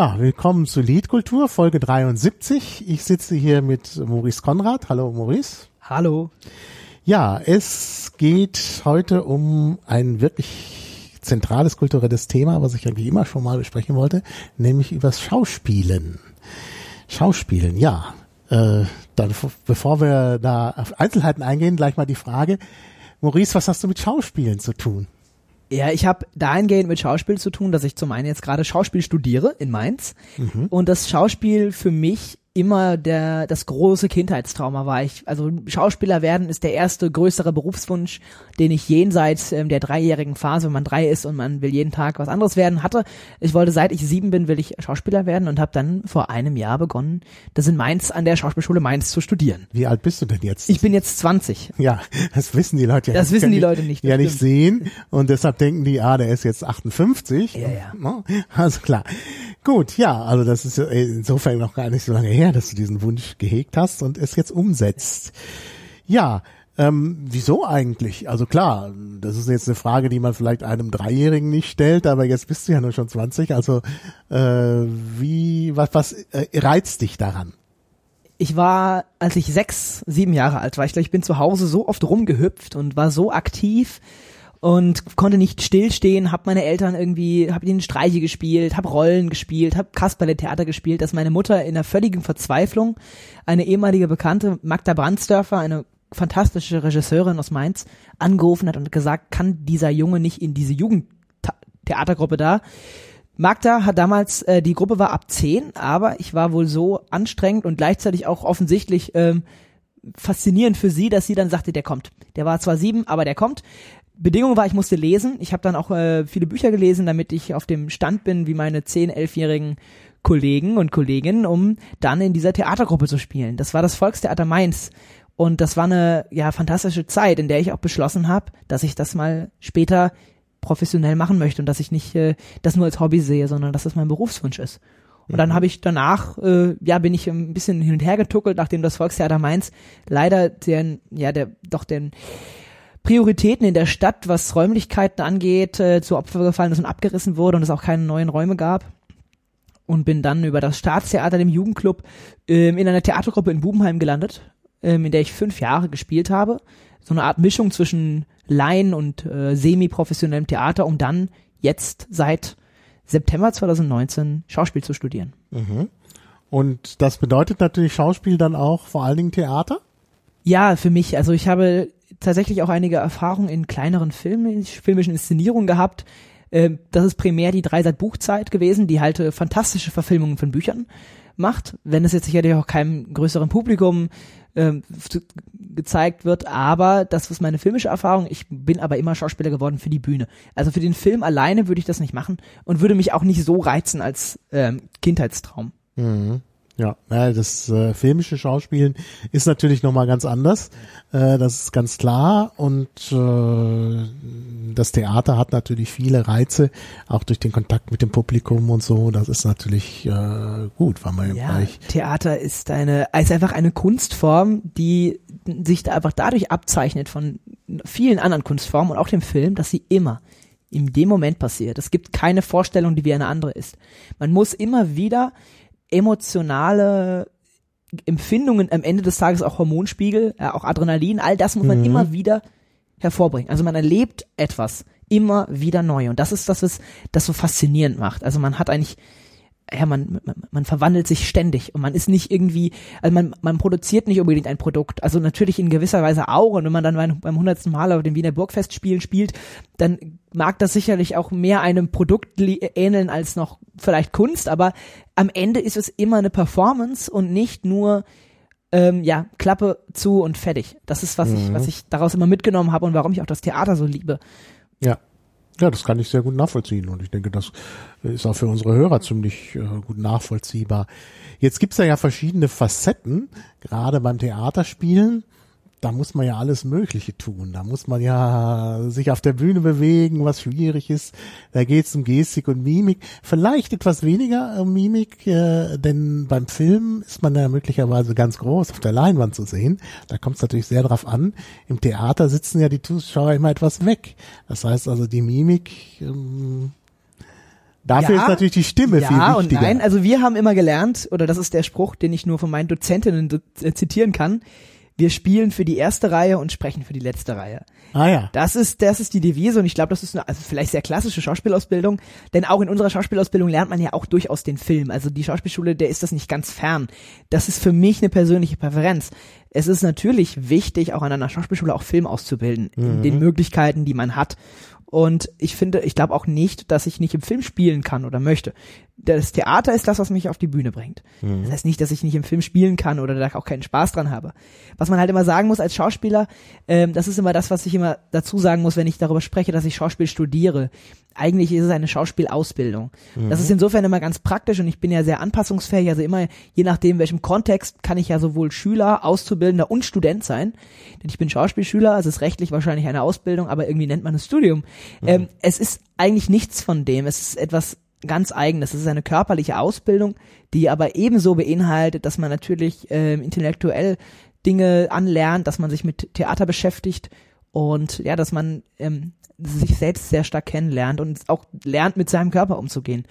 Ja, willkommen zu Liedkultur, Folge 73. Ich sitze hier mit Maurice Konrad. Hallo Maurice. Hallo. Ja, es geht heute um ein wirklich zentrales kulturelles Thema, was ich eigentlich immer schon mal besprechen wollte, nämlich übers Schauspielen. Schauspielen, ja. Äh, dann, bevor wir da auf Einzelheiten eingehen, gleich mal die Frage, Maurice, was hast du mit Schauspielen zu tun? Ja, ich habe dahingehend mit Schauspiel zu tun, dass ich zum einen jetzt gerade Schauspiel studiere in Mainz mhm. und das Schauspiel für mich immer der das große Kindheitstrauma war. Ich also Schauspieler werden ist der erste größere Berufswunsch, den ich jenseits ähm, der dreijährigen Phase, wenn man drei ist und man will jeden Tag was anderes werden, hatte. Ich wollte seit ich sieben bin, will ich Schauspieler werden und habe dann vor einem Jahr begonnen, das in Mainz an der Schauspielschule Mainz zu studieren. Wie alt bist du denn jetzt? Ich bin jetzt 20. Ja, das wissen die Leute ja. Das wissen die Leute nicht. Ja, nicht sehen und deshalb denken die, ah, der ist jetzt 58. Ja, ja. Ne? Also klar. Gut, ja, also das ist insofern noch gar nicht so lange her, dass du diesen Wunsch gehegt hast und es jetzt umsetzt. Ja, ähm, wieso eigentlich? Also klar, das ist jetzt eine Frage, die man vielleicht einem Dreijährigen nicht stellt, aber jetzt bist du ja nur schon 20. Also äh, wie, was, was äh, reizt dich daran? Ich war, als ich sechs, sieben Jahre alt war, ich glaube, ich bin zu Hause so oft rumgehüpft und war so aktiv, und konnte nicht stillstehen, hab meine Eltern irgendwie, hab ihnen Streiche gespielt, hab Rollen gespielt, hab Kasperle-Theater gespielt, dass meine Mutter in einer völligen Verzweiflung eine ehemalige Bekannte, Magda Brandsdörfer, eine fantastische Regisseurin aus Mainz, angerufen hat und gesagt, kann dieser Junge nicht in diese Jugendtheatergruppe da? Magda hat damals, äh, die Gruppe war ab zehn, aber ich war wohl so anstrengend und gleichzeitig auch offensichtlich ähm, faszinierend für sie, dass sie dann sagte, der kommt. Der war zwar sieben, aber der kommt. Bedingung war, ich musste lesen. Ich habe dann auch äh, viele Bücher gelesen, damit ich auf dem Stand bin wie meine 10-, 11-jährigen Kollegen und Kolleginnen, um dann in dieser Theatergruppe zu spielen. Das war das Volkstheater Mainz. Und das war eine ja fantastische Zeit, in der ich auch beschlossen habe, dass ich das mal später professionell machen möchte und dass ich nicht äh, das nur als Hobby sehe, sondern dass das mein Berufswunsch ist. Und dann mhm. habe ich danach, äh, ja, bin ich ein bisschen hin und her getuckelt, nachdem das Volkstheater Mainz leider den, ja, der, doch den Prioritäten in der Stadt, was Räumlichkeiten angeht, äh, zu Opfer gefallen ist und abgerissen wurde und es auch keine neuen Räume gab. Und bin dann über das Staatstheater, dem Jugendclub, ähm, in einer Theatergruppe in Bubenheim gelandet, ähm, in der ich fünf Jahre gespielt habe. So eine Art Mischung zwischen Laien und äh, semi-professionellem Theater, um dann jetzt seit September 2019 Schauspiel zu studieren. Mhm. Und das bedeutet natürlich Schauspiel dann auch vor allen Dingen Theater? Ja, für mich. Also ich habe tatsächlich auch einige Erfahrungen in kleineren Filmen, filmischen Inszenierungen gehabt. Ähm, das ist primär die Dreisat-Buchzeit gewesen, die halt äh, fantastische Verfilmungen von Büchern macht, wenn es jetzt sicherlich auch keinem größeren Publikum ähm, gezeigt wird, aber das ist meine filmische Erfahrung. Ich bin aber immer Schauspieler geworden für die Bühne. Also für den Film alleine würde ich das nicht machen und würde mich auch nicht so reizen als ähm, Kindheitstraum. Mhm. Ja, das äh, filmische Schauspielen ist natürlich nochmal ganz anders. Äh, das ist ganz klar. Und äh, das Theater hat natürlich viele Reize, auch durch den Kontakt mit dem Publikum und so. Das ist natürlich äh, gut, weil man ja, gleich. Theater ist eine, ist einfach eine Kunstform, die sich da einfach dadurch abzeichnet von vielen anderen Kunstformen und auch dem Film, dass sie immer in dem Moment passiert. Es gibt keine Vorstellung, die wie eine andere ist. Man muss immer wieder emotionale Empfindungen am Ende des Tages auch Hormonspiegel, ja, auch Adrenalin, all das muss man mhm. immer wieder hervorbringen. Also man erlebt etwas immer wieder neu und das ist das, was das so faszinierend macht. Also man hat eigentlich ja, man, man, man verwandelt sich ständig und man ist nicht irgendwie, also man, man produziert nicht unbedingt ein Produkt. Also natürlich in gewisser Weise auch. Und wenn man dann beim, beim hundertsten Mal auf dem Wiener Burgfest spielen spielt, dann mag das sicherlich auch mehr einem Produkt ähneln als noch vielleicht Kunst. Aber am Ende ist es immer eine Performance und nicht nur ähm, ja, Klappe zu und fertig. Das ist, was mhm. ich, was ich daraus immer mitgenommen habe und warum ich auch das Theater so liebe. Ja. Ja, das kann ich sehr gut nachvollziehen und ich denke, das ist auch für unsere Hörer ziemlich äh, gut nachvollziehbar. Jetzt gibt's da ja verschiedene Facetten, gerade beim Theaterspielen da muss man ja alles Mögliche tun. Da muss man ja sich auf der Bühne bewegen, was schwierig ist. Da geht es um Gestik und Mimik. Vielleicht etwas weniger um Mimik, äh, denn beim Film ist man ja möglicherweise ganz groß auf der Leinwand zu sehen. Da kommt es natürlich sehr drauf an. Im Theater sitzen ja die Zuschauer immer etwas weg. Das heißt also, die Mimik ähm, Dafür Ja, ist natürlich die Stimme ja viel und wichtiger. nein, also wir haben immer gelernt, oder das ist der Spruch, den ich nur von meinen Dozentinnen do- äh, zitieren kann, wir spielen für die erste Reihe und sprechen für die letzte Reihe. ah ja. Das ist, das ist die Devise und ich glaube, das ist eine also vielleicht sehr klassische Schauspielausbildung, denn auch in unserer Schauspielausbildung lernt man ja auch durchaus den Film. Also die Schauspielschule, der ist das nicht ganz fern. Das ist für mich eine persönliche Präferenz. Es ist natürlich wichtig, auch an einer Schauspielschule auch Film auszubilden, in den Möglichkeiten, die man hat. Und ich finde, ich glaube auch nicht, dass ich nicht im Film spielen kann oder möchte. Das Theater ist das, was mich auf die Bühne bringt. Das heißt nicht, dass ich nicht im Film spielen kann oder da auch keinen Spaß dran habe. Was man halt immer sagen muss als Schauspieler, ähm, das ist immer das, was ich immer dazu sagen muss, wenn ich darüber spreche, dass ich Schauspiel studiere. Eigentlich ist es eine Schauspielausbildung. Das ist insofern immer ganz praktisch und ich bin ja sehr anpassungsfähig. Also immer, je nachdem, welchem Kontext, kann ich ja sowohl Schüler, Auszubildender und Student sein. Denn ich bin Schauspielschüler, also ist rechtlich wahrscheinlich eine Ausbildung, aber irgendwie nennt man es Studium. Ähm, es ist eigentlich nichts von dem. Es ist etwas ganz eigenes. Es ist eine körperliche Ausbildung, die aber ebenso beinhaltet, dass man natürlich ähm, intellektuell Dinge anlernt, dass man sich mit Theater beschäftigt und ja, dass man ähm, sich selbst sehr stark kennenlernt und auch lernt, mit seinem Körper umzugehen.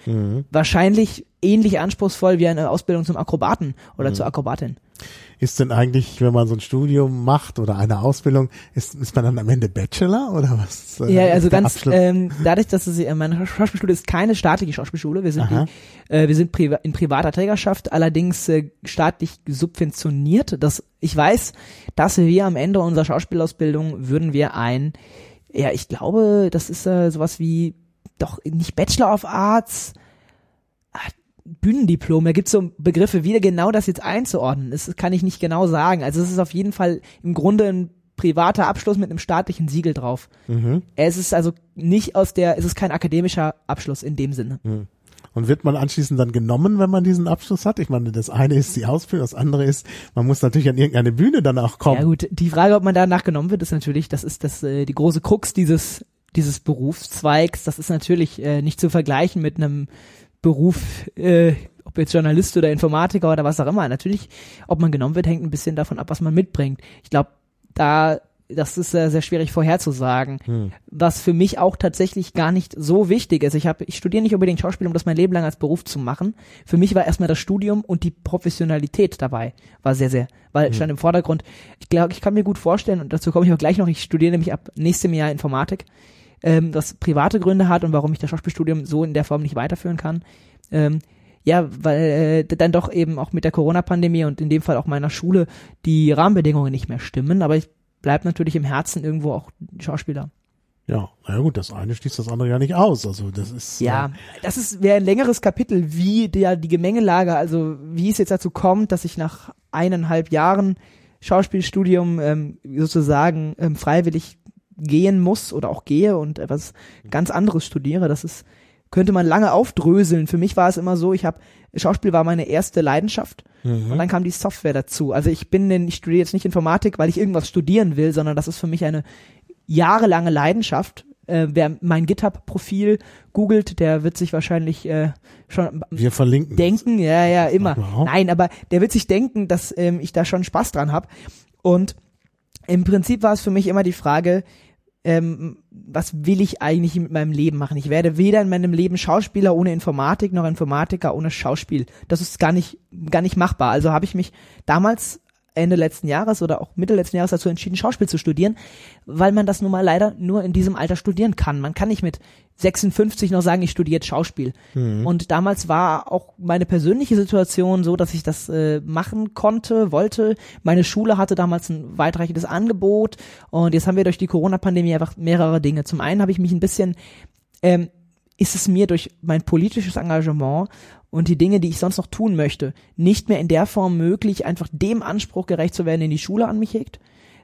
Wahrscheinlich ähnlich anspruchsvoll wie eine Ausbildung zum Akrobaten oder zur Akrobatin. Ist denn eigentlich, wenn man so ein Studium macht oder eine Ausbildung, ist, ist man dann am Ende Bachelor oder was? äh, Ja, also ganz ähm, dadurch, dass es äh, meine Schauspielschule ist keine staatliche Schauspielschule. Wir sind die, äh, wir sind priva in privater Trägerschaft, allerdings äh, staatlich subventioniert. Das ich weiß, dass wir am Ende unserer Schauspielausbildung würden wir ein, ja, ich glaube, das ist äh, sowas wie doch nicht Bachelor of Arts. Bühnendiplom, da gibt's so Begriffe, wie genau das jetzt einzuordnen ist, kann ich nicht genau sagen. Also es ist auf jeden Fall im Grunde ein privater Abschluss mit einem staatlichen Siegel drauf. Mhm. Es ist also nicht aus der, es ist kein akademischer Abschluss in dem Sinne. Und wird man anschließend dann genommen, wenn man diesen Abschluss hat? Ich meine, das eine ist die Ausbildung, das andere ist, man muss natürlich an irgendeine Bühne dann auch kommen. Ja gut, die Frage, ob man danach genommen wird, ist natürlich, das ist das äh, die große Krux dieses dieses Berufszweigs. Das ist natürlich äh, nicht zu vergleichen mit einem Beruf, äh, ob jetzt Journalist oder Informatiker oder was auch immer. Natürlich, ob man genommen wird, hängt ein bisschen davon ab, was man mitbringt. Ich glaube, da das ist sehr, sehr schwierig vorherzusagen. Was für mich auch tatsächlich gar nicht so wichtig ist. Ich habe, ich studiere nicht unbedingt Schauspiel, um das mein Leben lang als Beruf zu machen. Für mich war erstmal das Studium und die Professionalität dabei. War sehr, sehr, weil stand im Vordergrund. Ich glaube, ich kann mir gut vorstellen, und dazu komme ich auch gleich noch, ich studiere nämlich ab nächstem Jahr Informatik, ähm, das private Gründe hat und warum ich das Schauspielstudium so in der Form nicht weiterführen kann. Ähm, ja, weil äh, dann doch eben auch mit der Corona-Pandemie und in dem Fall auch meiner Schule die Rahmenbedingungen nicht mehr stimmen. Aber ich bleib natürlich im Herzen irgendwo auch Schauspieler. Ja, na ja gut, das eine schließt das andere ja nicht aus. Also das ist Ja, äh, das ist wäre ein längeres Kapitel, wie der die Gemengelage, also wie es jetzt dazu kommt, dass ich nach eineinhalb Jahren Schauspielstudium ähm, sozusagen ähm, freiwillig gehen muss oder auch gehe und etwas ganz anderes studiere. Das ist könnte man lange aufdröseln. Für mich war es immer so, ich habe Schauspiel war meine erste Leidenschaft und dann kam die Software dazu. Also ich bin denn ich studiere jetzt nicht Informatik, weil ich irgendwas studieren will, sondern das ist für mich eine jahrelange Leidenschaft. Äh, wer mein GitHub-Profil googelt, der wird sich wahrscheinlich äh, schon wir verlinken. denken, ja, ja, immer. Nein, aber der wird sich denken, dass ähm, ich da schon Spaß dran habe. Und im Prinzip war es für mich immer die Frage, ähm, was will ich eigentlich mit meinem Leben machen? Ich werde weder in meinem Leben Schauspieler ohne Informatik noch Informatiker ohne Schauspiel. Das ist gar nicht, gar nicht machbar. Also habe ich mich damals Ende letzten Jahres oder auch Mitte letzten Jahres dazu entschieden, Schauspiel zu studieren, weil man das nun mal leider nur in diesem Alter studieren kann. Man kann nicht mit 56 noch sagen, ich studiere Schauspiel. Und damals war auch meine persönliche Situation so, dass ich das äh, machen konnte, wollte. Meine Schule hatte damals ein weitreichendes Angebot und jetzt haben wir durch die Corona-Pandemie einfach mehrere Dinge. Zum einen habe ich mich ein bisschen ähm, ist es mir durch mein politisches Engagement und die Dinge, die ich sonst noch tun möchte, nicht mehr in der Form möglich, einfach dem Anspruch gerecht zu werden, den die Schule an mich hegt.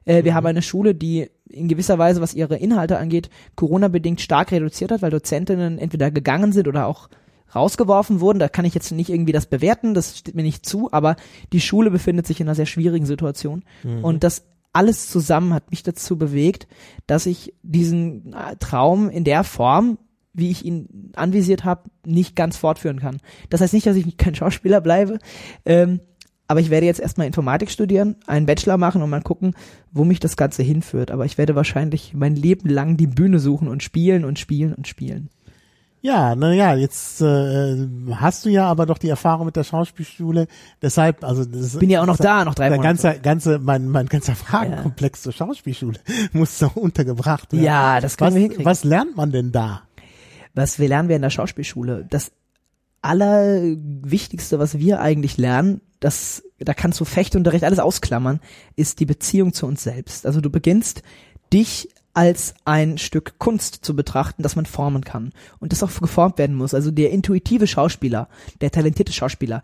Äh, wir haben eine Schule, die in gewisser Weise, was ihre Inhalte angeht, Corona-bedingt stark reduziert hat, weil Dozentinnen entweder gegangen sind oder auch rausgeworfen wurden. Da kann ich jetzt nicht irgendwie das bewerten, das steht mir nicht zu, aber die Schule befindet sich in einer sehr schwierigen Situation. Und das alles zusammen hat mich dazu bewegt, dass ich diesen äh, Traum in der Form, wie ich ihn anvisiert habe, nicht ganz fortführen kann. Das heißt nicht, dass ich kein Schauspieler bleibe, ähm, aber ich werde jetzt erstmal Informatik studieren, einen Bachelor machen und mal gucken, wo mich das Ganze hinführt. Aber ich werde wahrscheinlich mein Leben lang die Bühne suchen und spielen und spielen und spielen. Ja, naja, jetzt äh, hast du ja aber doch die Erfahrung mit der Schauspielschule. Deshalb, also das Bin ja auch noch da, noch drei Monate. ganze, ganze, mein, mein ganzer Fragenkomplex zur Schauspielschule muss doch untergebracht werden. Ja, das können was, wir hinkriegen. Was lernt man denn da? Was wir lernen wir in der Schauspielschule? Das Allerwichtigste, was wir eigentlich lernen, das, da kannst du Fechtunterricht alles ausklammern, ist die Beziehung zu uns selbst. Also du beginnst, dich als ein Stück Kunst zu betrachten, das man formen kann und das auch geformt werden muss. Also der intuitive Schauspieler, der talentierte Schauspieler,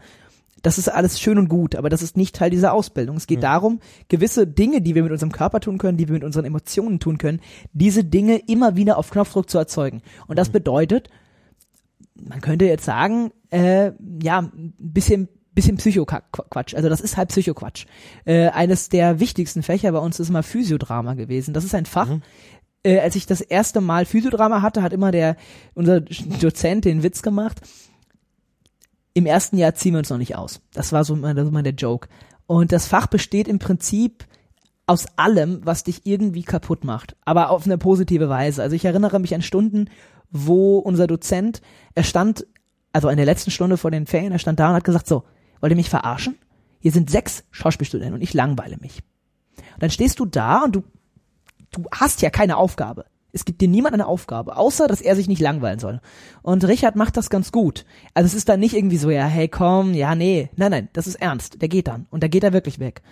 das ist alles schön und gut, aber das ist nicht Teil dieser Ausbildung. Es geht darum, gewisse Dinge, die wir mit unserem Körper tun können, die wir mit unseren Emotionen tun können, diese Dinge immer wieder auf Knopfdruck zu erzeugen. Und das bedeutet, man könnte jetzt sagen, äh, ja, ein bisschen bisschen Psychoquatsch. Also das ist halt Psychoquatsch. Äh, eines der wichtigsten Fächer bei uns ist immer Physiodrama gewesen. Das ist ein Fach. Äh, als ich das erste Mal Physiodrama hatte, hat immer der unser Dozent den Witz gemacht. Im ersten Jahr ziehen wir uns noch nicht aus. Das war so mal, war mal der Joke. Und das Fach besteht im Prinzip aus allem, was dich irgendwie kaputt macht, aber auf eine positive Weise. Also ich erinnere mich an Stunden, wo unser Dozent, er stand, also in der letzten Stunde vor den Ferien, er stand da und hat gesagt, so, wollt ihr mich verarschen? Hier sind sechs Schauspielstudenten und ich langweile mich. Und dann stehst du da und du, du hast ja keine Aufgabe. Es gibt dir niemand eine Aufgabe, außer dass er sich nicht langweilen soll. Und Richard macht das ganz gut. Also es ist dann nicht irgendwie so, ja, hey, komm, ja, nee. Nein, nein, das ist ernst. Der geht dann. Und da geht er wirklich weg.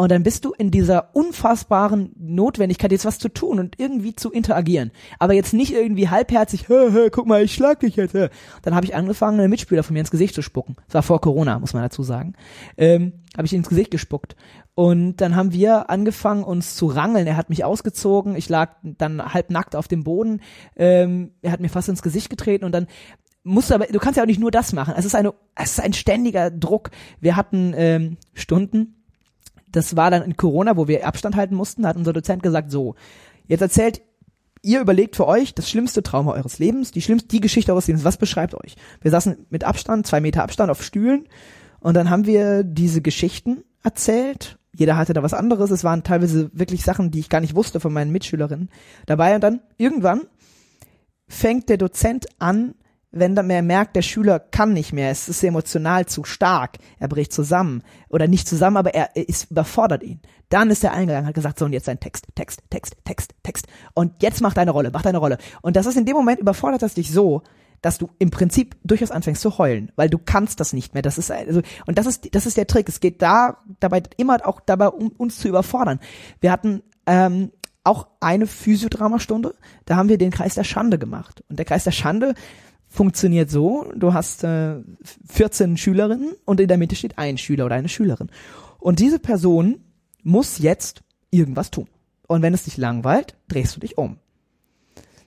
Und dann bist du in dieser unfassbaren Notwendigkeit, jetzt was zu tun und irgendwie zu interagieren. Aber jetzt nicht irgendwie halbherzig, hä, hä, guck mal, ich schlag dich jetzt. Hä. Dann habe ich angefangen, einen Mitspieler von mir ins Gesicht zu spucken. Das war vor Corona, muss man dazu sagen. Ähm, habe ich ins Gesicht gespuckt. Und dann haben wir angefangen, uns zu rangeln. Er hat mich ausgezogen. Ich lag dann halb nackt auf dem Boden. Ähm, er hat mir fast ins Gesicht getreten und dann musst du aber, du kannst ja auch nicht nur das machen. Es ist eine, es ist ein ständiger Druck. Wir hatten ähm, Stunden, das war dann in Corona, wo wir Abstand halten mussten, hat unser Dozent gesagt, so, jetzt erzählt, ihr überlegt für euch das schlimmste Trauma eures Lebens, die schlimmste, die Geschichte eures Lebens, was beschreibt euch? Wir saßen mit Abstand, zwei Meter Abstand auf Stühlen und dann haben wir diese Geschichten erzählt. Jeder hatte da was anderes. Es waren teilweise wirklich Sachen, die ich gar nicht wusste von meinen Mitschülerinnen dabei. Und dann irgendwann fängt der Dozent an, wenn er merkt, der Schüler kann nicht mehr, es ist emotional zu stark, er bricht zusammen oder nicht zusammen, aber er, ist überfordert ihn. Dann ist er eingegangen, hat gesagt, so und jetzt dein Text, Text, Text, Text, Text und jetzt mach deine Rolle, mach deine Rolle. Und das ist in dem Moment überfordert das dich so, dass du im Prinzip durchaus anfängst zu heulen, weil du kannst das nicht mehr. Das ist also und das ist das ist der Trick. Es geht da dabei immer auch dabei um uns zu überfordern. Wir hatten ähm, auch eine Physiodramastunde, da haben wir den Kreis der Schande gemacht und der Kreis der Schande funktioniert so, du hast äh, 14 Schülerinnen und in der Mitte steht ein Schüler oder eine Schülerin. Und diese Person muss jetzt irgendwas tun. Und wenn es dich langweilt, drehst du dich um.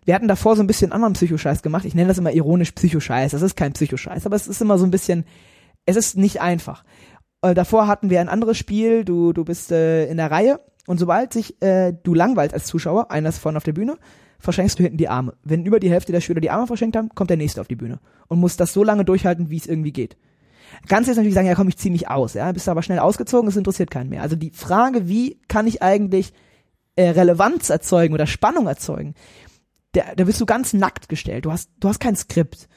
Wir hatten davor so ein bisschen anderen Psychoscheiß gemacht. Ich nenne das immer ironisch Psychoscheiß. Das ist kein Psychoscheiß, aber es ist immer so ein bisschen, es ist nicht einfach. Äh, davor hatten wir ein anderes Spiel, du, du bist äh, in der Reihe und sobald sich äh, du langweilst als Zuschauer, einer ist vorne auf der Bühne, verschenkst du hinten die Arme. Wenn über die Hälfte der Schüler die Arme verschenkt haben, kommt der nächste auf die Bühne und muss das so lange durchhalten, wie es irgendwie geht. Kannst jetzt natürlich sagen, ja komm, ich zieh mich aus, ja, bist aber schnell ausgezogen, es interessiert keinen mehr. Also die Frage, wie kann ich eigentlich äh, Relevanz erzeugen oder Spannung erzeugen, da, da bist du ganz nackt gestellt. Du hast, du hast kein Skript.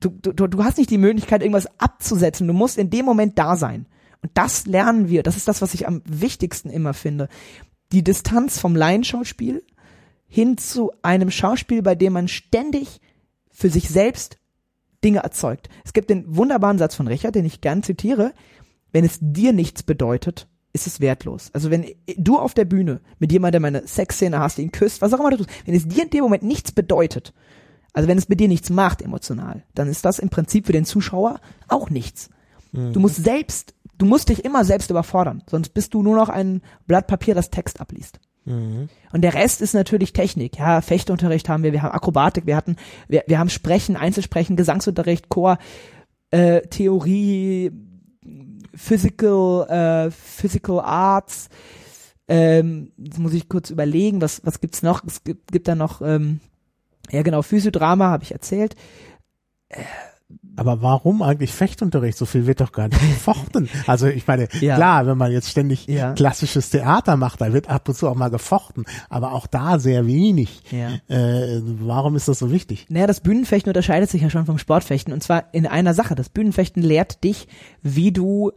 Du, du, du hast nicht die Möglichkeit, irgendwas abzusetzen. Du musst in dem Moment da sein. Und das lernen wir. Das ist das, was ich am wichtigsten immer finde. Die Distanz vom Laienschauspiel hin zu einem Schauspiel, bei dem man ständig für sich selbst Dinge erzeugt. Es gibt den wunderbaren Satz von Richard, den ich gern zitiere. Wenn es dir nichts bedeutet, ist es wertlos. Also wenn du auf der Bühne mit jemandem eine Sexszene hast, ihn küsst, was auch immer du tust, wenn es dir in dem Moment nichts bedeutet, also wenn es mit dir nichts macht emotional, dann ist das im Prinzip für den Zuschauer auch nichts. Mhm. Du musst selbst, du musst dich immer selbst überfordern, sonst bist du nur noch ein Blatt Papier, das Text abliest. Mhm. Und der Rest ist natürlich Technik. Ja, Fechtunterricht haben wir, wir haben Akrobatik, wir hatten, wir, wir haben Sprechen, Einzelsprechen, Gesangsunterricht, Chor, äh, Theorie, Physical, äh, Physical Arts. Ähm, jetzt muss ich kurz überlegen, was, was gibt's noch? Es gibt, gibt da noch, ähm, ja genau, Physiodrama, habe ich erzählt. Äh, Aber warum eigentlich Fechtunterricht? So viel wird doch gar nicht gefochten. Also ich meine, Ja. klar, wenn man jetzt ständig Ja. klassisches Theater macht, da wird ab und zu auch mal gefochten, aber auch da sehr wenig. Ja. Äh, warum ist das so wichtig? Naja, das Bühnenfechten unterscheidet sich ja schon vom Sportfechten und zwar in einer Sache. Das Bühnenfechten lehrt dich, wie du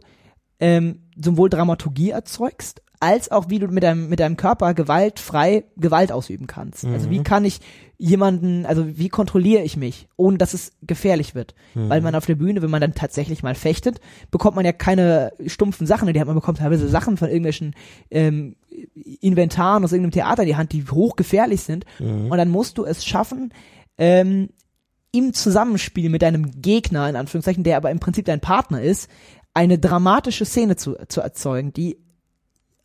ähm, sowohl Dramaturgie erzeugst, als auch wie du mit deinem, mit deinem Körper gewaltfrei Gewalt ausüben kannst. Also wie kann ich jemanden, also wie kontrolliere ich mich, ohne dass es gefährlich wird. Weil man auf der Bühne, wenn man dann tatsächlich mal fechtet, bekommt man ja keine stumpfen Sachen, die hat man bekommt teilweise Sachen von irgendwelchen ähm, Inventaren aus irgendeinem Theater in die Hand, die hochgefährlich sind. Und dann musst du es schaffen, ähm, im Zusammenspiel mit deinem Gegner, in Anführungszeichen, der aber im Prinzip dein Partner ist, eine dramatische Szene zu, zu erzeugen, die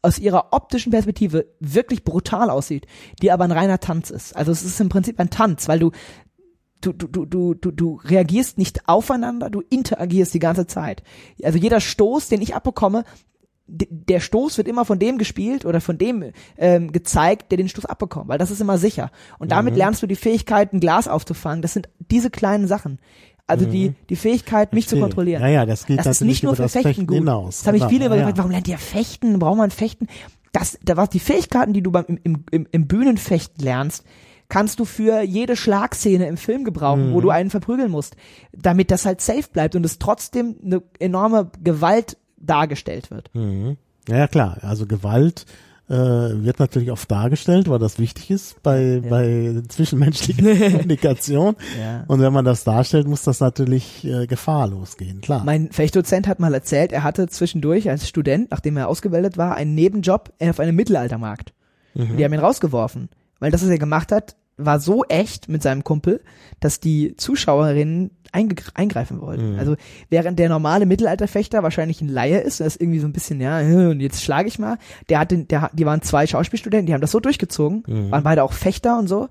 aus ihrer optischen Perspektive wirklich brutal aussieht, die aber ein reiner Tanz ist. Also es ist im Prinzip ein Tanz, weil du du, du, du, du, du, du reagierst nicht aufeinander, du interagierst die ganze Zeit. Also jeder Stoß, den ich abbekomme, der Stoß wird immer von dem gespielt oder von dem ähm, gezeigt, der den Stoß abbekommt, weil das ist immer sicher. Und damit lernst du die Fähigkeit, ein Glas aufzufangen. Das sind diese kleinen Sachen. Also die, die Fähigkeit, mich zu kontrollieren. Ja, ja, das geht Das ist nicht nur für Fechten, Fechten gut. hinaus. Das habe ich viele immer ja, gefragt, warum lernt ihr Fechten? Braucht man Fechten? Das, da was die Fähigkeiten, die du beim, im, im, im Bühnenfechten lernst, kannst du für jede Schlagszene im Film gebrauchen, Mhm. wo du einen verprügeln musst, damit das halt safe bleibt und es trotzdem eine enorme Gewalt dargestellt wird. Mhm. Ja, klar. Also Gewalt äh, wird natürlich oft dargestellt, weil das wichtig ist bei, bei zwischenmenschlicher Kommunikation. Ja. Und wenn man das darstellt, muss das natürlich äh, gefahrlos gehen, klar. Mein Fechtdozent hat mal erzählt, er hatte zwischendurch als Student, nachdem er ausgebildet war, einen Nebenjob auf einem Mittelaltermarkt. Mhm. Die haben ihn rausgeworfen, weil das, was er gemacht hat, war so echt mit seinem Kumpel, dass die Zuschauerinnen eingreifen wollten. Mhm. Also während der normale Mittelalterfechter wahrscheinlich ein Laie ist, das ist irgendwie so ein bisschen, ja, und jetzt schlage ich mal, der hat den, der, die waren zwei Schauspielstudenten, die haben das so durchgezogen, Mhm. waren beide auch Fechter und so.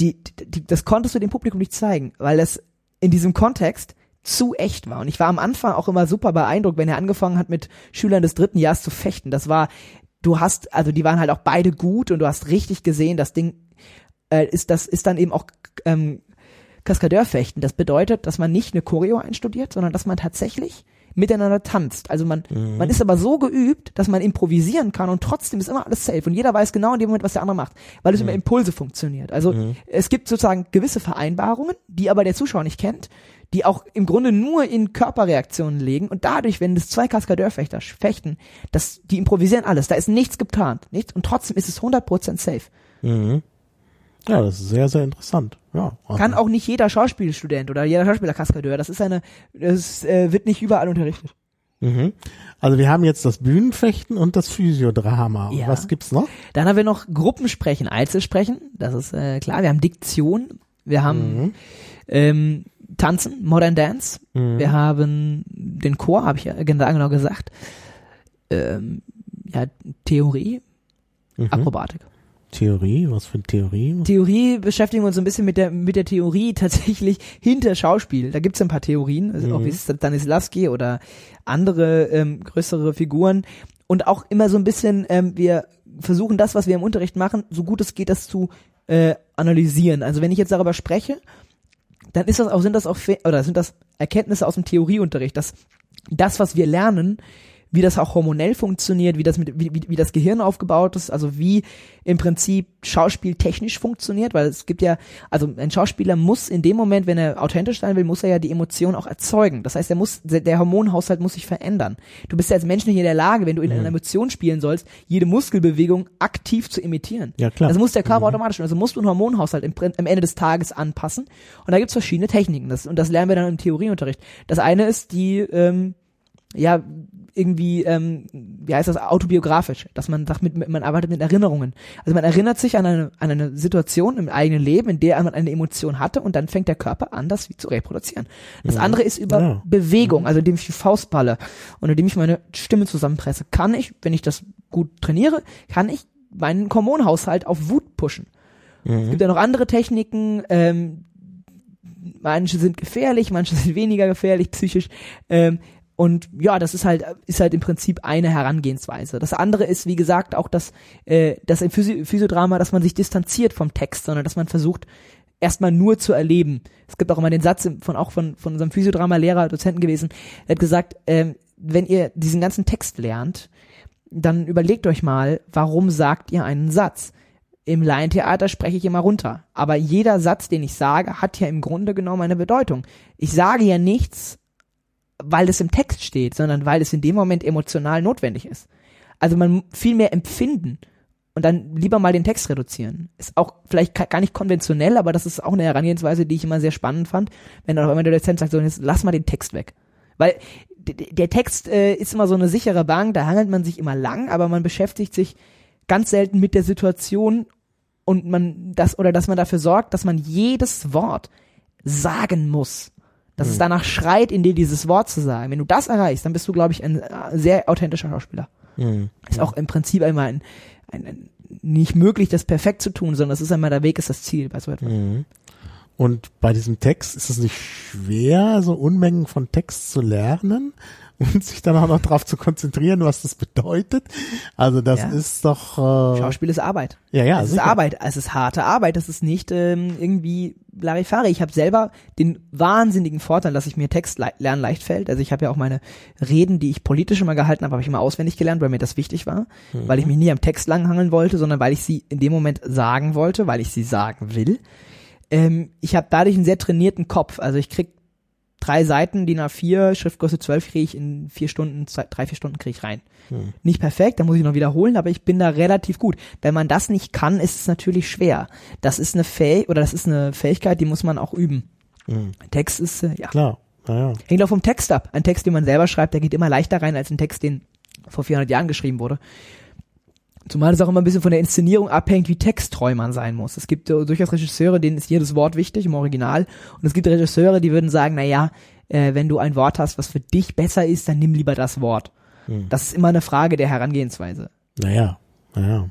Die, die, das konntest du dem Publikum nicht zeigen, weil das in diesem Kontext zu echt war. Und ich war am Anfang auch immer super beeindruckt, wenn er angefangen hat, mit Schülern des dritten Jahres zu fechten. Das war, du hast, also die waren halt auch beide gut und du hast richtig gesehen, das Ding äh, ist, das ist dann eben auch ähm, Kaskadeurfechten. Das bedeutet, dass man nicht eine Choreo einstudiert, sondern dass man tatsächlich miteinander tanzt. Also man, man ist aber so geübt, dass man improvisieren kann und trotzdem ist immer alles safe und jeder weiß genau in dem Moment, was der andere macht, weil es über Impulse funktioniert. Also es gibt sozusagen gewisse Vereinbarungen, die aber der Zuschauer nicht kennt, die auch im Grunde nur in Körperreaktionen legen und dadurch, wenn es zwei Kaskadeurfechter fechten, das, die improvisieren alles, da ist nichts geplant, nichts und trotzdem ist es 100% safe. Mhm. Ja, das ist sehr, sehr interessant. Ja. Kann auch nicht jeder Schauspielstudent oder jeder Schauspieler Kaskadeur. Das ist eine, das äh, wird nicht überall unterrichtet. Mhm. Also wir haben jetzt das Bühnenfechten und das Physiodrama. Ja. Was gibt's noch? Dann haben wir noch Gruppensprechen, Einzelsprechen. Das ist äh, klar. Wir haben Diktion. Wir haben ähm, Tanzen, Modern Dance. Wir haben den Chor, habe ich ja genau genau gesagt. Ähm, ja, Theorie, Akrobatik. Theorie, was für eine Theorie? Theorie beschäftigen wir uns so ein bisschen mit der mit der Theorie tatsächlich hinter Schauspiel. Da gibt's ein paar Theorien, also auch wie Stanislavski oder andere ähm, größere Figuren und auch immer so ein bisschen ähm, wir versuchen das, was wir im Unterricht machen, so gut es geht, das zu äh, analysieren. Also wenn ich jetzt darüber spreche, dann ist das auch sind das auch oder sind das Erkenntnisse aus dem Theorieunterricht, dass das, was wir lernen, wie das auch hormonell funktioniert, wie das mit, wie, wie, wie das Gehirn aufgebaut ist, also wie im Prinzip Schauspiel technisch funktioniert, weil es gibt ja, also ein Schauspieler muss in dem Moment, wenn er authentisch sein will, muss er ja die Emotion auch erzeugen. Das heißt, er muss, der Hormonhaushalt muss sich verändern. Du bist ja als Mensch nicht in der Lage, wenn du in einer Emotion spielen sollst, jede Muskelbewegung aktiv zu imitieren. Ja, klar. Also muss der Körper automatisch, also musst du einen Hormonhaushalt im, am Ende des Tages anpassen. Und da gibt's verschiedene Techniken. Das, und das lernen wir dann im Theorieunterricht. Das eine ist die, ähm, ja, irgendwie, ähm, wie heißt das, autobiografisch, dass man sagt, mit, man arbeitet mit Erinnerungen. Also man erinnert sich an eine, an eine Situation im eigenen Leben, in der man eine Emotion hatte und dann fängt der Körper an, das wie zu reproduzieren. Das andere ist über Ja. Bewegung, also indem ich die Faust balle und indem ich meine Stimme zusammenpresse, kann ich, wenn ich das gut trainiere, kann ich meinen Hormonhaushalt auf Wut pushen. Es gibt ja noch andere Techniken, ähm, manche sind gefährlich, manche sind weniger gefährlich psychisch. Ähm, und ja, das ist halt ist halt im Prinzip eine Herangehensweise. Das andere ist, wie gesagt, auch das, äh, das im Physi Physiodrama, dass man sich distanziert vom Text, sondern dass man versucht, erstmal nur zu erleben. Es gibt auch immer den Satz von auch von von unserem Physiodrama-Lehrer, Dozenten gewesen, der hat gesagt, ähm, wenn ihr diesen ganzen Text lernt, dann überlegt euch mal, warum sagt ihr einen Satz? Im Laientheater spreche ich immer runter. Aber jeder Satz, den ich sage, hat ja im Grunde genommen eine Bedeutung. Ich sage ja nichts, weil es im Text steht, sondern weil es in dem Moment emotional notwendig ist. Also man viel mehr empfinden und dann lieber mal den Text reduzieren. Ist auch vielleicht gar nicht konventionell, aber das ist auch eine Herangehensweise, die ich immer sehr spannend fand, wenn dann auf einmal der Dozent sagt, so jetzt lass mal den Text weg. Weil der Text äh, ist immer so eine sichere Bank, da hangelt man sich immer lang, aber man beschäftigt sich ganz selten mit der Situation und man das oder dass man dafür sorgt, dass man jedes Wort sagen muss. Dass mhm. es danach schreit, in dir dieses Wort zu sagen. Wenn du das erreichst, dann bist du, glaube ich, ein äh, sehr authentischer Schauspieler. Mhm. Ist auch im Prinzip einmal ein, ein, ein, nicht möglich, das perfekt zu tun, sondern es ist einmal der Weg, ist das Ziel bei so etwas. Mhm. Und bei diesem Text ist es nicht schwer, so Unmengen von Text zu lernen und sich dann auch noch darauf zu konzentrieren, was das bedeutet. Also das ja. ist doch äh, Schauspiel ist Arbeit. Ja, ja, es sicher. ist Arbeit. Es ist harte Arbeit. Das ist nicht ähm, irgendwie Larifari. Ich habe selber den wahnsinnigen Vorteil, dass ich mir Text le lernen leicht fällt. Also ich habe ja auch meine Reden, die ich politisch immer gehalten habe, habe ich immer auswendig gelernt, weil mir das wichtig war, mhm. weil ich mich nie am Text langhangeln wollte, sondern weil ich sie in dem Moment sagen wollte, weil ich sie sagen will ähm, ich habe dadurch einen sehr trainierten Kopf. Also ich krieg drei Seiten, DIN A4, Schriftgröße 12 kriege ich in vier Stunden, zwei, drei, vier Stunden kriege ich rein. Hm. Nicht perfekt, da muss ich noch wiederholen, aber ich bin da relativ gut. Wenn man das nicht kann, ist es natürlich schwer. Das ist eine Fähigkeit, oder das ist eine Fähigkeit, die muss man auch üben. Hm. Text ist, äh, ja. Klar. Ja, ja. Hängt auch vom Text ab. Ein Text, den man selber schreibt, der geht immer leichter rein als ein Text, den vor 400 Jahren geschrieben wurde. Zumal es auch immer ein bisschen von der Inszenierung abhängt, wie texttreu man sein muss. Es gibt durchaus Regisseure, denen ist jedes Wort wichtig im Original. Und es gibt Regisseure, die würden sagen, na ja, äh, wenn du ein Wort hast, was für dich besser ist, dann nimm lieber das Wort. Hm. Das ist immer eine Frage der Herangehensweise. Naja, naja.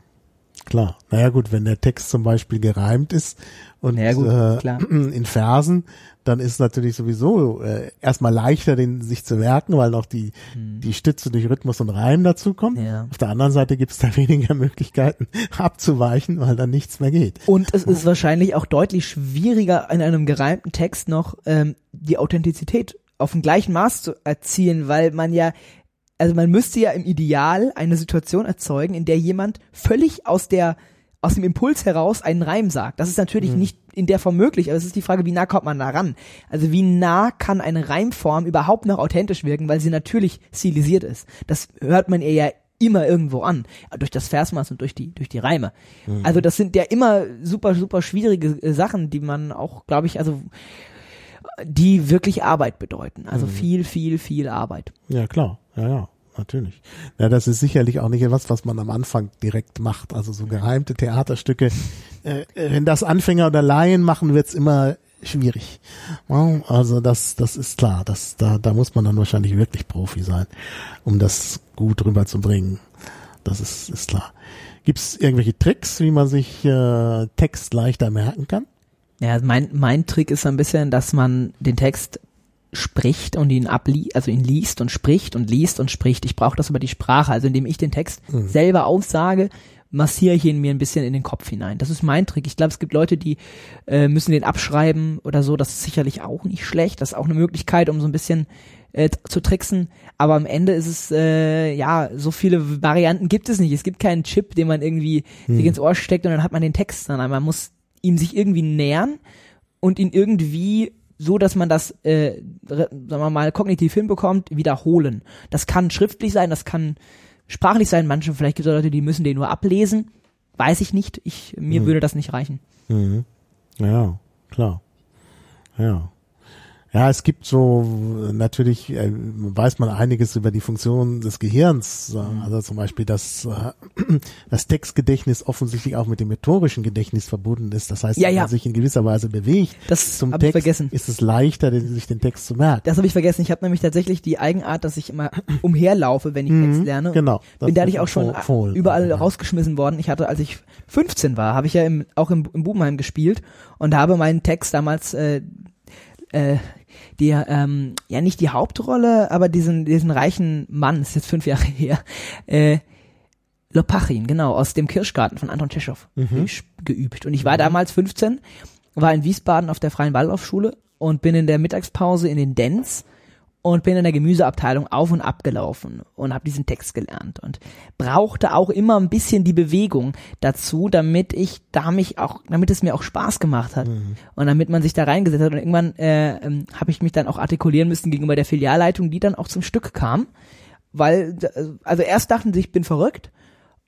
Klar. Naja gut, wenn der Text zum Beispiel gereimt ist und naja, gut, äh, in Versen, dann ist natürlich sowieso äh, erstmal leichter, den sich zu merken, weil noch die, hm. die Stütze durch Rhythmus und Reim dazu kommt. Ja. Auf der anderen Seite gibt es da weniger Möglichkeiten abzuweichen, weil dann nichts mehr geht. Und es ist wahrscheinlich auch deutlich schwieriger, in einem gereimten Text noch ähm, die Authentizität auf dem gleichen Maß zu erzielen, weil man ja also man müsste ja im Ideal eine Situation erzeugen, in der jemand völlig aus der aus dem Impuls heraus einen Reim sagt. Das ist natürlich mhm. nicht in der Form möglich, aber es ist die Frage, wie nah kommt man da ran? Also wie nah kann eine Reimform überhaupt noch authentisch wirken, weil sie natürlich stilisiert ist. Das hört man ihr ja immer irgendwo an, durch das Versmaß und durch die durch die Reime. Mhm. Also das sind ja immer super super schwierige äh, Sachen, die man auch, glaube ich, also die wirklich Arbeit bedeuten. Also mhm. viel viel viel Arbeit. Ja, klar. Ja, ja natürlich. Ja, das ist sicherlich auch nicht etwas, was man am Anfang direkt macht. Also so geheimte Theaterstücke, äh, wenn das Anfänger oder Laien machen, wird's immer schwierig. Also das, das ist klar. Das, da, da muss man dann wahrscheinlich wirklich Profi sein, um das gut rüberzubringen. Das ist, ist klar. Gibt's irgendwelche Tricks, wie man sich äh, Text leichter merken kann? Ja, mein, mein Trick ist ein bisschen, dass man den Text spricht und ihn abli also ihn liest und spricht und liest und spricht. Ich brauche das über die Sprache, also indem ich den Text mhm. selber aussage, massiere ich ihn mir ein bisschen in den Kopf hinein. Das ist mein Trick. Ich glaube, es gibt Leute, die äh, müssen den abschreiben oder so. Das ist sicherlich auch nicht schlecht. Das ist auch eine Möglichkeit, um so ein bisschen äh, zu tricksen. Aber am Ende ist es, äh, ja, so viele Varianten gibt es nicht. Es gibt keinen Chip, den man irgendwie hm. sich ins Ohr steckt und dann hat man den Text, sondern man muss ihm sich irgendwie nähern und ihn irgendwie so, dass man das, äh, sagen wir mal, kognitiv hinbekommt, wiederholen. Das kann schriftlich sein, das kann sprachlich sein. Manche, vielleicht gibt es Leute, die müssen den nur ablesen. Weiß ich nicht. Ich, mir mhm. würde das nicht reichen. Mhm. Ja, klar. Ja. Ja, es gibt so, natürlich äh, weiß man einiges über die Funktion des Gehirns. Mhm. Also zum Beispiel, dass äh, das Textgedächtnis offensichtlich auch mit dem motorischen Gedächtnis verbunden ist. Das heißt, ja, wenn ja. man sich in gewisser Weise bewegt das zum Text, vergessen. ist es leichter, sich den Text zu merken. Das habe ich vergessen. Ich habe nämlich tatsächlich die Eigenart, dass ich immer umherlaufe, wenn ich mhm, Text lerne. Genau. Bin dadurch auch schon Fohlen, überall ja. rausgeschmissen worden. Ich hatte, als ich 15 war, habe ich ja im, auch im, im Bubenheim gespielt und habe meinen Text damals äh, äh, der ähm, ja nicht die Hauptrolle, aber diesen diesen reichen Mann, ist jetzt fünf Jahre her, äh, Lopachin, genau, aus dem Kirschgarten von Anton Tschechow mhm. geübt. Und ich war mhm. damals 15 war in Wiesbaden auf der Freien Waldorfschule und bin in der Mittagspause in den Dens und bin in der Gemüseabteilung auf und ab gelaufen und habe diesen Text gelernt und brauchte auch immer ein bisschen die Bewegung dazu, damit ich da mich auch, damit es mir auch Spaß gemacht hat mhm. und damit man sich da reingesetzt hat und irgendwann äh, ähm, habe ich mich dann auch artikulieren müssen gegenüber der Filialleitung, die dann auch zum Stück kam, weil also erst dachten sie, ich bin verrückt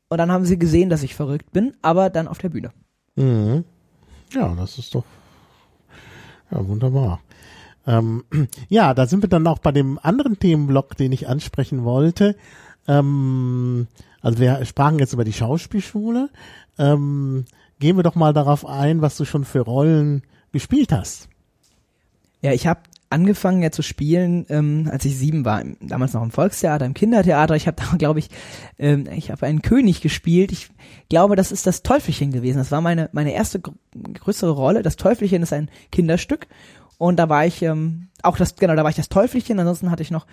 und dann haben sie gesehen, dass ich verrückt bin, aber dann auf der Bühne. Mhm. Ja, das ist doch ja wunderbar. Ähm, ja, da sind wir dann auch bei dem anderen Themenblock, den ich ansprechen wollte. Ähm, also wir sprachen jetzt über die Schauspielschule. Ähm, gehen wir doch mal darauf ein, was du schon für Rollen gespielt hast. Ja, ich habe angefangen ja zu spielen, ähm, als ich sieben war, damals noch im Volkstheater, im Kindertheater. Ich habe da, glaube ich, ähm, ich habe einen König gespielt. Ich glaube, das ist das Teufelchen gewesen. Das war meine meine erste gr größere Rolle. Das Teufelchen ist ein Kinderstück und da war ich ähm, auch das, genau, da war ich das Teufelchen, ansonsten hatte ich noch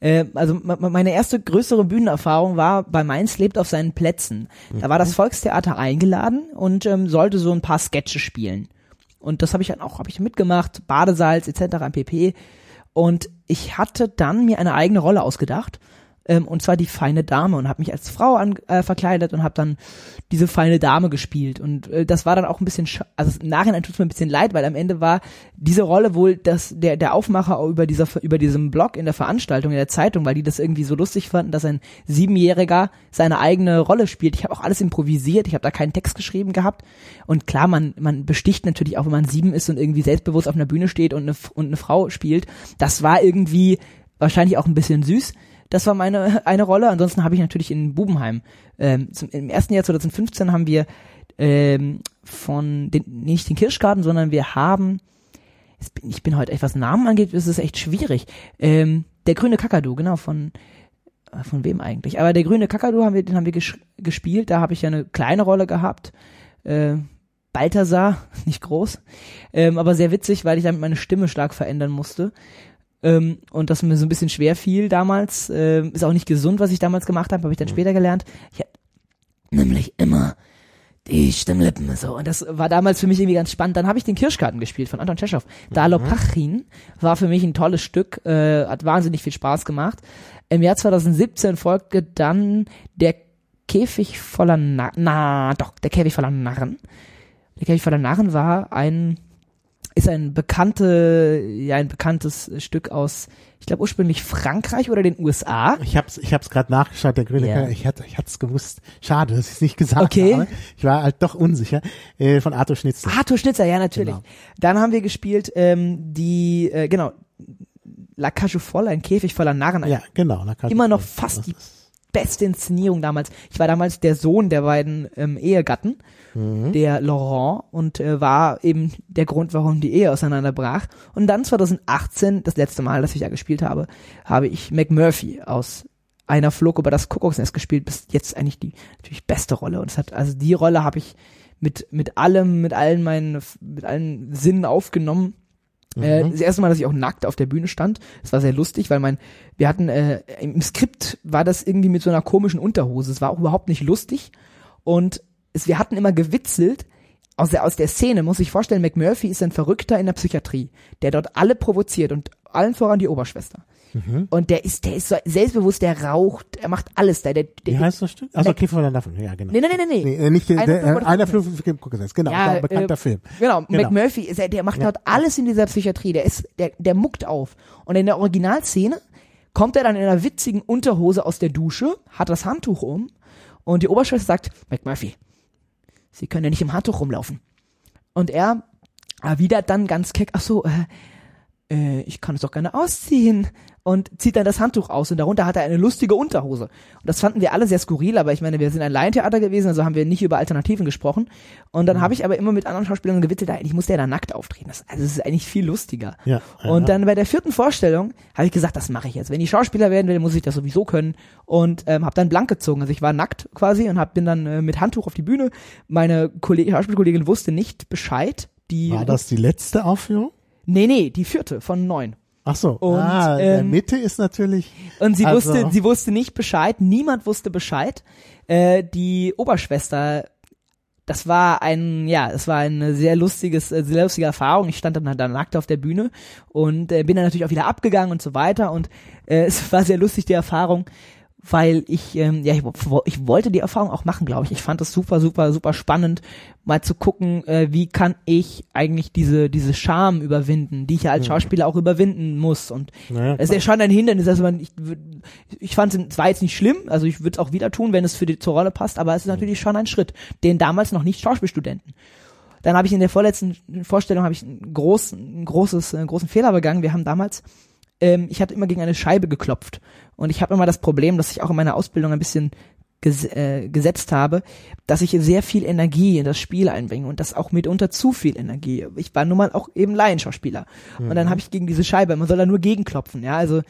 äh, also meine erste größere Bühnenerfahrung war bei Mainz lebt auf seinen Plätzen. Da war das mhm. Volkstheater eingeladen und ähm, sollte so ein paar Sketche spielen. Und das habe ich dann auch hab ich mitgemacht, Badesalz etc. pp. Und ich hatte dann mir eine eigene Rolle ausgedacht ähm, und zwar die feine Dame und habe mich als Frau an, äh, verkleidet und habe dann diese feine Dame gespielt und äh, das war dann auch ein bisschen, also im Nachhinein tut es mir ein bisschen leid, weil am Ende war diese Rolle wohl das der der Aufmacher über dieser über diesem Blog in der Veranstaltung in der Zeitung, weil die das irgendwie so lustig fanden, dass ein siebenjähriger seine eigene Rolle spielt. Ich habe auch alles improvisiert, ich habe da keinen Text geschrieben gehabt und klar, man man besticht natürlich auch, wenn man sieben ist und irgendwie selbstbewusst auf einer Bühne steht und eine und eine Frau spielt. Das war irgendwie wahrscheinlich auch ein bisschen süß. Das war meine eine Rolle. Ansonsten habe ich natürlich in Bubenheim. Ähm, zum, Im ersten Jahr 2015 haben wir ähm, von den, nicht den Kirschgarten, sondern wir haben, bin, ich bin heute etwas Namen angeht, ist es echt schwierig. Ähm, der grüne Kakadu, genau, von äh, von wem eigentlich? Aber der grüne Kakadu haben wir, den haben wir ges gespielt. Da habe ich ja eine kleine Rolle gehabt. Äh, Balthasar, nicht groß, ähm, aber sehr witzig, weil ich damit meine Stimme stark verändern musste ähm, und das mir so ein bisschen schwer fiel damals. Ähm, ist auch nicht gesund, was ich damals gemacht habe, habe ich dann später gelernt. Ich hab nämlich immer die Stimmlippen so. Und das war damals für mich irgendwie ganz spannend. Dann habe ich den Kirschgarten gespielt von Anton Tschechow. Mhm. Pachin war für mich ein tolles Stück, äh, hat wahnsinnig viel Spaß gemacht. Im Jahr 2017 folgte dann der Käfig voller Narren, na doch, der Käfig voller Narren. Der Käfig voller Narren war ein ist ein bekannte, ja ein bekanntes Stück aus, ich glaube ursprünglich Frankreich oder den USA. Ich hab's, ich hab's gerade nachgeschaut, der grüne yeah. ich hatte, ich hatte es gewusst. Schade, dass ich es nicht gesagt okay. habe. Ich war halt doch unsicher. Äh, von Arthur Schnitzer. Arthur Schnitzer, ja natürlich. Genau. Dann haben wir gespielt ähm, die, äh, genau, La Cage Folle, ein Käfig voller Narren. Ja, genau. La Cage Immer noch fast die beste Inszenierung damals. Ich war damals der Sohn der beiden ähm, Ehegatten mhm. der Laurent und äh, war eben der Grund, warum die Ehe auseinanderbrach. Und dann 2018, das letzte Mal, dass ich da gespielt habe, habe ich McMurphy aus einer flog über das Kuckucksnest gespielt, bis jetzt eigentlich die natürlich beste Rolle. Und es hat, also die Rolle habe ich mit, mit allem, mit allen meinen, mit allen Sinnen aufgenommen. Äh, mhm. das erste Mal, dass ich auch nackt auf der Bühne stand. Das war sehr lustig, weil mein, wir hatten, äh, im Skript war das irgendwie mit so einer komischen Unterhose. Es war auch überhaupt nicht lustig. Und ist, wir hatten immer gewitzelt, aus der, aus der Szene, muss ich vorstellen, McMurphy ist ein Verrückter in der Psychiatrie, der dort alle provoziert und allen voran die Oberschwester. Mhm. Und der ist, der ist so selbstbewusst, der raucht, er macht alles da. Der, der, Wie heißt das Stück? Also Käfer von der ja, genau. Nee, nee, nee, nee. nee äh, nicht der, der, einer Flug genau, ja, ein bekannter äh, Film. Genau, genau. McMurphy, ist, der macht ja. dort alles in dieser Psychiatrie, der ist, der, der muckt auf. Und in der Originalszene kommt er dann in einer witzigen Unterhose aus der Dusche, hat das Handtuch um und die Oberschwester sagt, McMurphy, Sie können ja nicht im Handtuch rumlaufen. Und er erwidert dann ganz keck, ach so, äh, äh, ich kann es doch gerne ausziehen und zieht dann das Handtuch aus und darunter hat er eine lustige Unterhose. Und das fanden wir alle sehr skurril, aber ich meine, wir sind ein Laientheater gewesen, also haben wir nicht über Alternativen gesprochen. Und dann mhm. habe ich aber immer mit anderen Schauspielern gewitzelt, eigentlich muss der da nackt auftreten. Das, also das ist eigentlich viel lustiger. Ja, und dann bei der vierten Vorstellung habe ich gesagt, das mache ich jetzt. Wenn ich Schauspieler werden will, muss ich das sowieso können. Und ähm, habe dann blank gezogen. Also ich war nackt quasi und hab, bin dann äh, mit Handtuch auf die Bühne. Meine Kollegin, Schauspielkollegin wusste nicht Bescheid. Die, war das die letzte Aufführung? Nee, nee, die vierte von neun. Ach so. Und, ah, in ähm, Mitte ist natürlich. Und sie also wusste, sie wusste nicht Bescheid. Niemand wusste Bescheid. Äh, die Oberschwester das war ein, ja, es war eine sehr lustiges, äh, sehr lustige Erfahrung. Ich stand dann da nackt auf der Bühne und äh, bin dann natürlich auch wieder abgegangen und so weiter und äh, es war sehr lustig die Erfahrung, weil ich, ähm, ja, ich, ich wollte die Erfahrung auch machen, glaube ich. Ich fand es super, super, super spannend, mal zu gucken, äh, wie kann ich eigentlich diese diese Scham überwinden, die ich ja als Schauspieler auch überwinden muss. Und Naja, es ist ja schon ein Hindernis. Also man, ich, ich fand es war jetzt nicht schlimm, also ich würde es auch wieder tun, wenn es für die zur Rolle passt, aber es ist natürlich schon ein Schritt, den damals noch nicht Schauspielstudenten. Dann habe ich in der vorletzten Vorstellung habe ich einen großen, ein großes, einen großen Fehler begangen. Wir haben damals, ähm, ich hatte immer gegen eine Scheibe geklopft und ich habe immer das Problem, dass ich auch in meiner Ausbildung ein bisschen ges äh, gesetzt habe, dass ich sehr viel Energie in das Spiel einbringe und das auch mitunter zu viel Energie. Ich war nun mal auch eben Laienschauspieler und dann habe ich gegen diese Scheibe, man soll da nur gegenklopfen, ja, also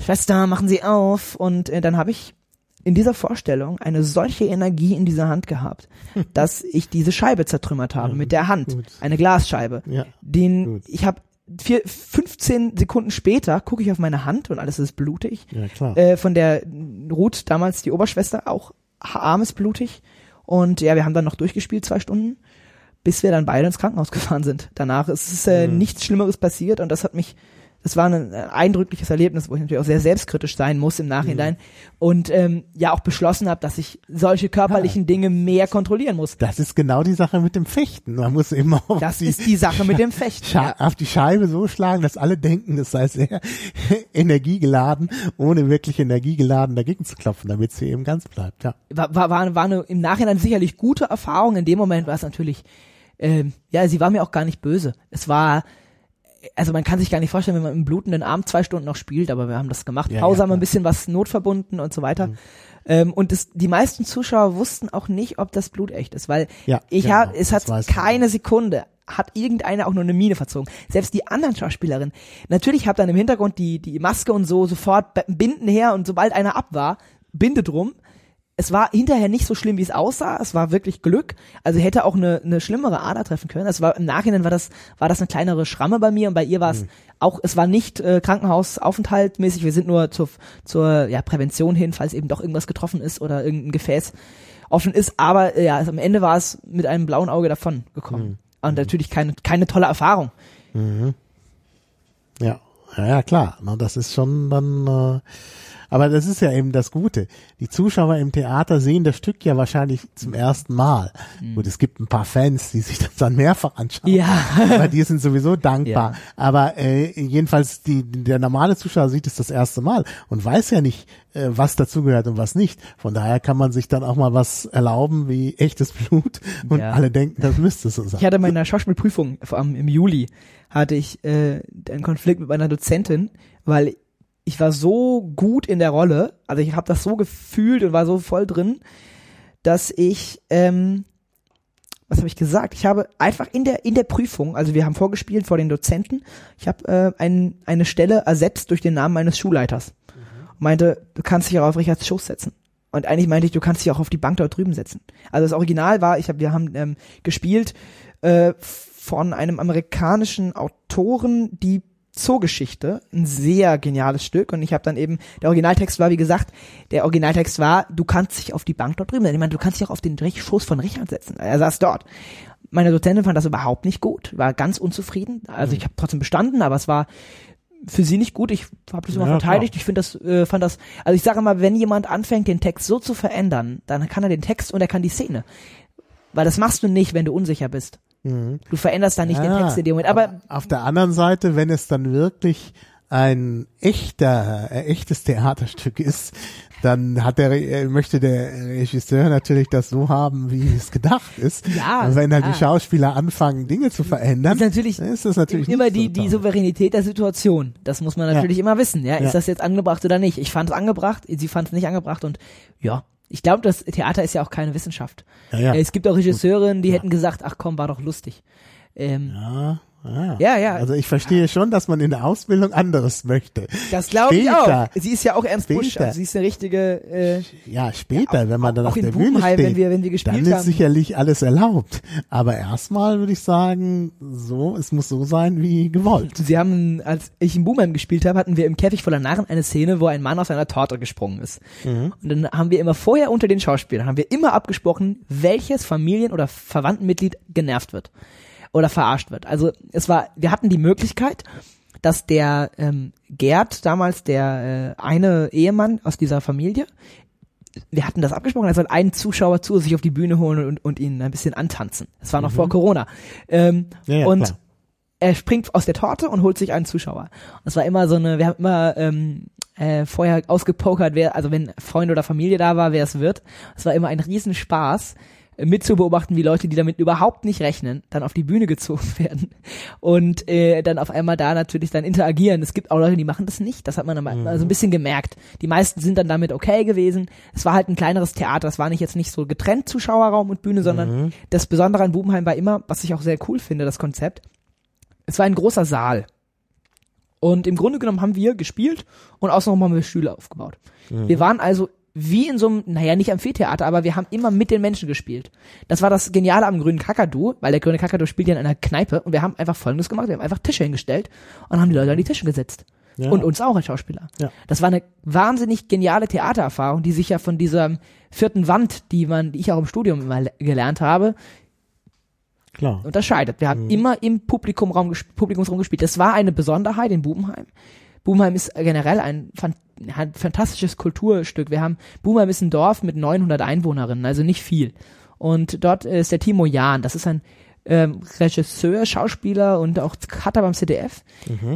Schwester, machen Sie auf und äh, dann habe ich in dieser Vorstellung eine solche Energie in dieser Hand gehabt, dass ich diese Scheibe zertrümmert habe mit der Hand, gut. eine Glasscheibe. Ja, Den gut. ich habe vier, 15 Sekunden später gucke ich auf meine Hand und alles ist blutig. Ja, klar. Äh, von der Ruth damals die Oberschwester auch Arm ist blutig und ja, wir haben dann noch durchgespielt zwei Stunden, bis wir dann beide ins Krankenhaus gefahren sind. Danach ist äh, Mhm. nichts Schlimmeres passiert und das hat mich das war ein äh, eindrückliches Erlebnis, wo ich natürlich auch sehr selbstkritisch sein muss im Nachhinein und ähm, ja auch beschlossen habe, dass ich solche körperlichen Dinge mehr kontrollieren muss. Das ist genau die Sache mit dem Fechten. Man muss immer auf, Das die, ist die Sache mit dem Fechten. Scha Ja. auf die Scheibe so schlagen, dass alle denken, es sei sehr energiegeladen, ohne wirklich energiegeladen dagegen zu klopfen, damit sie eben ganz bleibt. Ja. war, war, war, war eine im Nachhinein sicherlich gute Erfahrung. In dem Moment war es natürlich, ähm, ja, sie war mir auch gar nicht böse. Es war, also man kann sich gar nicht vorstellen, wenn man im blutenden Arm zwei Stunden noch spielt, aber wir haben das gemacht. Ja, Pause ja, haben wir ein bisschen was notverbunden und so weiter. Ähm, und es, die meisten Zuschauer wussten auch nicht, ob das Blut echt ist, weil Ja, ich genau, habe, es das hat keine Sekunde hat irgendeiner auch nur eine Miene verzogen. Selbst die anderen Schauspielerinnen. Natürlich habt dann im Hintergrund die, die Maske und so sofort Binden her und sobald einer ab war, Binde drum. Es war hinterher nicht so schlimm, wie es aussah. Es war wirklich Glück. Also hätte auch eine, eine schlimmere Ader treffen können. Es war im Nachhinein war das war das eine kleinere Schramme bei mir und bei ihr war es auch. Es war nicht äh, Krankenhausaufenthaltmäßig. Wir sind nur zur zur ja, Prävention hin, falls eben doch irgendwas getroffen ist oder irgendein Gefäß offen ist. Aber äh, ja, also am Ende war es mit einem blauen Auge davon gekommen. Und natürlich keine keine tolle Erfahrung. Ja, ja, ja klar. Das ist schon dann. Äh, aber das ist ja eben das Gute. Die Zuschauer im Theater sehen das Stück ja wahrscheinlich zum ersten Mal. Gut, es gibt ein paar Fans, die sich das dann mehrfach anschauen. Ja. Aber die sind sowieso dankbar. Ja. Aber äh, jedenfalls die, der normale Zuschauer sieht es das erste Mal und weiß ja nicht, äh, was dazugehört und was nicht. Von daher kann man sich dann auch mal was erlauben wie echtes Blut und Ja. alle denken, das müsste so sein. Ich hatte in meiner Schauspielprüfung vor allem im Juli hatte ich äh, einen Konflikt mit meiner Dozentin, weil ich war so gut in der Rolle, also ich habe das so gefühlt und war so voll drin, dass ich ähm, was habe ich gesagt? Ich habe einfach in der in der Prüfung, also wir haben vorgespielt vor den Dozenten, ich habe äh, ein, eine Stelle ersetzt durch den Namen meines Schulleiters. Und meinte, du kannst dich auch auf Richards Schoß setzen. Und eigentlich meinte ich, du kannst dich auch auf die Bank dort drüben setzen. Also das Original war, ich hab, wir haben ähm, gespielt äh, von einem amerikanischen Autoren die Zoogeschichte, ein sehr geniales Stück. Und ich habe dann eben, der Originaltext war, wie gesagt, der Originaltext war, du kannst dich auf die Bank dort drüben setzen. Ich meine, du kannst dich auch auf den Schoß von Richard setzen. Er saß dort. Meine Dozentin fand das überhaupt nicht gut, war ganz unzufrieden. Also ich habe trotzdem bestanden, aber es war für sie nicht gut. Ich habe das immer Ja, verteidigt. klar. Ich finde das, äh, fand das. Also ich sage mal, wenn jemand anfängt, den Text so zu verändern, dann kann er den Text und er kann die Szene. Weil das machst du nicht, wenn du unsicher bist. Du veränderst dann nicht den Ja, Text in dem Moment. Aber auf der anderen Seite, wenn es dann wirklich ein echter, äh, echtes Theaterstück ist, dann hat der, äh, möchte der Regisseur natürlich das so haben, wie es gedacht ist. Ja, Und wenn dann ja. die Schauspieler anfangen, Dinge zu verändern, ist natürlich ist das natürlich immer die, so die. Souveränität der Situation. Das muss man natürlich immer wissen. Ja, ist Ja. das jetzt angebracht oder nicht? Ich fand es angebracht, sie fand es nicht angebracht und ja. Ich glaube, das Theater ist ja auch keine Wissenschaft. Ja, ja. Es gibt auch Regisseurinnen, die hätten gesagt, ach komm, war doch lustig. Ähm, Ja, Ah, Ja, ja. Also ich verstehe schon, dass man in der Ausbildung anderes möchte. Das glaube ich auch. Sie ist ja auch Ernst Busch, Später. also sie ist eine richtige, äh, Ja, später, wenn man dann auch auf in der Bühne steht, wenn wir- wenn wir dann gespielt ist haben. sicherlich alles erlaubt. Aber erstmal würde ich sagen, so, es muss so sein wie gewollt. Sie haben, als ich in Boomheim gespielt habe, hatten wir im Käfig voller Narren eine Szene, wo ein Mann aus einer Torte gesprungen ist. Mhm. Und dann haben wir immer vorher unter den Schauspielern, haben wir immer abgesprochen, welches Familien- oder Verwandtenmitglied genervt wird oder verarscht wird. Also es war, wir hatten die Möglichkeit, dass der ähm, Gerd, damals der äh, eine Ehemann aus dieser Familie, wir hatten das abgesprochen, er soll einen Zuschauer zu sich auf die Bühne holen und, und ihn ein bisschen antanzen. Das war noch vor Corona. Ähm, Mhm. Ja, ja, und klar. er springt aus der Torte und holt sich einen Zuschauer. Und es war immer so eine, wir haben immer ähm, äh, vorher ausgepokert, wer, also wenn Freund oder Familie da war, wer es wird. Es war immer ein Riesenspaß mitzubeobachten, wie Leute, die damit überhaupt nicht rechnen, dann auf die Bühne gezogen werden und äh, dann auf einmal da natürlich dann interagieren. Es gibt auch Leute, die machen das nicht. Das hat man dann mal so ein bisschen gemerkt. Die meisten sind dann damit okay gewesen. Es war halt ein kleineres Theater. Es war nicht jetzt nicht so getrennt Zuschauerraum und Bühne, sondern das Besondere an Bubenheim war immer, was ich auch sehr cool finde, das Konzept. Es war ein großer Saal. Und im Grunde genommen haben wir gespielt und außenrum haben wir Stühle aufgebaut. Wir waren also wie in so einem, naja, nicht Amphitheater, aber wir haben immer mit den Menschen gespielt. Das war das Geniale am grünen Kakadu, weil der grüne Kakadu spielt ja in einer Kneipe und wir haben einfach Folgendes gemacht, wir haben einfach Tische hingestellt und haben die Leute an die Tische gesetzt. Ja. Und uns auch als Schauspieler. Ja. Das war eine wahnsinnig geniale Theatererfahrung, die sich ja von dieser vierten Wand, die man, die ich auch im Studium immer le- gelernt habe, Klar. unterscheidet. Wir haben immer im Publikumraum, Publikumsraum gespielt. Das war eine Besonderheit in Bubenheim. Bubenheim ist generell ein ein fantastisches Kulturstück. Wir haben, Bubenheim ist ein Dorf mit 900 Einwohnerinnen, also nicht viel. Und dort ist der Timo Jahn, das ist ein ähm, Regisseur, Schauspieler und auch Cutter beim CDF,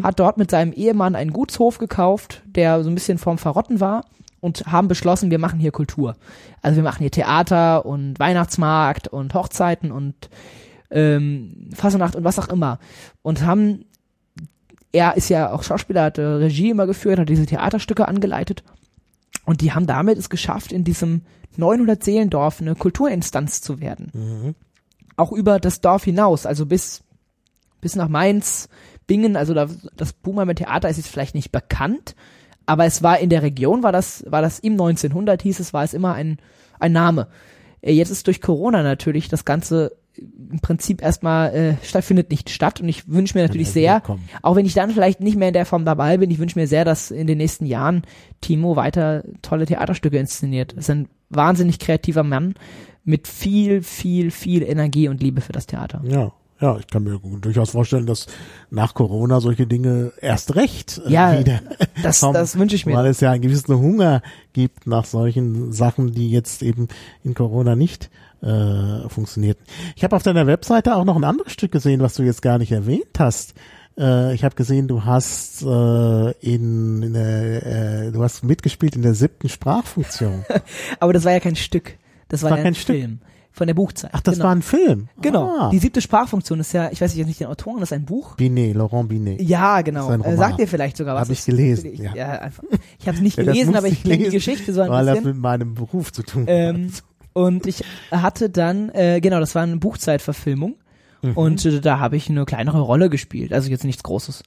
hat dort mit seinem Ehemann einen Gutshof gekauft, der so ein bisschen vorm Verrotten war und haben beschlossen, wir machen hier Kultur. Also wir machen hier Theater und Weihnachtsmarkt und Hochzeiten und ähm, Fasnacht und was auch immer. Und haben, er ist ja auch Schauspieler, hat äh, Regie immer geführt, hat diese Theaterstücke angeleitet. Und die haben damit es geschafft, in diesem 900 Seelendorf eine Kulturinstanz zu werden. Auch über das Dorf hinaus, also bis, bis nach Mainz, Bingen, also da, das Buhmeimer Theater ist jetzt vielleicht nicht bekannt, aber es war in der Region, war das, war das im 1900 hieß es, war es immer ein, ein Name. Äh, Jetzt ist durch Corona natürlich das Ganze im Prinzip erstmal äh, stattfindet nicht statt und ich wünsche mir natürlich sehr, auch wenn ich dann vielleicht nicht mehr in der Form dabei bin, ich wünsche mir sehr, dass in den nächsten Jahren Timo weiter tolle Theaterstücke inszeniert. Er ist ein wahnsinnig kreativer Mann mit viel, viel, viel Energie und Liebe für das Theater. Ja. Ja, ich kann mir durchaus vorstellen, dass nach Corona solche Dinge erst recht äh, Ja, wieder das- kommen, das wünsche ich mir. Weil es ja einen gewissen Hunger gibt nach solchen Sachen, die jetzt eben in Corona nicht äh, funktionierten. Ich habe auf deiner Webseite auch noch ein anderes Stück gesehen, was du jetzt gar nicht erwähnt hast. Äh, ich habe gesehen, du hast äh, in, in der, äh, du hast mitgespielt in der siebten Sprachfunktion. Aber das war ja kein Stück. Das war, war ja kein ein Stück. Film von der Buchzeit. Ach, das genau. war ein Film. Genau. Ah. Die siebte Sprachfunktion ist ja, ich weiß nicht, nicht den Autoren, das ist ein Buch. Binet, Laurent Binet. Ja, genau. Das Äh, sagt ihr vielleicht sogar was? Hab ich Das- gelesen, Ich, ja. ja. einfach. Ich habe es nicht Ja, das gelesen, aber ich kenne die Geschichte so ein weil das bisschen. mit meinem Beruf zu tun Ähm, hat. Und ich hatte dann, äh, genau, das war eine Buchzeitverfilmung. Mhm. Und äh, da habe ich eine kleinere Rolle gespielt, also jetzt nichts Großes.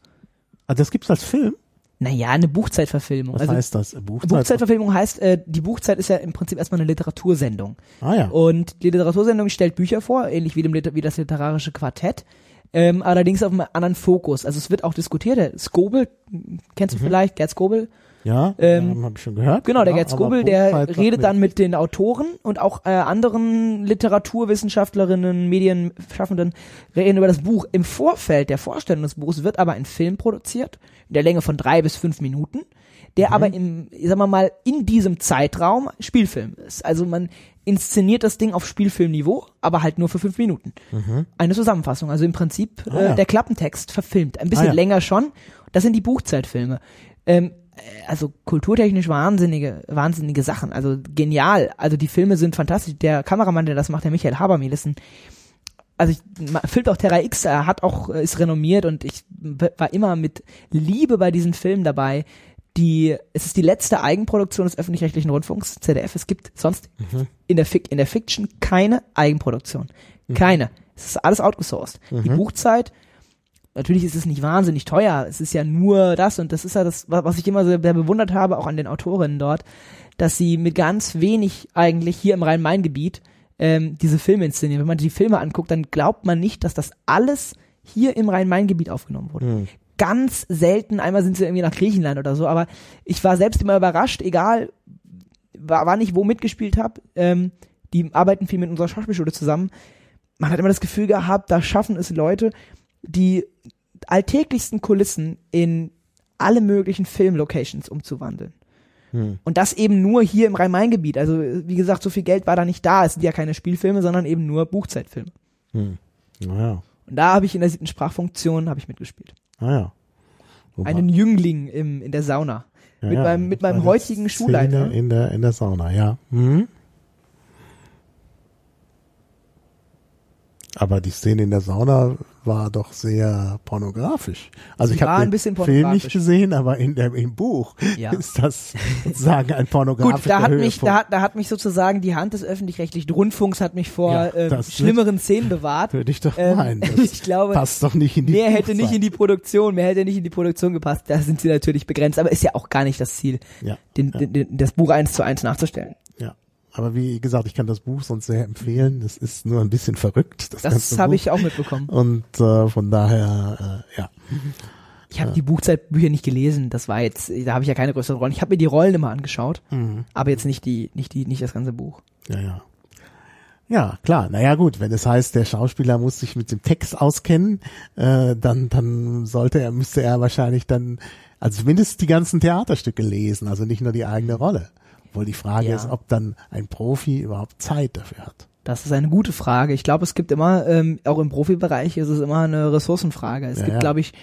Ah, das gibt's als Film? Naja, eine Buchzeitverfilmung. Was also heißt das? Buchzeit? Buchzeitverfilmung heißt, äh, die Buchzeit ist ja im Prinzip erstmal eine Literatursendung. Ah ja. Und die Literatursendung stellt Bücher vor, ähnlich wie, dem, Liter- wie das literarische Quartett. Ähm, allerdings auf einem anderen Fokus. Also es wird auch diskutiert. Der Skobel, kennst Mhm. du vielleicht, Gerd Skobel? Ja, ähm, habe ich schon gehört. Genau, der ja, Gerd Skobel, der redet dann mit den Autoren und auch äh, anderen Literaturwissenschaftlerinnen, Medienschaffenden, reden über das Buch. Im Vorfeld der Vorstellung des Buches wird aber ein Film produziert, in der Länge von drei bis fünf Minuten, der aber im, sagen wir mal, in diesem Zeitraum Spielfilm ist. Also man inszeniert das Ding auf Spielfilmniveau, aber halt nur für fünf Minuten. Eine Zusammenfassung, also im Prinzip Ah, äh, ja. der Klappentext verfilmt. Ein bisschen Ah, ja. länger schon. Das sind die Buchzeitfilme. Ähm, äh, also kulturtechnisch wahnsinnige, wahnsinnige Sachen. Also genial. Also die Filme sind fantastisch. Der Kameramann, der das macht, der Michael Habermehl, ist ein also ich filmt auch Terra X, er hat auch, äh, ist renommiert und ich war immer mit Liebe bei diesen Filmen dabei. Die, es ist die letzte Eigenproduktion des öffentlich-rechtlichen Rundfunks, ZDF. Es gibt sonst in der Fic in der Fiction keine Eigenproduktion. Keine. Es ist alles outgesourced. Die Buchzeit natürlich ist es nicht wahnsinnig teuer. Es ist ja nur das und das ist ja das, was ich immer sehr, sehr bewundert habe, auch an den Autorinnen dort, dass sie mit ganz wenig eigentlich hier im Rhein-Main-Gebiet ähm, diese Filme inszenieren. Wenn man die Filme anguckt, dann glaubt man nicht, dass das alles hier im Rhein-Main-Gebiet aufgenommen wurde. Hm. Ganz selten, einmal sind sie irgendwie nach Griechenland oder so, aber ich war selbst immer überrascht, egal, war, war nicht wo mitgespielt habe, ähm, die arbeiten viel mit unserer Schauspielschule zusammen. Man hat immer das Gefühl gehabt, da schaffen es Leute, die alltäglichsten Kulissen in alle möglichen Filmlocations umzuwandeln. Hm. Und das eben nur hier im Rhein-Main-Gebiet. Also, wie gesagt, so viel Geld war da nicht da. Es sind ja keine Spielfilme, sondern eben nur Buchzeitfilme. Hm. Naja, Und da habe ich in der siebten Sprachfunktion habe ich mitgespielt. naja. Wobei- Einen Jüngling im, in der Sauna. Ja, mit meinem, mit meinem eine heutigen Szene Schulleiter. In der, in der Sauna, ja. Mhm. Aber die Szene in der Sauna war doch sehr pornografisch. Also ich habe ein den bisschen Film nicht gesehen, aber in der, im Buch Ja. ist das sozusagen ein pornografischer Gut, da hat mich, da, hat- da hat mich sozusagen die Hand des öffentlich-rechtlichen Rundfunks hat mich vor Ja, ähm, schlimmeren Szenen bewahrt. Würde ich doch Ähm, meinen. Das ich glaube, passt doch nicht in die Mehr hätte nicht in die Produktion, mehr hätte nicht in die Produktion gepasst. Da sind sie natürlich begrenzt, aber ist ja auch gar nicht das Ziel, Ja, den, den, den, das Buch eins zu eins nachzustellen. ja. Aber wie gesagt, ich kann das Buch sonst sehr empfehlen. Das ist nur ein bisschen verrückt. Das, Das habe ich auch mitbekommen. Und äh, von daher, äh, ja. Ich habe die Buchzeitbücher nicht gelesen. Das war jetzt, da habe ich ja keine größeren Rollen. Ich habe mir die Rollen immer angeschaut, Mhm. aber jetzt nicht die, nicht die, nicht das ganze Buch. Ja, ja. Ja, klar. Naja, gut, wenn es heißt, der Schauspieler muss sich mit dem Text auskennen, äh, dann, dann sollte er, müsste er wahrscheinlich dann, also zumindest die ganzen Theaterstücke lesen, also nicht nur die eigene Rolle. Obwohl die Frage Ja. ist, ob dann ein Profi überhaupt Zeit dafür hat. Das ist eine gute Frage. Ich glaube, es gibt immer, ähm, auch im Profibereich ist es immer eine Ressourcenfrage. Es Ja, gibt, ja. glaube ich,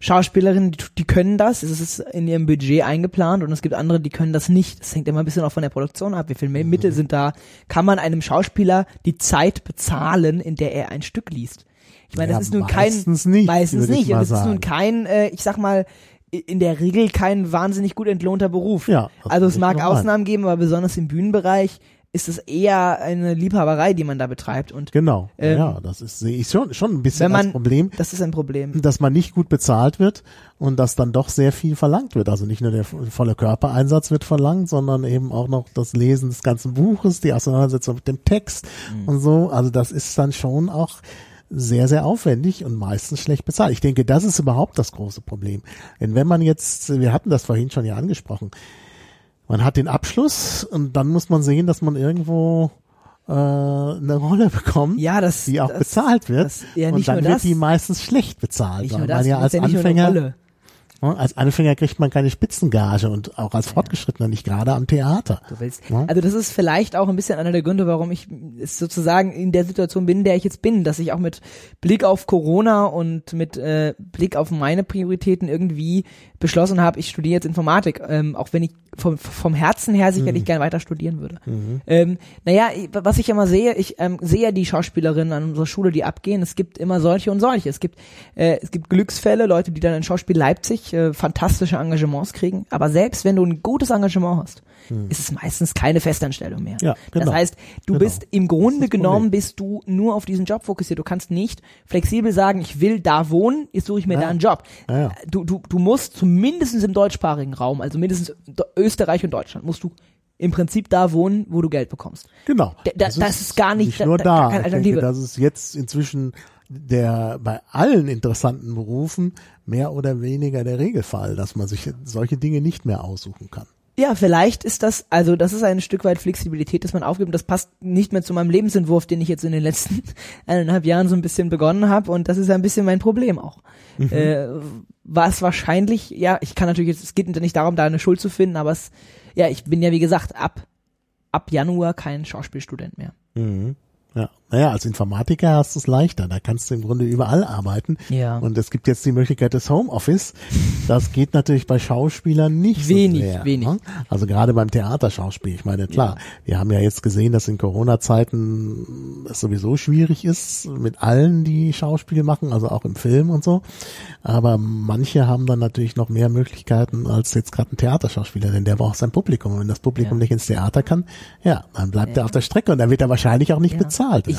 Schauspielerinnen, die, die können das, es ist in ihrem Budget eingeplant und es gibt andere, die können das nicht. Das hängt immer ein bisschen auch von der Produktion ab. Wie viel mehr Mhm. Mittel sind da? Kann man einem Schauspieler die Zeit bezahlen, in der er ein Stück liest? Ich meine, Ja, das ist nun kein, meistens nicht, meistens nicht. Und es ist nun sagen. kein, äh, ich sag mal, in der Regel kein wahnsinnig gut entlohnter Beruf. Ja, Also es mag meinen. Ausnahmen geben, aber besonders im Bühnenbereich ist es eher eine Liebhaberei, die man da betreibt. Und Genau. Ähm, ja, das ist, sehe ich schon, schon ein bisschen man- Problem. das ist ein Problem. dass man nicht gut bezahlt wird und dass dann doch sehr viel verlangt wird. Also nicht nur der volle Körpereinsatz wird verlangt, sondern eben auch noch das Lesen des ganzen Buches, die Auseinandersetzung mit dem Text Mhm. und so. Also das ist dann schon auch sehr, sehr aufwendig und meistens schlecht bezahlt. Ich denke, das ist überhaupt das große Problem. Denn wenn man jetzt, wir hatten das vorhin schon ja angesprochen, man hat den Abschluss und dann muss man sehen, dass man irgendwo äh, eine Rolle bekommt Ja, das, die auch das, bezahlt wird. das- ja, und nicht dann wird das. die meistens schlecht bezahlt. Weil man ja als Anfänger, als Anfänger kriegt man keine Spitzengage und auch als Fortgeschrittener nicht gerade am Theater. Du willst. Ja. Also das ist vielleicht auch ein bisschen einer der Gründe, warum ich sozusagen in der Situation bin, in der ich jetzt bin, dass ich auch mit Blick auf Corona und mit äh, Blick auf meine Prioritäten irgendwie beschlossen habe, ich studiere jetzt Informatik, ähm, auch wenn ich vom, vom Herzen her sicherlich gern weiter studieren würde. Ähm, naja, was ich immer sehe, ich ähm, sehe ja die Schauspielerinnen an unserer Schule, die abgehen. Es gibt immer solche und solche. Es gibt äh, es gibt Glücksfälle, Leute, die dann in Schauspiel Leipzig äh, fantastische Engagements kriegen. Aber selbst wenn du ein gutes Engagement hast, ist es meistens keine Festanstellung mehr. Ja, genau. Das heißt, du Genau. bist im Grunde das genommen bist du nur auf diesen Job fokussiert. Du kannst nicht flexibel sagen, ich will da wohnen, jetzt suche ich mir Ja. da einen Job. Ja. Du, du, du musst zumindest im deutschsprachigen Raum, also mindestens Österreich und Deutschland, musst du im Prinzip da wohnen, wo du Geld bekommst. Genau. Da- da- das ist gar nicht- nicht da- nur da- Ich denke, das ist jetzt inzwischen der bei allen interessanten Berufen mehr oder weniger der Regelfall, dass man sich solche Dinge nicht mehr aussuchen kann. Ja, vielleicht ist das, also das ist ein Stück weit Flexibilität, das man aufgibt. Das passt nicht mehr zu meinem Lebensentwurf, den ich jetzt in den letzten eineinhalb Jahren so ein bisschen begonnen habe. Und das ist ein bisschen mein Problem auch. Äh, was wahrscheinlich, ja, ich kann natürlich es geht nicht darum, da eine Schuld zu finden, aber es, ja, ich bin ja wie gesagt ab, ab Januar kein Schauspielstudent mehr. Mhm. Ja, naja, als Informatiker hast du es leichter. Da kannst du im Grunde überall arbeiten. Ja. Und es gibt jetzt die Möglichkeit des Homeoffice. Das geht natürlich bei Schauspielern nicht Wenig, so sehr. wenig. ne? Also gerade beim Theaterschauspiel. Ich meine, klar, wir haben ja jetzt gesehen, dass in Corona-Zeiten es sowieso schwierig ist mit allen, die Schauspiel machen, also auch im Film und so. Aber manche haben dann natürlich noch mehr Möglichkeiten als jetzt gerade ein Theaterschauspieler, denn der braucht sein Publikum. Und wenn das Publikum Ja. nicht ins Theater kann, ja, dann bleibt er auf der Strecke und dann wird er wahrscheinlich auch nicht Ja. bezahlt. Ich,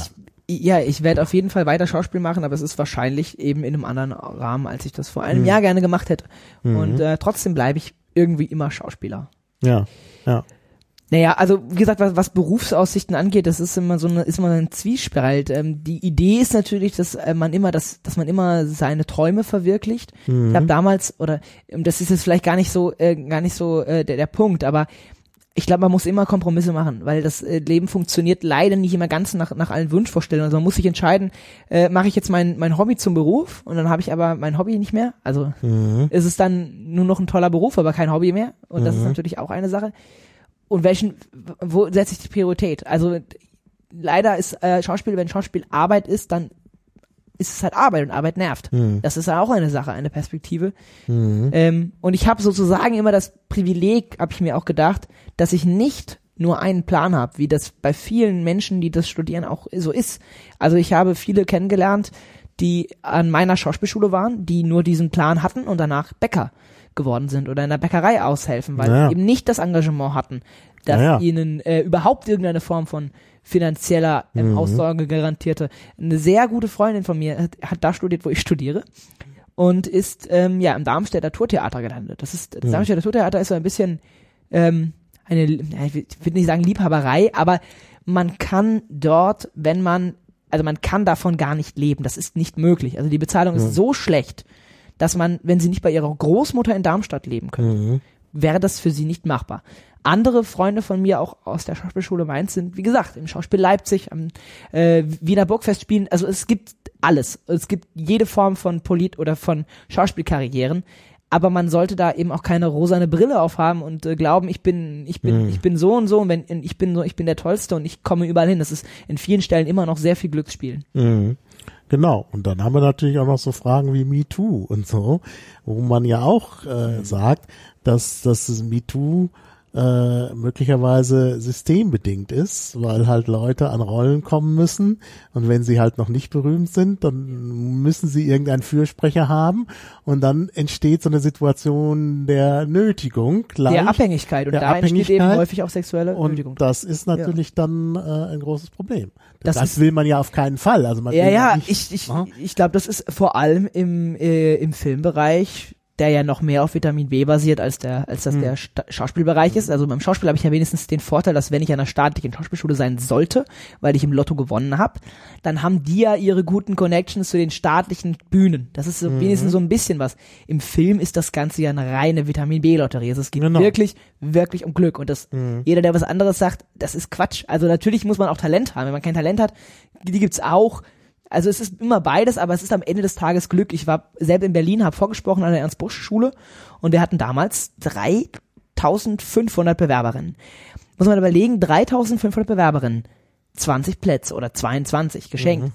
ja. Ich werde auf jeden Fall weiter Schauspiel machen, aber es ist wahrscheinlich eben in einem anderen Rahmen, als ich das vor einem Mhm. Jahr gerne gemacht hätte. Mhm. Und äh, trotzdem bleibe ich irgendwie immer Schauspieler. Ja, ja. Naja, also wie gesagt, was, was Berufsaussichten angeht, das ist immer so eine, ist immer ein Zwiespalt. Ähm, die Idee ist natürlich, dass äh, man immer, das, dass man immer seine Träume verwirklicht. Mhm. Ich habe damals, oder ähm, das ist jetzt vielleicht gar nicht so, äh, gar nicht so äh, der, der Punkt, aber ich glaube, man muss immer Kompromisse machen, weil das äh, Leben funktioniert leider nicht immer ganz nach, nach allen Wunschvorstellungen. Also man muss sich entscheiden, äh, mache ich jetzt mein, mein Hobby zum Beruf und dann habe ich aber mein Hobby nicht mehr. Also Mhm. ist es dann nur noch ein toller Beruf, aber kein Hobby mehr. Und das ist Mhm. natürlich auch eine Sache. Und welchen, wo setze ich die Priorität? Also leider ist äh, Schauspiel, wenn Schauspiel Arbeit ist, dann ist es halt Arbeit und Arbeit nervt. Mhm. Das ist ja auch eine Sache, eine Perspektive. Mhm. Ähm, und ich habe sozusagen immer das Privileg, habe ich mir auch gedacht, dass ich nicht nur einen Plan habe, wie das bei vielen Menschen, die das studieren, auch so ist. Also ich habe viele kennengelernt, die an meiner Schauspielschule waren, die nur diesen Plan hatten und danach Bäcker geworden sind oder in der Bäckerei aushelfen, weil Naja. sie eben nicht das Engagement hatten, dass Naja. ihnen äh, überhaupt irgendeine Form von finanzieller ähm, Mhm. Aussorge garantierte. Eine sehr gute Freundin von mir hat, hat da studiert, wo ich studiere und ist ähm, ja im Darmstädter Tourtheater gelandet. Das ist das Mhm. Darmstädter Tourtheater ist so ein bisschen ähm, eine, ich will nicht sagen Liebhaberei, aber man kann dort, wenn man, also man kann davon gar nicht leben. Das ist nicht möglich. Also die Bezahlung Mhm. ist so schlecht, dass man, wenn sie nicht bei ihrer Großmutter in Darmstadt leben können, Mhm. wäre das für sie nicht machbar. Andere Freunde von mir auch aus der Schauspielschule Mainz sind, wie gesagt, im Schauspiel Leipzig, am äh, Wiener Burgfest spielen. Also es gibt alles. Es gibt jede Form von Polit- oder von Schauspielkarrieren. Aber man sollte da eben auch keine rosane Brille aufhaben und äh, glauben, ich bin, ich bin, Mhm. ich bin so und so und wenn ich bin so, ich bin der Tollste und ich komme überall hin. Das ist in vielen Stellen immer noch sehr viel Glücksspiel. Mhm. Genau. Und dann haben wir natürlich auch noch so Fragen wie MeToo und so, wo man ja auch äh, sagt, dass, dass das MeToo äh, möglicherweise systembedingt ist, weil halt Leute an Rollen kommen müssen und wenn sie halt noch nicht berühmt sind, dann müssen sie irgendeinen Fürsprecher haben und dann entsteht so eine Situation der Nötigung. Der leicht. Abhängigkeit und der da entsteht eben Abhängigkeit häufig auch sexuelle Nötigung. Und das ist natürlich dann äh, ein großes Problem. Das Das, will man ja auf keinen Fall. Also man Ja, ja, nicht, ich, ich, Aha. ich glaube, das ist vor allem im, äh, im Filmbereich, der ja noch mehr auf Vitamin B basiert, als der, als das Hm. der Sta Schauspielbereich ist. Also beim Schauspiel habe ich ja wenigstens den Vorteil, dass wenn ich an einer staatlichen Schauspielschule sein sollte, weil ich im Lotto gewonnen habe, dann haben die ja ihre guten Connections zu den staatlichen Bühnen. Das ist so Mhm. wenigstens so ein bisschen was. Im Film ist das Ganze ja eine reine Vitamin B-Lotterie. Also es geht Genau. wirklich, wirklich um Glück. Und das, Mhm. jeder, der was anderes sagt, das ist Quatsch. Also natürlich muss man auch Talent haben. Wenn man kein Talent hat, die gibt's auch. Also es ist immer beides, aber es ist am Ende des Tages Glück. Ich war selbst in Berlin, habe vorgesprochen an der Ernst-Busch-Schule und wir hatten damals 3500 Bewerberinnen. Muss man überlegen, 3500 Bewerberinnen, 20 Plätze oder 22 geschenkt.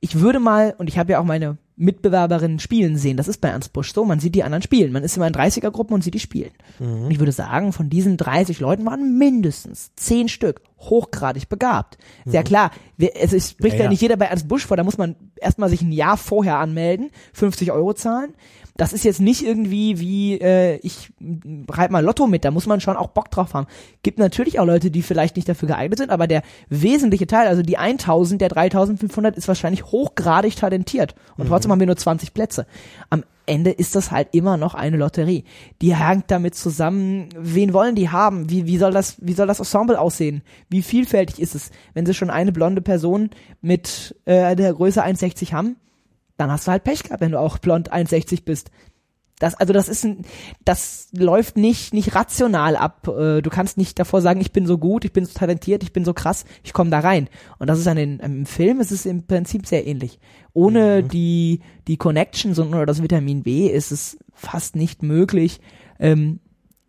Ich würde mal, und ich habe ja auch meine Mitbewerberinnen spielen sehen, das ist bei Ernst Busch so, man sieht die anderen spielen. Man ist immer in 30er-Gruppen und sieht die spielen. Und ich würde sagen, von diesen 30 Leuten waren mindestens 10 Stück hochgradig begabt. Sehr klar, wir, es spricht Ja, ja, ja. nicht jeder bei Ernst Busch vor, da muss man erstmal sich ein Jahr vorher anmelden, 50 Euro zahlen. Das ist jetzt nicht irgendwie wie, äh, ich reite mal Lotto mit, da muss man schon auch Bock drauf haben. Gibt natürlich auch Leute, die vielleicht nicht dafür geeignet sind, aber der wesentliche Teil, also die 1000 der 3500 ist wahrscheinlich hochgradig talentiert. Und trotzdem haben wir nur 20 Plätze. Am Ende ist das halt immer noch eine Lotterie. Die hängt damit zusammen, wen wollen die haben? Wie, wie soll das, wie soll das Ensemble aussehen? Wie vielfältig ist es? Wenn sie schon eine blonde Person mit äh, der Größe 1,60 haben, dann hast du halt Pech gehabt, wenn du auch blond 1,60 bist. Das, also das ist ein, das läuft nicht, nicht rational ab. Äh, Du kannst nicht davor sagen, ich bin so gut, ich bin so talentiert, ich bin so krass, ich komme da rein. Und das ist an den, im Film ist es im Prinzip sehr ähnlich. Ohne die, die Connections und oder das Vitamin B ist es fast nicht möglich, ähm,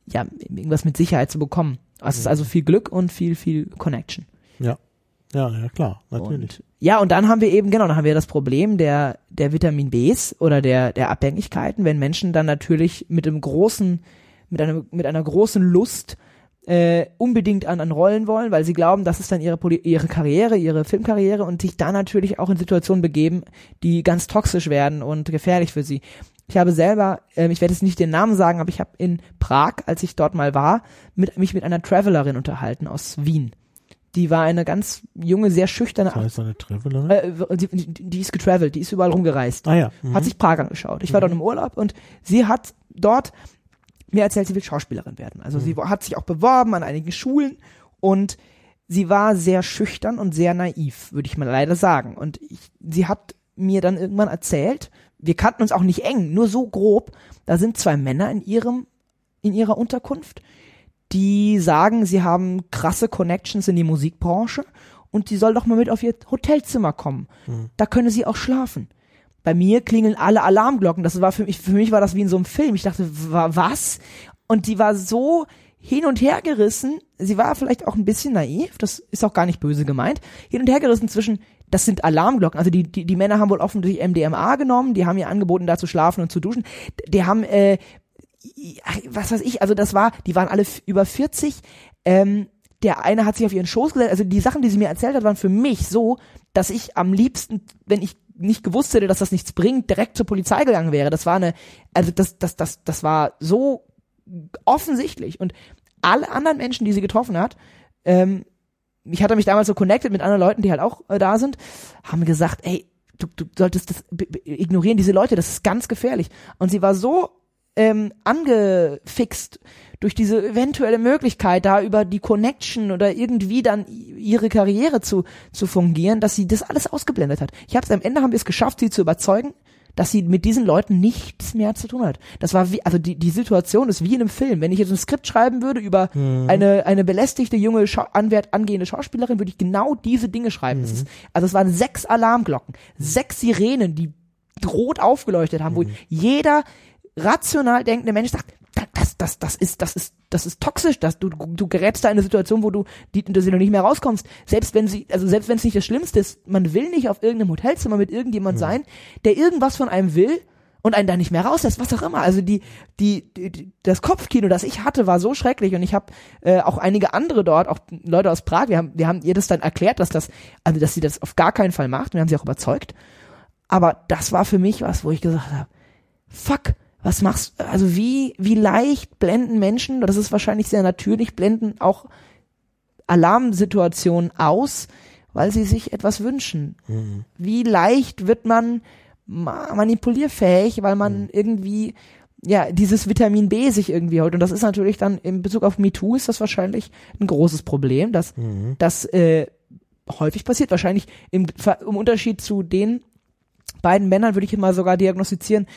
ja, irgendwas mit Sicherheit zu bekommen. Es ist also viel Glück und viel, viel Connection. Ja. Ja, ja, klar, natürlich. Und, ja, und dann haben wir eben, genau, dann haben wir das Problem der, der Vitamin Bs oder der, der Abhängigkeiten, wenn Menschen dann natürlich mit einem großen, mit einer, mit einer großen Lust äh, unbedingt an, an Rollen wollen, weil sie glauben, das ist dann ihre, Poli ihre Karriere, ihre Filmkarriere und sich dann natürlich auch in Situationen begeben, die ganz toxisch werden und gefährlich für sie. Ich habe selber, ähm, ich werde jetzt nicht den Namen sagen, aber ich habe in Prag, als ich dort mal war, mit, mich mit einer Travelerin unterhalten aus Wien Die war eine ganz junge, sehr schüchterne. Das heißt eine Travelerin? Äh, die, die, ist getravelt, die ist überall rumgereist. ah ja. Mhm. Hat sich Prag angeschaut. Ich war dort im Urlaub und sie hat dort mir erzählt, sie will Schauspielerin werden. Also sie hat sich auch beworben an einigen Schulen und sie war sehr schüchtern und sehr naiv, würde ich mal leider sagen. Und ich, sie hat mir dann irgendwann erzählt, wir kannten uns auch nicht eng, nur so grob, da sind zwei Männer in ihrem, in ihrer Unterkunft, die sagen, sie haben krasse Connections in die Musikbranche und die soll doch mal mit auf ihr Hotelzimmer kommen. Da könne sie auch schlafen. Bei mir klingeln alle Alarmglocken. Das war für mich, für mich war das wie in so einem Film. Ich dachte, wa- was? Und die war so hin und her gerissen. Sie war vielleicht auch ein bisschen naiv. Das ist auch gar nicht böse gemeint. Hin und her gerissen zwischen, das sind Alarmglocken. Also die, die, die Männer haben wohl offensichtlich MDMA genommen. Die haben ihr angeboten, da zu schlafen und zu duschen. Die haben, äh, was weiß ich, also das war, die waren alle über 40. Ähm, der eine hat sich auf ihren Schoß gesetzt. Also die Sachen, die sie mir erzählt hat, waren für mich so, dass ich am liebsten, wenn ich nicht gewusst hätte, dass das nichts bringt, direkt zur Polizei gegangen wäre. Das war eine, also das, das, das, das war so offensichtlich. Und alle anderen Menschen, die sie getroffen hat, ähm, ich hatte mich damals so connected mit anderen Leuten, die halt auch äh, da sind, haben gesagt, ey, du, du solltest das ignorieren, diese Leute, das ist ganz gefährlich. Und sie war so ähm, angefixt durch diese eventuelle Möglichkeit, da über die Connection oder irgendwie dann ihre Karriere zu, zu fungieren, dass sie das alles ausgeblendet hat. Ich habe am Ende haben wir es geschafft, sie zu überzeugen, dass sie mit diesen Leuten nichts mehr zu tun hat. Das war wie, also die, die Situation ist wie in einem Film. Wenn ich jetzt ein Skript schreiben würde über eine, eine belästigte junge Schau Anwert, angehende Schauspielerin, würde ich genau diese Dinge schreiben. Das ist, also es waren sechs Alarmglocken, sechs Sirenen, die rot aufgeleuchtet haben, wo jeder rational denkende Mensch sagt, "Da- das, das, das ist, das ist, das ist toxisch, dass du, du gerätst da in eine Situation, wo du, die, dass du noch nicht mehr rauskommst. Selbst wenn sie, also selbst wenn es nicht das Schlimmste ist, man will nicht auf irgendeinem Hotelzimmer mit irgendjemand sein, der irgendwas von einem will und einen da nicht mehr rauslässt, was auch immer. Also die, die, die, das Kopfkino, das ich hatte, war so schrecklich und ich habe äh, auch einige andere dort, auch Leute aus Prag, wir haben, wir haben ihr das dann erklärt, dass das, also dass sie das auf gar keinen Fall macht. Wir haben sie auch überzeugt. Aber das war für mich was, wo ich gesagt habe, fuck, was machst also wie wie leicht blenden Menschen, das ist wahrscheinlich sehr natürlich, blenden auch Alarmsituationen aus, weil sie sich etwas wünschen. Wie leicht wird man ma manipulierfähig, weil man irgendwie ja dieses Vitamin B sich irgendwie holt und das ist natürlich dann in Bezug auf MeToo ist das wahrscheinlich ein großes Problem, dass das äh, häufig passiert. Wahrscheinlich im, im Unterschied zu den beiden Männern würde ich mal sogar diagnostizieren.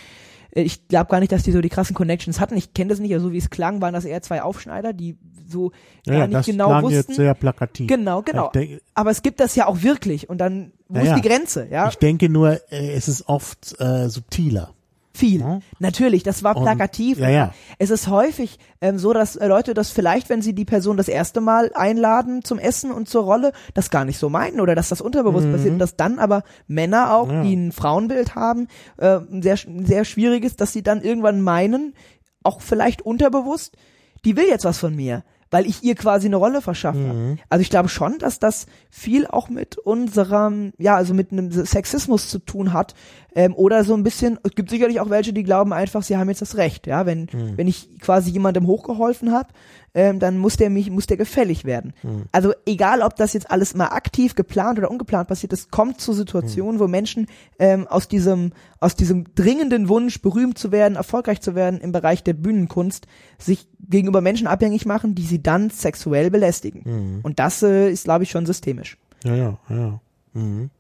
Ich glaube gar nicht, dass die so die krassen Connections hatten. Ich kenne das nicht, aber so wie es klang, waren das eher zwei Aufschneider, die so Ja, gar nicht das genau klang wussten. jetzt sehr plakativ. genau, genau. Denke, aber es gibt das ja auch wirklich und dann wo Ja, ist die Grenze? Ja, ich denke nur, äh, es ist oft äh, subtiler. Viel. Ja. Natürlich, das war Und- plakativ. ja, ja. Es ist häufig ähm, so, dass Leute das vielleicht, wenn sie die Person das erste Mal einladen zum Essen und zur Rolle, das gar nicht so meinen oder dass das unterbewusst passiert und dass dann aber Männer auch, Mhm. Ja. die ein Frauenbild haben, äh, ein sehr, sehr schwieriges, dass sie dann irgendwann meinen, auch vielleicht unterbewusst, die will jetzt was von mir, weil ich ihr quasi eine Rolle verschaffe. Mhm. Also ich glaube schon, dass das viel auch mit unserem, ja, also mit einem Sexismus zu tun hat. Ähm, oder so ein bisschen, es gibt sicherlich auch welche, die glauben einfach, sie haben jetzt das Recht, ja. Wenn, Mhm. wenn ich quasi jemandem hochgeholfen habe, ähm, dann muss der mich, muss der gefällig werden. Mhm. Also egal, ob das jetzt alles mal aktiv geplant oder ungeplant passiert, es kommt zu Situationen, Mhm. wo Menschen ähm, aus diesem, aus diesem dringenden Wunsch, berühmt zu werden, erfolgreich zu werden im Bereich der Bühnenkunst, sich gegenüber Menschen abhängig machen, die sie dann sexuell belästigen. Mhm. Und das äh, ist, glaube ich, schon systemisch. Ja, ja, ja. Mhm.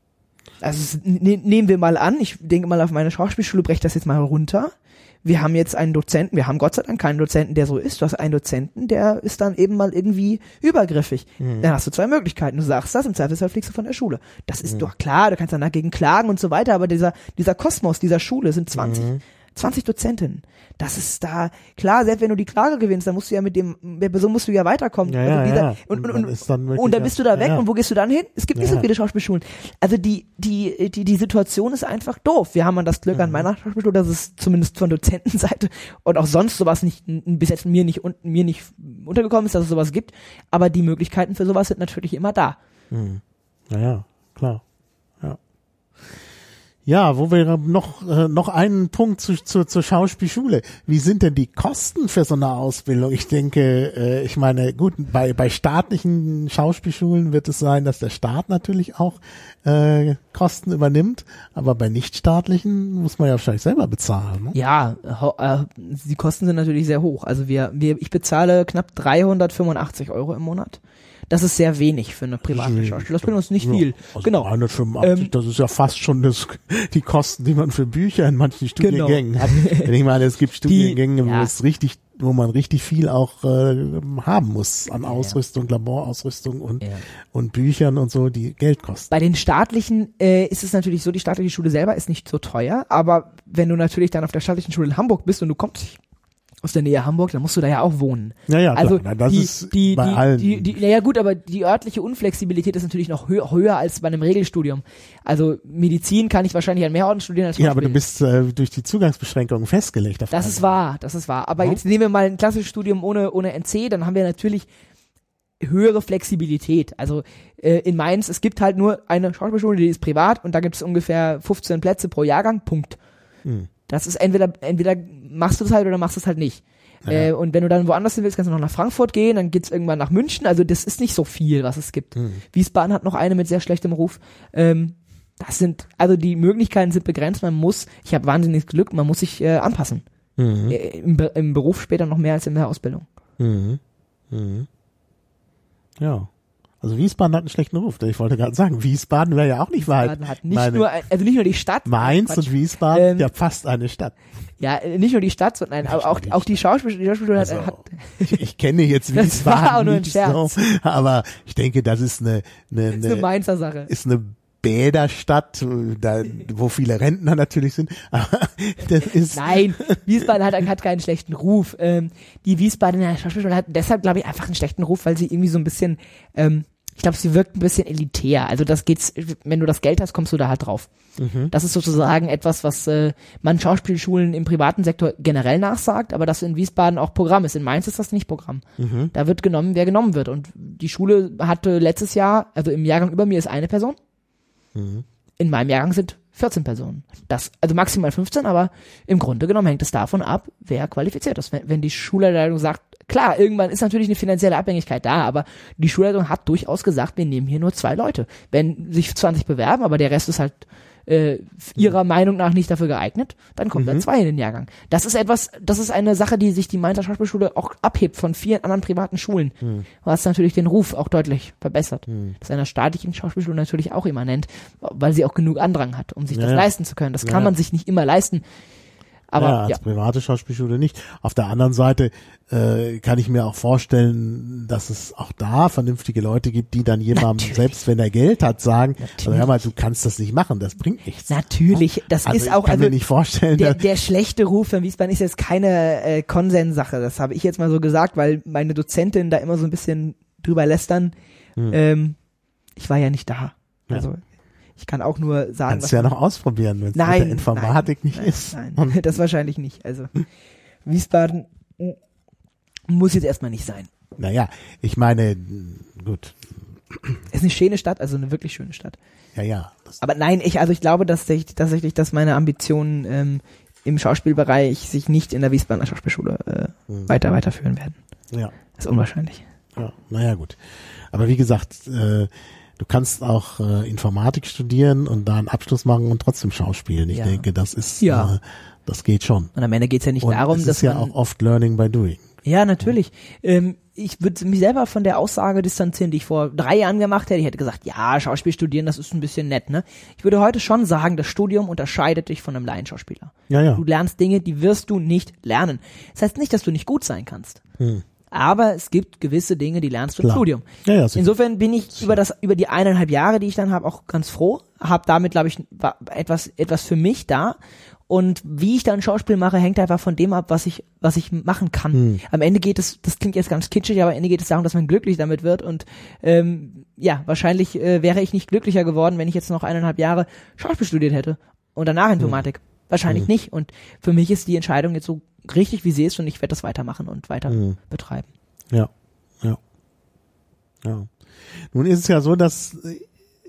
Also ne, nehmen wir mal an, ich denke mal auf meine Schauspielschule, breche das jetzt mal runter. Wir haben jetzt einen Dozenten, wir haben Gott sei Dank keinen Dozenten, der so ist. Du hast einen Dozenten, der ist dann eben mal irgendwie übergriffig. Dann hast du zwei Möglichkeiten. Du sagst das, im Zweifelsfall fliegst du von der Schule. Das ist doch klar, du kannst dann dagegen klagen und so weiter, aber dieser, dieser Kosmos dieser Schule sind 20. 20 Dozentinnen. Das ist da, klar, selbst wenn du die Klage gewinnst, dann musst du ja mit dem, der Person musst du ja weiterkommen. Ja, ja, dieser, ja. Und, und, Und und, dann und dann bist du da weg und wo gehst du dann hin? Es gibt nicht so viele Schauspielschulen. Also die, die, die, die Situation ist einfach doof. Wir haben an das Glück Mhm. an meiner Schauspielschule, dass es zumindest von Dozentenseite und auch sonst sowas nicht, bis jetzt mir nicht, mir nicht untergekommen ist, dass es sowas gibt. Aber die Möglichkeiten für sowas sind natürlich immer da. Mhm. Ja, ja, klar. Ja. Wo wir noch, äh, noch einen Punkt zu, zu, zur Schauspielschule. Wie sind denn die Kosten für so eine Ausbildung? Ich denke, äh, ich meine, gut, bei, bei staatlichen Schauspielschulen wird es sein, dass der Staat natürlich auch äh, Kosten übernimmt, aber bei nichtstaatlichen muss man ja wahrscheinlich selber bezahlen. Ne? Ja, äh, die Kosten sind natürlich sehr hoch. Also wir, wir, ich bezahle knapp 385 Euro im Monat. Das ist sehr wenig für eine private Schauspielausbildung. Das ist nicht Ja, viel. Also genau. 185, Ähm, das ist ja fast schon das, die Kosten, die man für Bücher in manchen Genau. Studiengängen hat. Wenn ich meine, es gibt Studiengänge, wo ja. es richtig, wo man richtig viel auch äh, haben muss an Ausrüstung, Laborausrüstung und, Ja. und Büchern und so, die Geld kosten. Bei den staatlichen äh, ist es natürlich so, die staatliche Schule selber ist nicht so teuer, aber wenn du natürlich dann auf der staatlichen Schule in Hamburg bist und du kommst aus der Nähe Hamburg, dann musst du da ja auch wohnen. Ja, ja, also klar. Na, das die, ist die, bei die, allen. Die, die, naja gut, aber die örtliche Unflexibilität ist natürlich noch hö höher als bei einem Regelstudium. Also Medizin kann ich wahrscheinlich an mehr Orten studieren als ja, aber du bist äh, durch die Zugangsbeschränkungen festgelegt. Das ist wahr, das ist wahr. Aber Ja. jetzt nehmen wir mal ein klassisches Studium ohne, ohne NC, dann haben wir natürlich höhere Flexibilität. Also äh, in Mainz, es gibt halt nur eine Schauspielschule, die ist privat und da gibt es ungefähr 15 Plätze pro Jahrgang, Punkt. Hm. Das ist entweder, entweder machst du das halt oder machst du es halt nicht. Äh, und wenn du dann woanders hin willst, kannst du noch nach Frankfurt gehen, dann geht's irgendwann nach München. Also das ist nicht so viel, was es gibt. Hm. Wiesbaden hat noch eine mit sehr schlechtem Ruf. Ähm, das sind, also die Möglichkeiten sind begrenzt. Man muss, ich habe wahnsinniges Glück, man muss sich äh, anpassen. Mhm. Äh, Im, Im Beruf später noch mehr als in der Ausbildung. Mhm. Mhm. Ja. Also Wiesbaden hat einen schlechten Ruf. Ich wollte gerade sagen, Wiesbaden wäre ja auch nicht wahr. Wiesbaden hat nicht meine- nur, ein- also nicht nur die Stadt. Mainz Quatsch. und Wiesbaden, Ähm, ja fast eine Stadt. Ja, nicht nur die Stadt, sondern aber auch, die auch die Schauspiel, die Schauspielschule hat, Also, hat, ich, ich kenne jetzt Wiesbaden nicht so, aber ich denke, das ist eine, eine, ist eine eine Mainzer Sache. ist eine Bäderstadt, da, wo viele Rentner natürlich sind. Aber das ist Nein, Wiesbaden hat, hat keinen schlechten Ruf. Ähm, die Wiesbadener Schauspielschule hat deshalb, glaube ich, einfach einen schlechten Ruf, weil sie irgendwie so ein bisschen, ähm, ich glaube, sie wirkt ein bisschen elitär. Also das geht's, wenn du das Geld hast, kommst du da halt drauf. Das ist sozusagen etwas, was äh, man Schauspielschulen im privaten Sektor generell nachsagt, aber das in Wiesbaden auch Programm ist. In Mainz ist das nicht Programm. Da wird genommen, wer genommen wird. Und die Schule hatte letztes Jahr, also im Jahrgang über mir ist eine Person. In meinem Jahrgang sind 14 Personen. Das, also maximal 15, aber im Grunde genommen hängt es davon ab, wer qualifiziert ist. Wenn, wenn die Schulleitung sagt, klar, irgendwann ist natürlich eine finanzielle Abhängigkeit da, aber die Schulleitung hat durchaus gesagt, wir nehmen hier nur zwei Leute. Wenn sich 20 bewerben, aber der Rest ist halt äh, ihrer Meinung nach nicht dafür geeignet, dann kommen da zwei in den Jahrgang. Das ist etwas, das ist eine Sache, die sich die Mainzer Schauspielschule auch abhebt von vielen anderen privaten Schulen, was natürlich den Ruf auch deutlich verbessert. Das ist einer staatlichen Schauspielschule natürlich auch immanent, weil sie auch genug Andrang hat, um sich Ja, das leisten zu können. Das Ja, kann man sich nicht immer leisten. Aber ja, ja, als private Schauspielschule nicht. Auf der anderen Seite äh, kann ich mir auch vorstellen, dass es auch da vernünftige Leute gibt, die dann jemandem, Natürlich. selbst wenn er Geld hat, sagen, also hör mal, du kannst das nicht machen, das bringt nichts. natürlich, das also ist auch, kann also mir nicht vorstellen, der, der schlechte Ruf von Wiesbaden ist jetzt keine äh, Konsenssache. Das habe ich jetzt mal so gesagt, weil meine Dozentin da immer so ein bisschen drüber lästern. Ähm, ich war ja nicht da. Ja. Ich kann auch nur sagen, kannst du ja noch ausprobieren, wenn es mit der Informatik nein, nicht nein, ist. Nein, das wahrscheinlich nicht. Also Wiesbaden mm, muss jetzt erstmal nicht sein. Naja, ich meine, gut, Ist eine schöne Stadt, also eine wirklich schöne Stadt. ja, ja. Aber nein, ich, also ich glaube dass ich, tatsächlich, dass meine Ambitionen ähm, im Schauspielbereich sich nicht in der Wiesbadener Schauspielschule äh, Mhm. weiter weiterführen werden. ja, Das ist unwahrscheinlich. ja, naja, gut. Aber wie gesagt, äh, du kannst auch äh, Informatik studieren und da einen Abschluss machen und trotzdem Schauspielen. Ich Ja. denke, das ist, Ja. äh, das geht schon. Und am Ende geht's ja nicht Und darum, es dass ist ja auch oft Learning by Doing. Ja, natürlich. Ähm, ich würde mich selber von der Aussage distanzieren, die ich vor drei Jahren gemacht hätte. Ich hätte gesagt, ja, Schauspiel studieren, das ist ein bisschen nett, ne? Ich würde heute schon sagen, das Studium unterscheidet dich von einem Laienschauspieler. Ja, ja. Du lernst Dinge, die wirst du nicht lernen. Das heißt nicht, dass du nicht gut sein kannst. Hm. Aber es gibt gewisse Dinge, die lernst du im. Studium. Ja, ja. Insofern bin ich über das über die eineinhalb Jahre, die ich dann habe, auch ganz froh. Hab damit, glaube ich, wa- etwas etwas für mich da. Und wie ich dann Schauspiel mache, hängt einfach von dem ab, was ich was ich machen kann. Hm. Am Ende geht es, das klingt jetzt ganz kitschig, aber am Ende geht es darum, dass man glücklich damit wird. Und ähm, ja, wahrscheinlich äh, wäre ich nicht glücklicher geworden, wenn ich jetzt noch eineinhalb Jahre Schauspiel studiert hätte und danach Informatik. Wahrscheinlich nicht. Und für mich ist die Entscheidung jetzt so richtig, wie sie ist, und ich werde das weitermachen und weiter Hm. betreiben. Ja, ja, ja. Nun ist es ja so, dass äh,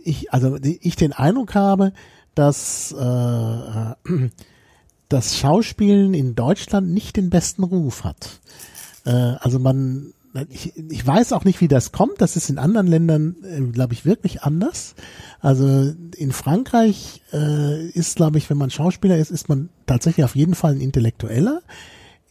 ich, also ich den Eindruck habe, dass äh, das Schauspielen in Deutschland nicht den besten Ruf hat. Äh, also man, ich, ich weiß auch nicht, wie das kommt. Das ist in anderen Ländern, äh, glaube ich, wirklich anders. Also in Frankreich äh, ist, glaube ich, wenn man Schauspieler ist, ist man tatsächlich auf jeden Fall ein Intellektueller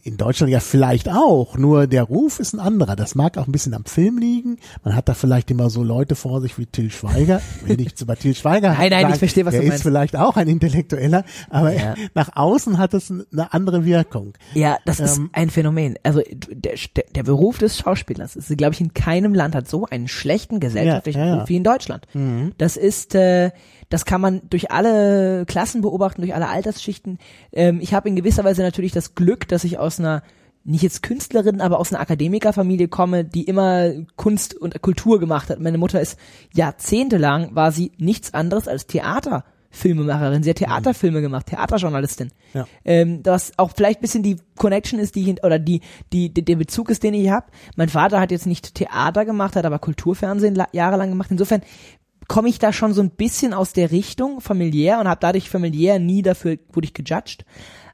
in Deutschland ja vielleicht auch, nur der Ruf ist ein anderer. Das mag auch ein bisschen am Film liegen. Man hat da vielleicht immer so Leute vor sich wie Till Schweiger. Will nichts über Till Schweiger Nein, nein, sagen. ich verstehe, was der du meinst. ist vielleicht auch ein Intellektueller, aber Ja. nach außen hat es eine andere Wirkung. Ja, das ist Ähm, ein Phänomen. Also der, der, Beruf des Schauspielers ist, glaube ich, in keinem Land hat so einen schlechten gesellschaftlichen Ja, ja, ja. Ruf wie in Deutschland. Das ist, äh, das kann man durch alle Klassen beobachten, durch alle Altersschichten. Ähm, ich habe in gewisser Weise natürlich das Glück, dass ich aus einer nicht jetzt Künstlerin, aber aus einer Akademikerfamilie komme, die immer Kunst und Kultur gemacht hat. Meine Mutter ist jahrzehntelang war sie nichts anderes als Theaterfilmemacherin. Sie hat Theaterfilme gemacht, Theaterjournalistin Ja. ähm, das auch vielleicht ein bisschen die Connection ist, die ich, oder die, die, die der Bezug ist, den ich habe. Mein Vater hat jetzt nicht Theater gemacht, hat aber Kulturfernsehen la- jahrelang gemacht. Insofern komme ich da schon so ein bisschen aus der Richtung familiär und habe dadurch familiär nie dafür wurde ich gejudged.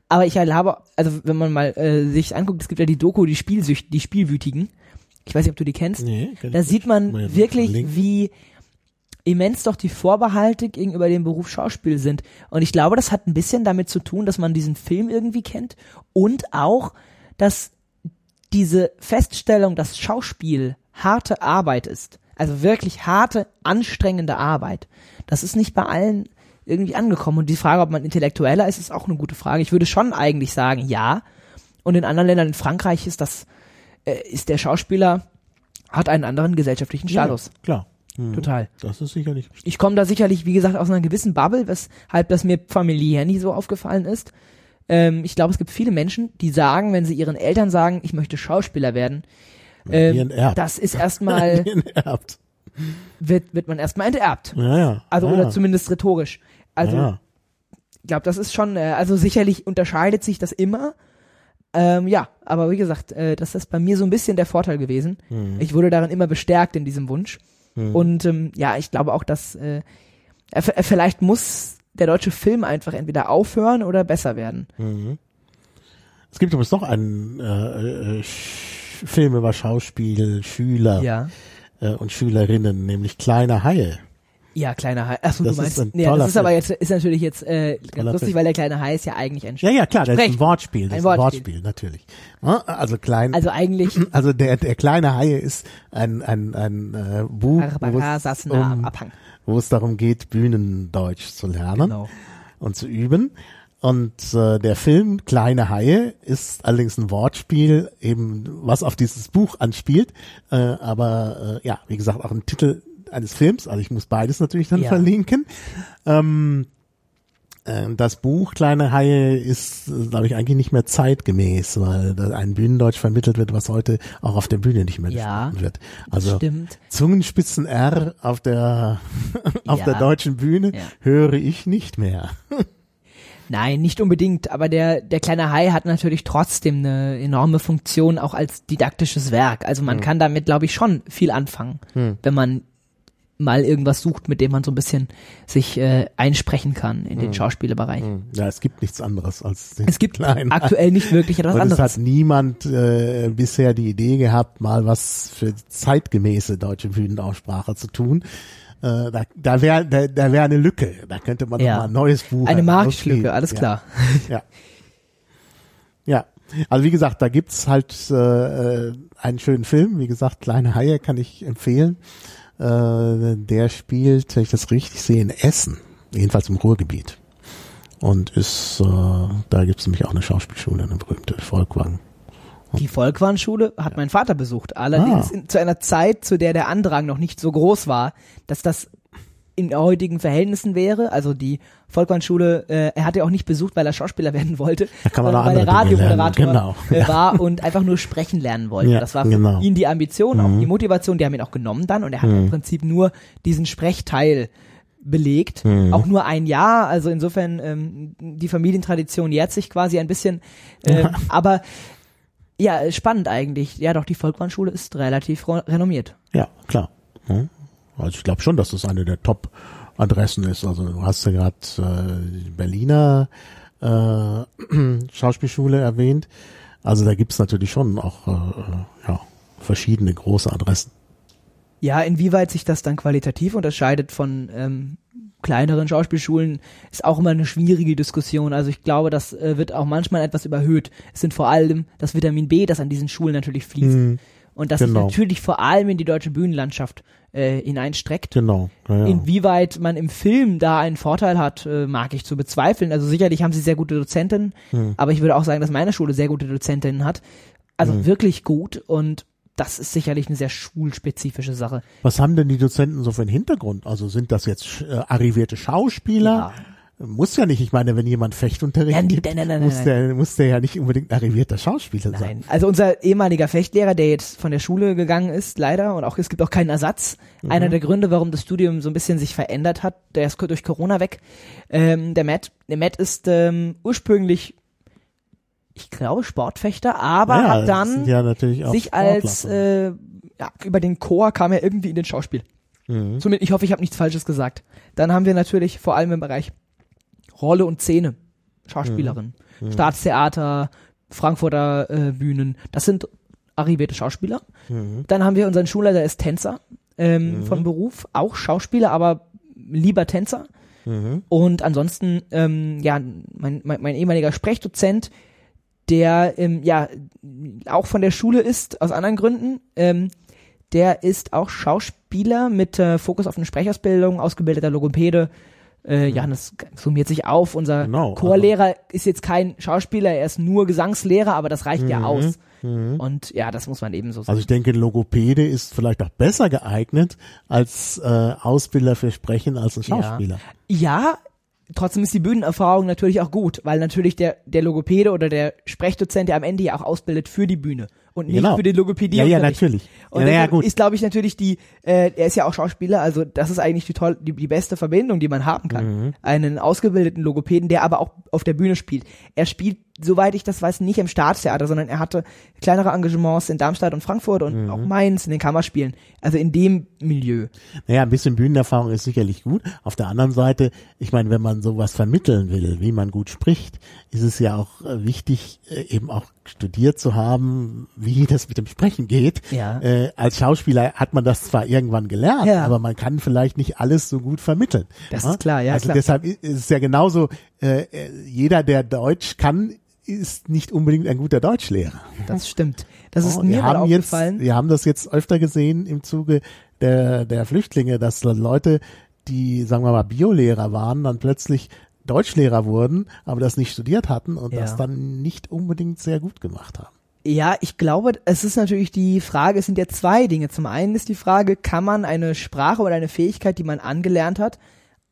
Aber ich habe, also wenn man mal äh, sich anguckt, es gibt ja die Doku, die Spielsücht, die Spielwütigen. Ich weiß nicht, ob du die kennst. Nee, kenn da sieht man ja wirklich, wie immens doch die Vorbehalte gegenüber dem Beruf Schauspiel sind. Und ich glaube, das hat ein bisschen damit zu tun, dass man diesen Film irgendwie kennt und auch, dass diese Feststellung, dass Schauspiel harte Arbeit ist, also wirklich harte, anstrengende Arbeit, das ist nicht bei allen irgendwie angekommen. Und die Frage, ob man intellektueller ist, ist auch eine gute Frage. Ich würde schon eigentlich sagen, ja. Und in anderen Ländern, in Frankreich ist das, äh, ist der Schauspieler, hat einen anderen gesellschaftlichen Status. Ja, klar. Mhm. Total. Das ist sicherlich richtig. Ich komme da sicherlich, wie gesagt, aus einer gewissen Bubble, weshalb das mir familiär nie so aufgefallen ist. Ähm, ich glaube, es gibt viele Menschen, die sagen, wenn sie ihren Eltern sagen, ich möchte Schauspieler Werden ähm, das ist erstmal, wird, wird man erstmal enterbt. Ja, ja. Also ja, oder zumindest rhetorisch. Also ich glaube, das ist schon, äh, also sicherlich unterscheidet sich das immer. Ähm, ja, aber wie gesagt, äh, das ist bei mir so ein bisschen der Vorteil gewesen. Ich wurde darin immer bestärkt in diesem Wunsch. Und ähm, ja, ich glaube auch, dass äh, äh, äh, vielleicht muss der deutsche Film einfach entweder aufhören oder besser werden. Es gibt übrigens noch einen äh, äh, Film über Schauspiel, Schüler Ja. äh, und Schülerinnen, nämlich Kleine Haie. Ja, kleiner Hai. Achso, du Das ist meinst. ein nee, das ist aber jetzt ist natürlich jetzt äh, ganz lustig, Film. weil der kleine Hai ist ja eigentlich ein Ja, ja, klar, das ist Sprech. ein Wortspiel. Das Ein ist ein Wortspiel. Wortspiel, natürlich. Also klein. Also eigentlich Also der, der kleine Haie ist ein, ein, ein äh, Buch, wo es, um, wo es darum geht, Bühnendeutsch zu lernen Genau. und zu üben. Und äh, der Film Kleine Haie ist allerdings ein Wortspiel, eben was auf dieses Buch anspielt. Äh, aber äh, ja, wie gesagt, auch ein Titel eines Films. Also ich muss beides natürlich dann Ja. verlinken. Ähm, äh, das Buch Kleine Haie ist, glaube ich, eigentlich nicht mehr zeitgemäß, weil da ein Bühnendeutsch vermittelt wird, was heute auch auf der Bühne nicht mehr Ja, gesprochen wird. Also Stimmt. Zungenspitzen R auf der auf Ja. der deutschen Bühne höre ich nicht mehr. Nein, nicht unbedingt, aber der, der kleine Hai hat natürlich trotzdem eine enorme Funktion auch als didaktisches Werk. Also Hm. man kann damit, glaube ich, schon viel anfangen, wenn man mal irgendwas sucht, mit dem man so ein bisschen sich äh, einsprechen kann in Hm. den Schauspielerbereich. Ja, es gibt nichts anderes als den Es gibt kleinen. aktuell nicht wirklich etwas Und es anderes. hat niemand äh, bisher die Idee gehabt, mal was für zeitgemäße deutsche Bühnenaussprache zu tun. Äh, da da wäre da, da wäre eine Lücke. Da könnte man Ja. noch mal ein neues Buch Eine. Marktlücke, alles ja. klar. Ja. Ja. Also wie gesagt, da gibt's halt äh, äh, einen schönen Film. Wie gesagt, Kleine Haie kann ich empfehlen. Äh, der spielt, wenn ich das richtig sehe, in Essen. Jedenfalls im Ruhrgebiet. Und ist, äh, da gibt's nämlich auch eine Schauspielschule, eine berühmte Volkwang. Die Volkwarnschule hat mein Vater besucht, allerdings Ah. in, zu einer Zeit, zu der der Andrang noch nicht so groß war, dass das in heutigen Verhältnissen wäre. Also die Volkwarnschule, äh, er hat ja auch nicht besucht, weil er Schauspieler werden wollte, Da kann man sondern weil er Radiomoderator genau. äh, war und einfach nur sprechen lernen wollte. Ja, das war für genau. ihn die Ambition, auch die Motivation, die haben ihn auch genommen dann und er hat Mhm. im Prinzip nur diesen Sprechteil belegt, Mhm. auch nur ein Jahr, also insofern ähm, die Familientradition jährt sich quasi ein bisschen, ähm, aber ja, spannend eigentlich. Ja, doch, die Volkwarnschule ist relativ renommiert. Ja, klar. Hm? Also ich glaube schon, dass das eine der Top-Adressen ist. Also du hast ja gerade äh, Berliner äh, Schauspielschule erwähnt. Also da gibt's natürlich schon auch äh, ja, verschiedene große Adressen. Ja, inwieweit sich das dann qualitativ unterscheidet von ähm, kleineren Schauspielschulen, ist auch immer eine schwierige Diskussion. Also ich glaube, das äh, wird auch manchmal etwas überhöht. Es sind vor allem das Vitamin B, das an diesen Schulen natürlich fließt. Mhm. Und das Genau. sich natürlich vor allem in die deutsche Bühnenlandschaft äh, hineinstreckt. Genau. Ja, ja. Inwieweit man im Film da einen Vorteil hat, äh, mag ich zu bezweifeln. Also sicherlich haben sie sehr gute Dozentinnen, Hm. aber ich würde auch sagen, dass meine Schule sehr gute Dozentinnen hat. Also Hm. wirklich gut und das ist sicherlich eine sehr schulspezifische Sache. Was haben denn die Dozenten so für einen Hintergrund? Also sind das jetzt äh, arrivierte Schauspieler? Muss ja nicht. Ich meine, wenn jemand Fechtunterricht Ja, gibt, nein, nein, nein, muss, nein. Der, muss der ja nicht unbedingt ein arrivierter Schauspieler sein. Nein, also unser ehemaliger Fechtlehrer, der jetzt von der Schule gegangen ist, leider, und auch es gibt auch keinen Ersatz. Mhm. Einer der Gründe, warum das Studium so ein bisschen sich verändert hat, der ist durch Corona weg. Ähm, der Matt, der Matt ist ähm, ursprünglich, ich glaube, Sportfechter, aber ja, hat dann ja natürlich auch sich als äh, ja, über den Chor kam er irgendwie in den Schauspiel. Mhm. Somit, ich hoffe, ich habe nichts Falsches gesagt. Dann haben wir natürlich vor allem im Bereich Rolle und Szene Schauspielerin, Mhm. Staatstheater, Frankfurter äh, Bühnen. Das sind arrivierte Schauspieler. Mhm. Dann haben wir unseren Schulleiter, der ist Tänzer ähm, von Beruf, auch Schauspieler, aber lieber Tänzer. Mhm. Und ansonsten, ähm, ja, mein, mein, mein ehemaliger Sprechdozent, der ähm, ja auch von der Schule ist, aus anderen Gründen, ähm, der ist auch Schauspieler mit äh, Fokus auf eine Sprechausbildung, ausgebildeter Logopäde. Äh, ja, das summiert sich auf. Unser Genau, Chorlehrer ist jetzt kein Schauspieler, er ist nur Gesangslehrer, aber das reicht ja Mhm, aus. Und ja, das muss man eben so sagen. Also ich denke, Logopäde ist vielleicht auch besser geeignet als äh, Ausbilder für Sprechen als ein Schauspieler. Ja, trotzdem ist die Bühnenerfahrung natürlich auch gut, weil natürlich der, der Logopäde oder der Sprechdozent, der am Ende ja auch ausbildet für die Bühne und nicht Genau. für den Logopädie. Ja, ja, natürlich. Und Ja, ja, gut. ist, glaube ich, natürlich die, äh, er ist ja auch Schauspieler, also das ist eigentlich die, toll, die, die beste Verbindung, die man haben kann. Mhm. Einen ausgebildeten Logopäden, der aber auch auf der Bühne spielt. Er spielt, soweit ich das weiß, nicht im Staatstheater, sondern er hatte kleinere Engagements in Darmstadt und Frankfurt und Mhm. auch Mainz in den Kammerspielen. Also in dem Milieu. Naja, ein bisschen Bühnenerfahrung ist sicherlich gut. Auf der anderen Seite, ich meine, wenn man sowas vermitteln will, wie man gut spricht, ist es ja auch äh, wichtig, äh, eben auch studiert zu haben, wie das mit dem Sprechen geht. Ja. Äh, als Schauspieler hat man das zwar irgendwann gelernt, Ja. aber man kann vielleicht nicht alles so gut vermitteln. Das ist klar, ja, Also klar. deshalb ist es ja genauso, äh, äh, jeder, der Deutsch kann, ist nicht unbedingt ein guter Deutschlehrer. Das stimmt. Das ist Oh, mir haben jetzt, aufgefallen. wir haben das jetzt öfter gesehen im Zuge der, der Flüchtlinge, dass Leute, die, sagen wir mal, Biolehrer waren, dann plötzlich Deutschlehrer wurden, aber das nicht studiert hatten und Ja. das dann nicht unbedingt sehr gut gemacht haben. Ja, ich glaube, es ist natürlich die Frage, es sind ja zwei Dinge. Zum einen ist die Frage, kann man eine Sprache oder eine Fähigkeit, die man angelernt hat,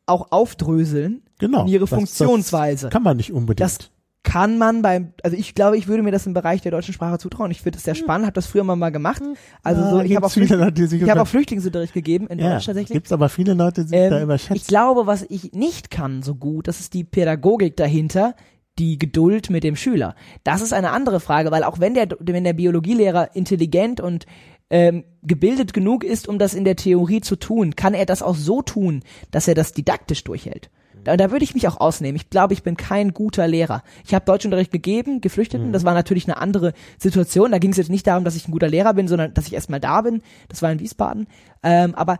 auch aufdröseln Genau. in ihre Das- Funktionsweise? Das kann man nicht unbedingt. Das kann man beim, also ich glaube, ich würde mir das im Bereich der deutschen Sprache zutrauen. Ich finde das sehr spannend, habe das früher mal, mal gemacht. Also Ja, so, ich habe auch, Flücht- über- auch Flüchtlingsunterricht gegeben in ja, Deutsch tatsächlich. gibt's aber viele Leute, die sich da Ähm, überschätzen. ich glaube, was ich nicht kann so gut, das ist die Pädagogik dahinter, die Geduld mit dem Schüler. Das ist eine andere Frage, weil auch wenn der, wenn der Biologielehrer intelligent und ähm, gebildet genug ist, um das in der Theorie zu tun, kann er das auch so tun, dass er das didaktisch durchhält. Da, da würde ich mich auch ausnehmen. Ich glaube, ich bin kein guter Lehrer. Ich habe Deutschunterricht gegeben, Geflüchteten. Das war natürlich eine andere Situation. Da ging es jetzt nicht darum, dass ich ein guter Lehrer bin, sondern dass ich erstmal da bin. Das war in Wiesbaden. Ähm, aber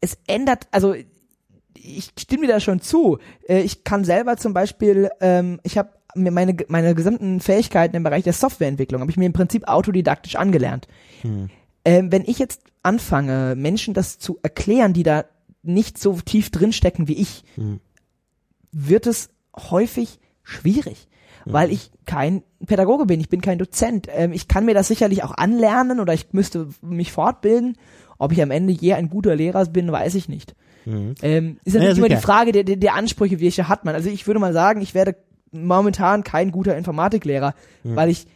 es ändert, also ich stimme dir da schon zu. Äh, Ich kann selber zum Beispiel, ähm, ich habe mir meine, meine gesamten Fähigkeiten im Bereich der Softwareentwicklung, habe ich mir im Prinzip autodidaktisch angelernt. Ähm, wenn ich jetzt anfange, Menschen das zu erklären, die da nicht so tief drinstecken wie ich, wird es häufig schwierig, weil ich kein Pädagoge bin, ich bin kein Dozent. Ähm, ich kann mir das sicherlich auch anlernen oder ich müsste mich fortbilden. Ob ich am Ende je ein guter Lehrer bin, weiß ich nicht. Ähm, ist Ja, natürlich immer die. Frage der, der, der Ansprüche, welche hat man. Also ich würde mal sagen, ich werde momentan kein guter Informatiklehrer, weil ich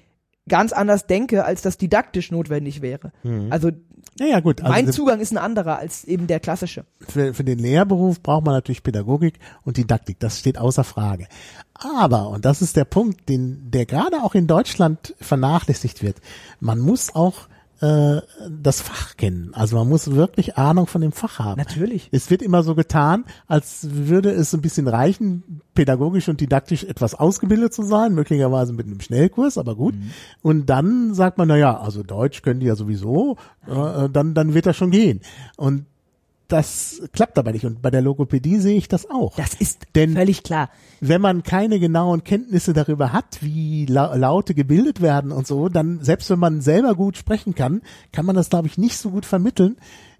ganz anders denke, als das didaktisch notwendig wäre. Also naja, gut. Also mein Zugang ist ein anderer als eben der klassische. für, für den Lehrberuf braucht man natürlich Pädagogik und Didaktik. Das steht außer Frage. Aber, und das ist der Punkt, den, der gerade auch in Deutschland vernachlässigt wird, man muss auch äh, das Fach kennen. Also man muss wirklich Ahnung von dem Fach haben. Natürlich. Es wird immer so getan, als würde es ein bisschen reichen, pädagogisch und didaktisch etwas ausgebildet zu sein, möglicherweise mit einem Schnellkurs, aber gut. Mhm. Und dann sagt man, na ja, also Deutsch können die ja sowieso, äh, dann, dann wird das schon gehen. Und das klappt aber nicht. Und bei der Logopädie sehe ich das auch. Das ist Denn völlig klar. Wenn man keine genauen Kenntnisse darüber hat, wie La Laute gebildet werden und so, dann, selbst wenn man selber gut sprechen kann, kann man das, glaube ich, nicht so gut vermitteln,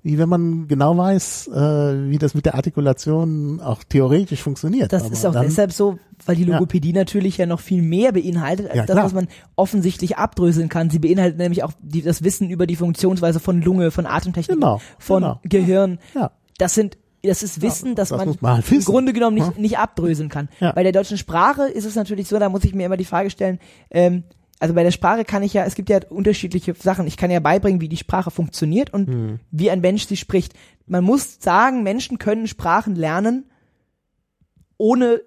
wenn man genau weiß, äh, wie das mit der Artikulation auch theoretisch funktioniert. Das Aber ist auch dann, deshalb so, weil die Logopädie ja. natürlich ja noch viel mehr beinhaltet, als ja, das, was man offensichtlich abdröseln kann. Sie beinhaltet nämlich auch die, das Wissen über die Funktionsweise von Lunge, von Atemtechnik, genau, von genau. Gehirn. Ja. Das sind das ist Wissen, ja, das, das man, man halt im Grunde genommen nicht, nicht abdröseln kann. Ja. Bei der deutschen Sprache ist es natürlich so, da muss ich mir immer die Frage stellen, ähm, also bei der Sprache kann ich ja, es gibt ja unterschiedliche Sachen. Ich kann ja beibringen, wie die Sprache funktioniert und hm. wie ein Mensch sie spricht. Man muss sagen, Menschen können Sprachen lernen, ohne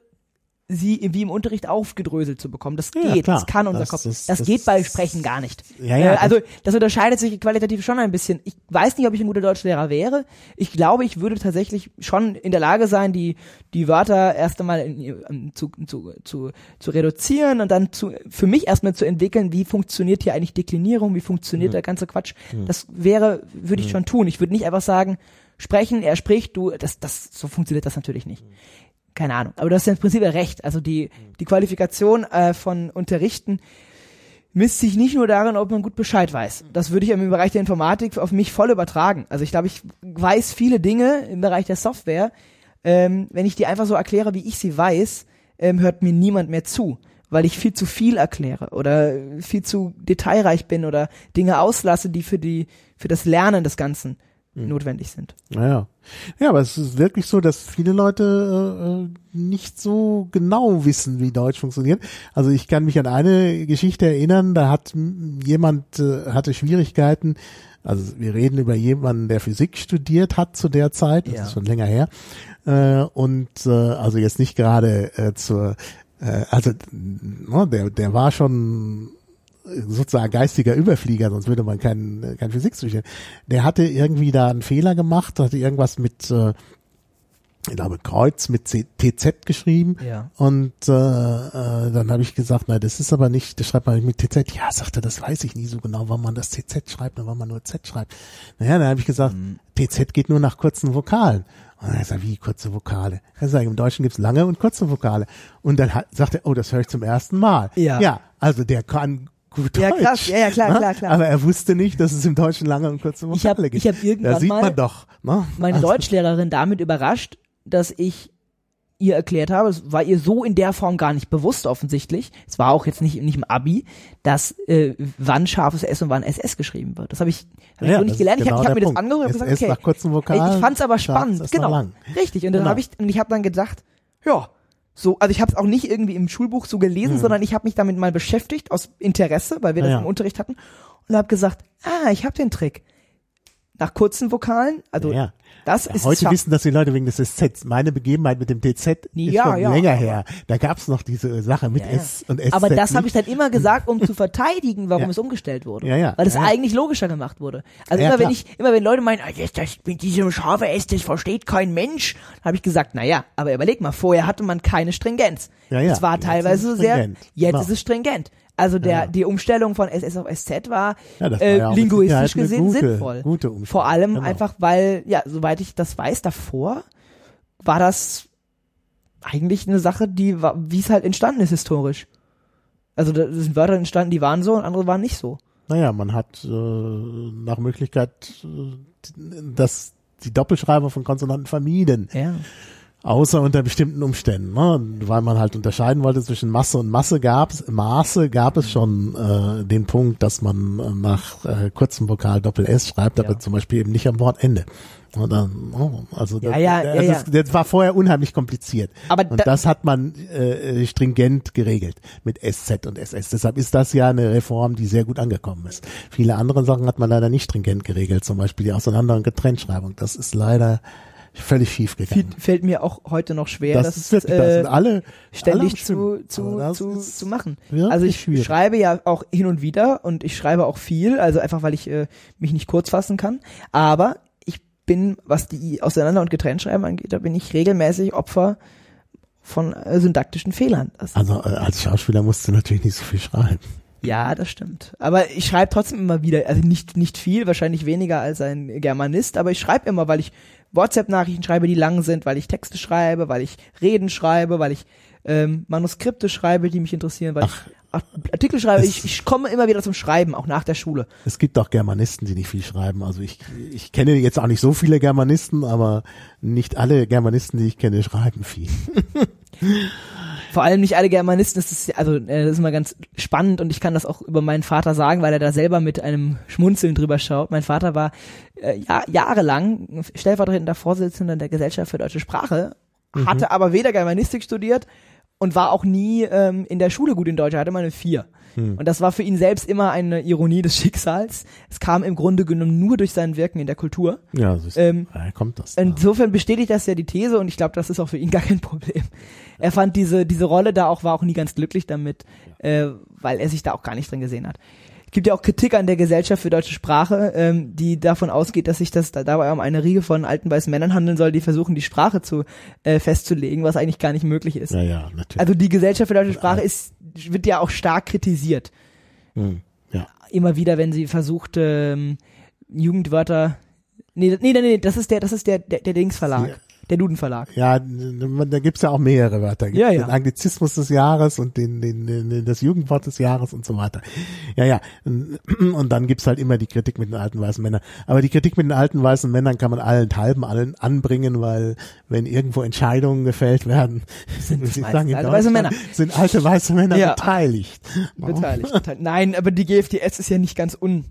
sie wie im Unterricht aufgedröselt zu bekommen. Das geht, ja, das kann unser das, Kopf. Das, das, das, geht bei Sprechen gar nicht. Ja, ja, äh, also das unterscheidet sich qualitativ schon ein bisschen. Ich weiß nicht, ob ich ein guter Deutschlehrer wäre. Ich glaube, ich würde tatsächlich schon in der Lage sein, die die Wörter erst einmal in, zu, zu, zu, zu reduzieren und dann zu, für mich erstmal zu entwickeln, wie funktioniert hier eigentlich Deklinierung, wie funktioniert mhm. der ganze Quatsch. Mhm. Das wäre, würde ich mhm. schon tun. Ich würde nicht einfach sagen, sprechen, er spricht, du, das, das, so funktioniert das natürlich nicht. Keine Ahnung. Aber du hast ja im Prinzip recht. Also die, die Qualifikation äh, von Unterrichten misst sich nicht nur darin, ob man gut Bescheid weiß. Das würde ich im Bereich der Informatik auf mich voll übertragen. Also ich glaube, ich weiß viele Dinge im Bereich der Software. Ähm, wenn ich die einfach so erkläre, wie ich sie weiß, ähm, hört mir niemand mehr zu, weil ich viel zu viel erkläre oder viel zu detailreich bin oder Dinge auslasse, die für die für das Lernen des Ganzen. Notwendig sind. Naja. Ja, aber es ist wirklich so, dass viele Leute äh, nicht so genau wissen, wie Deutsch funktioniert. Also ich kann mich an eine Geschichte erinnern, da hat jemand äh, hatte Schwierigkeiten, also wir reden über jemanden, der Physik studiert hat zu der Zeit, das ja. ist schon länger her. Äh, und äh, also jetzt nicht gerade äh, zur äh, also no, ne, der der war schon sozusagen geistiger Überflieger, sonst würde man kein, kein Physik studieren. Der hatte irgendwie da einen Fehler gemacht, hatte irgendwas mit, äh, ich glaube, Kreuz mit C TZ geschrieben. Ja. Und äh, äh, dann habe ich gesagt, na, das ist aber nicht, das schreibt man nicht mit TZ. Ja, sagte, das weiß ich nie so genau, wann man das TZ schreibt und wann man nur Z schreibt. Naja, dann habe ich gesagt, mhm. TZ geht nur nach kurzen Vokalen. Und er sagt, wie kurze Vokale? Er sagt, im Deutschen gibt's lange und kurze Vokale. Und dann hat, sagt er, oh, das höre ich zum ersten Mal. Ja. Ja, also der kann gut ja, Deutsch. Krass. Ja, ja, klar, klar, klar. Aber er wusste nicht, dass es im Deutschen lange und kurze Vokale gibt. Ich habe irgendwann da sieht man doch, ne? meine also. Deutschlehrerin damit überrascht, dass ich ihr erklärt habe, es war ihr so in der Form gar nicht bewusst offensichtlich, es war auch jetzt nicht, nicht im Abi, dass äh, wann scharfes S und wann SS geschrieben wird. Das habe ich, hab ja, ich so nicht gelernt. Genau ich habe hab mir Punkt. das angehört und gesagt, okay. Nach kurzen Vokalen, ich fand's aber spannend, genau. Richtig. Und dann genau. habe ich, und ich habe dann gedacht, ja, so, also ich habe es auch nicht irgendwie im Schulbuch so gelesen, hm. sondern ich habe mich damit mal beschäftigt aus Interesse, weil wir das ja. im Unterricht hatten und habe gesagt, ah, ich habe den Trick. Nach kurzen Vokalen, also ja. Das ja, ist heute wissen das die Leute wegen des SZ. Meine Begebenheit mit dem ist ja, schon ja, länger her. Da gab's noch diese Sache mit S und SZ. Aber das habe ich dann immer gesagt, um zu verteidigen, warum es umgestellt wurde. Ja, ja. Weil es eigentlich logischer gemacht wurde. Also immer wenn ich, immer wenn Leute meinen, ah, das, das, mit diesem scharfe S, das versteht kein Mensch, habe ich gesagt, na ja, aber überleg mal, vorher hatte man keine Stringenz. Ja, ja. Es war teilweise sehr, jetzt genau. ist es stringent. Also der ja. die Umstellung von SS auf SZ war, ja, äh, war linguistisch gesehen gute, sinnvoll. Gute Vor allem genau. einfach, weil, ja, soweit ich das weiß, davor war das eigentlich eine Sache, die wie es halt entstanden ist historisch. Also da sind Wörter entstanden, die waren so und andere waren nicht so. Naja, man hat äh, nach Möglichkeit äh, das die Doppelschreiber von Konsonanten vermieden. Ja. Außer unter bestimmten Umständen, ne? weil man halt unterscheiden wollte zwischen Masse und Masse gab es, Maße gab es schon äh, den Punkt, dass man äh, nach äh, kurzem Vokal Doppel S schreibt, ja. aber zum Beispiel eben nicht am Wortende. Und dann, oh, also das, ja, ja, das, das war vorher unheimlich kompliziert. Aber und da, das hat man äh, stringent geregelt mit SZ und SS. Deshalb ist das ja eine Reform, die sehr gut angekommen ist. Viele andere Sachen hat man leider nicht stringent geregelt, zum Beispiel die Auseinander- und Getrenntschreibung. Das ist leider völlig schief gegangen. fällt mir auch heute noch schwer, Das, das, wirklich, das äh, sind alle ständig alle zu, zu, das zu, zu machen. Also ich schwierig. schreibe ja auch hin und wieder und ich schreibe auch viel, also einfach weil ich äh, mich nicht kurz fassen kann. Aber ich bin, was die Auseinander- und Getrenntschreiben angeht, da bin ich regelmäßig Opfer von äh, syntaktischen Fehlern. Das, Also äh, als Schauspieler musst du natürlich nicht so viel schreiben. ja, das stimmt. Aber ich schreibe trotzdem immer wieder, also nicht, nicht viel, wahrscheinlich weniger als ein Germanist, aber ich schreibe immer, weil ich WhatsApp-Nachrichten schreibe, die lang sind, weil ich Texte schreibe, weil ich Reden schreibe, weil ich ähm, Manuskripte schreibe, die mich interessieren, weil ich Art- Artikel schreibe. Ich, ich komme immer wieder zum Schreiben, auch nach der Schule. Es gibt auch Germanisten, die nicht viel schreiben. Also ich, ich kenne jetzt auch nicht so viele Germanisten, aber nicht alle Germanisten, die ich kenne, schreiben viel. Vor allem nicht alle Germanisten, das ist, also, äh, das ist immer ganz spannend und ich kann das auch über meinen Vater sagen, weil er da selber mit einem Schmunzeln drüber schaut. Mein Vater war äh, ja, jahrelang stellvertretender Vorsitzender der Gesellschaft für deutsche Sprache, hatte aber weder Germanistik studiert und war auch nie ähm, in der Schule gut in Deutsch, er hatte mal eine Vier. Und das war für ihn selbst immer eine Ironie des Schicksals. Es kam im Grunde genommen nur durch sein Wirken in der Kultur. Ja, so ist, Ähm, daher kommt das. Insofern bestätigt das ja die These und ich glaube, das ist auch für ihn gar kein Problem. Er fand diese, diese Rolle da auch, war auch nie ganz glücklich damit, äh, weil er sich da auch gar nicht drin gesehen hat. Es gibt ja auch Kritik an der Gesellschaft für deutsche Sprache, ähm, die davon ausgeht, dass sich das da dabei um eine Riege von alten weißen Männern handeln soll, die versuchen, die Sprache zu äh, festzulegen, was eigentlich gar nicht möglich ist. ja, ja, natürlich. Also die Gesellschaft für deutsche Sprache ist, wird ja auch stark kritisiert. Hm, ja. Immer wieder, wenn sie versucht, ähm, Jugendwörter. Nee, nee, nee, nee, das ist der, das ist der, der, der Dingsverlag. Der Dudenverlag. Ja, da gibt's ja auch mehrere Wörter. Ja, ja. Den Anglizismus des Jahres und den, den, den, das Jugendwort des Jahres und so weiter. Ja, ja. Und dann gibt's halt immer die Kritik mit den alten weißen Männern. Aber die Kritik mit den alten weißen Männern kann man allenthalben allen anbringen, weil wenn irgendwo Entscheidungen gefällt werden, sind, Sie meistens sagen, alte weiße Männer. sind alte weiße Männer Ja. beteiligt. beteiligt. beteiligt. Nein, aber die GFDS ist ja nicht ganz un,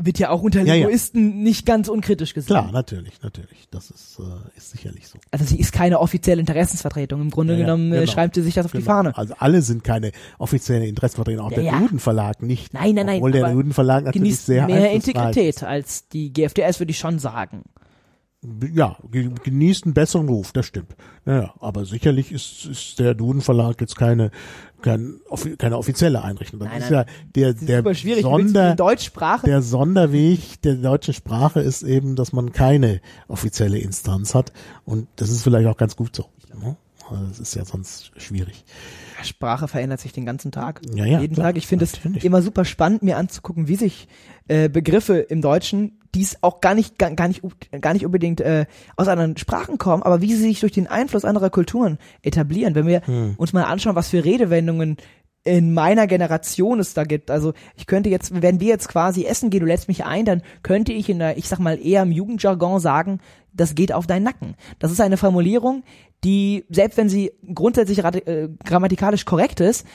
wird ja auch unter Ja, ja. Linguisten nicht ganz unkritisch gesehen. Klar, natürlich, natürlich. Das ist, äh, ist sicherlich so. Also sie ist keine offizielle Interessensvertretung. Im Grunde Ja, genommen äh, genau. schreibt sie sich das auf die Genau. Fahne. Also alle sind keine offiziellen Interessenvertreter, auch der. Judenverlag nicht. Nein, nein, nein, Obwohl der Judenverlag natürlich Genießt sehr mehr Integrität als die GFDS, würde ich schon sagen. ja, ge- genießt einen besseren Ruf, das stimmt. Naja, aber sicherlich ist, ist der Duden-Verlag jetzt keine, kein, keine offizielle Einrichtung. Das Nein, ist nein. ja der, der Sonder, der Sonderweg der deutschen Sprache ist eben, dass man keine offizielle Instanz hat. Und das ist vielleicht auch ganz gut so. ne? Also Das ist ja sonst schwierig. Sprache verändert sich den ganzen Tag. Ja, ja, Jeden klar, Tag. Ich finde es immer super spannend, mir anzugucken, wie sich äh, Begriffe im Deutschen, die es auch gar nicht, gar, gar nicht, gar nicht unbedingt äh, aus anderen Sprachen kommen, aber wie sie sich durch den Einfluss anderer Kulturen etablieren. Wenn wir Hm. uns mal anschauen, was für Redewendungen in meiner Generation es da gibt. Also ich könnte jetzt, wenn wir jetzt quasi essen gehen, du lädst mich ein, dann könnte ich in der, ich sag mal eher im Jugendjargon sagen, das geht auf deinen Nacken. Das ist eine Formulierung, die, selbst wenn sie grundsätzlich äh, grammatikalisch korrekt ist,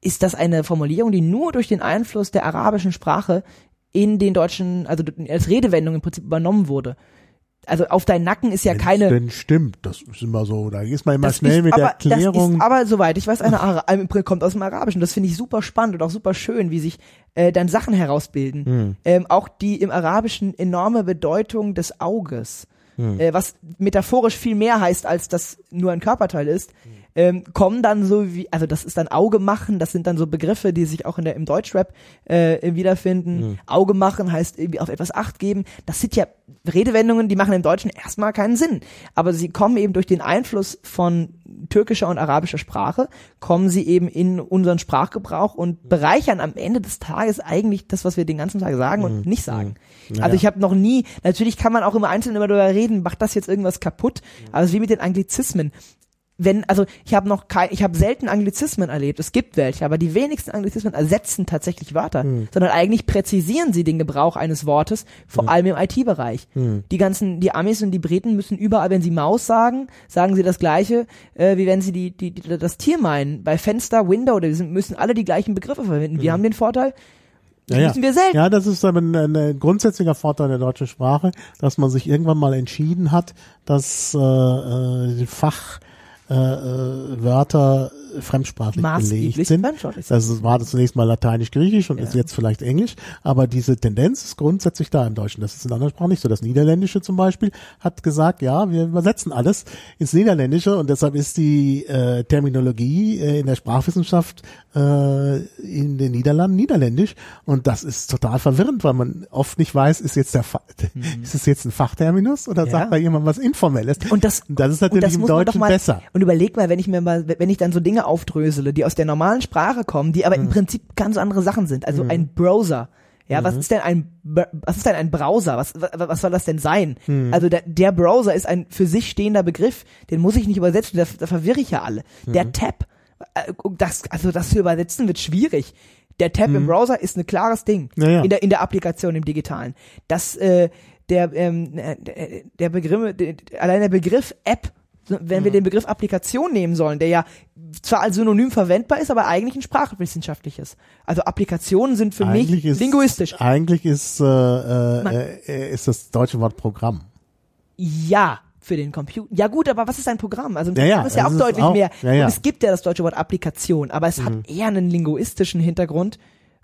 ist das eine Formulierung, die nur durch den Einfluss der arabischen Sprache in den deutschen, also als Redewendung im Prinzip übernommen wurde. Also auf deinen Nacken ist ja Wenn's keine. denn stimmt, das ist immer so, da ist man immer schnell ist, mit aber, der Erklärung. Das ist aber soweit, ich weiß, eine Ara kommt aus dem Arabischen. Das finde ich super spannend und auch super schön, wie sich äh, dann Sachen herausbilden. Hm. Ähm, auch die im Arabischen enorme Bedeutung des Auges, Hm. äh, was metaphorisch viel mehr heißt, als das nur ein Körperteil ist, Hm. Ähm, kommen dann so wie, also das ist dann Auge machen, das sind dann so Begriffe, die sich auch in der im Deutschrap äh, wiederfinden. Hm. Auge machen heißt irgendwie auf etwas Acht geben. Das sind ja Redewendungen, die machen im Deutschen erstmal keinen Sinn. Aber sie kommen eben durch den Einfluss von türkischer und arabischer Sprache, kommen sie eben in unseren Sprachgebrauch und bereichern am Ende des Tages eigentlich das, was wir den ganzen Tag sagen und nicht sagen. Ja, Also ja. ich habe noch nie, natürlich kann man auch immer einzeln immer darüber reden, macht das jetzt irgendwas kaputt, aber es ist wie mit den Anglizismen wenn, also ich habe noch kein, ich habe selten Anglizismen erlebt. Es gibt welche, aber die wenigsten Anglizismen ersetzen tatsächlich Wörter, Hm. sondern eigentlich präzisieren sie den Gebrauch eines Wortes, vor allem im IT-Bereich. Hm. Die ganzen, die Amis und die Briten müssen überall, wenn sie Maus sagen, sagen sie das Gleiche, äh, wie wenn sie die, die, die, das Tier meinen. Bei Fenster, Window, die sind, müssen alle die gleichen Begriffe verwenden. Wir haben den Vorteil, das Hm. Ja, müssen wir selten. Ja, das ist ein, ein grundsätzlicher Vorteil der deutschen Sprache, dass man sich irgendwann mal entschieden hat, dass äh, äh, Fach äh, äh, Wörter fremdsprachlich Maßgeblich belegt sind. fremdsprachlich Das war das zunächst mal Lateinisch-Griechisch und Ja. ist jetzt vielleicht Englisch, aber diese Tendenz ist grundsätzlich da im Deutschen. Das ist in anderen Sprachen nicht so. Das Niederländische zum Beispiel hat gesagt, ja, wir übersetzen alles ins Niederländische und deshalb ist die äh, Terminologie äh, in der Sprachwissenschaft äh, in den Niederlanden Niederländisch und das ist total verwirrend, weil man oft nicht weiß, ist jetzt der Fa ist es jetzt ein Fachterminus oder Mhm. Ja. sagt da jemand was Informelles? Und das, das ist natürlich das im Deutschen mal, besser. Und überleg mal, wenn ich mir mal, wenn ich dann so Dinge aufdrösele, die aus der normalen Sprache kommen, die aber Mhm. im Prinzip ganz andere Sachen sind. Also ein Browser. Ja, Mhm. was ist denn ein, was ist denn ein Browser? Was, was, was soll das denn sein? Mhm. Also der, der Browser ist ein für sich stehender Begriff, den muss ich nicht übersetzen, da, da verwirre ich ja alle. Mhm. Der Tab, äh, das, also das zu übersetzen wird schwierig. Der Tab im Browser ist ein klares Ding Mhm. Ja, ja. in der in der Applikation im Digitalen. Das äh, der ähm, äh, der- Begriff allein der Begriff App wenn Mhm. wir den Begriff Applikation nehmen sollen, der ja zwar als Synonym verwendbar ist, aber eigentlich ein sprachwissenschaftliches. Also Applikationen sind für Eigentlich mich ist, linguistisch. Eigentlich ist, äh, äh, äh, ist das deutsche Wort Programm. Ja, für den Computer. Ja gut, aber was ist ein Programm? Also ein Ja, ja, Programm ist ja auch deutlich auch- mehr. ja, es gibt ja das deutsche Wort Applikation, aber es hat eher einen linguistischen Hintergrund.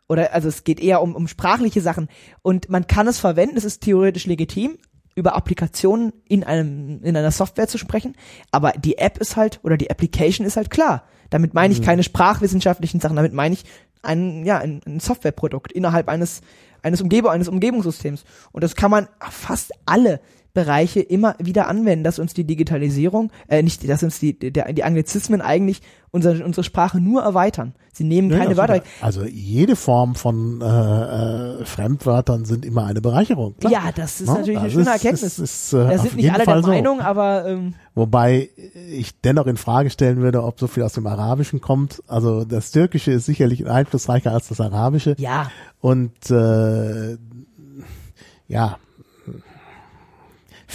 Oder also es geht eher um, um sprachliche Sachen. Und man kann es verwenden, es ist theoretisch legitim, über Applikationen in einem, in einer Software zu sprechen. Aber die App ist halt, oder die Application ist halt klar. Damit meine ich keine sprachwissenschaftlichen Sachen, damit meine ich ein, ja, ein, ein Softwareprodukt innerhalb eines, eines Umgebung, eines Umgebungssystems. Und das kann man auf fast alle Bereiche immer wieder anwenden, dass uns die Digitalisierung, äh, nicht, dass uns die, der, die Anglizismen eigentlich unsere, unsere Sprache nur erweitern. Sie nehmen keine ja, Wörter weg. Also jede Form von äh, äh, Fremdwörtern sind immer eine Bereicherung. Klar. Ja, das ist Ne? natürlich eine Das schöne ist- Erkenntnis. ist- ist, äh, da auf sind nicht alle Fall der so. Meinung, aber ähm, Wobei ich dennoch in Frage stellen würde, ob so viel aus dem Arabischen kommt. Also das Türkische ist sicherlich einflussreicher als das Arabische. ja, Und äh, ja,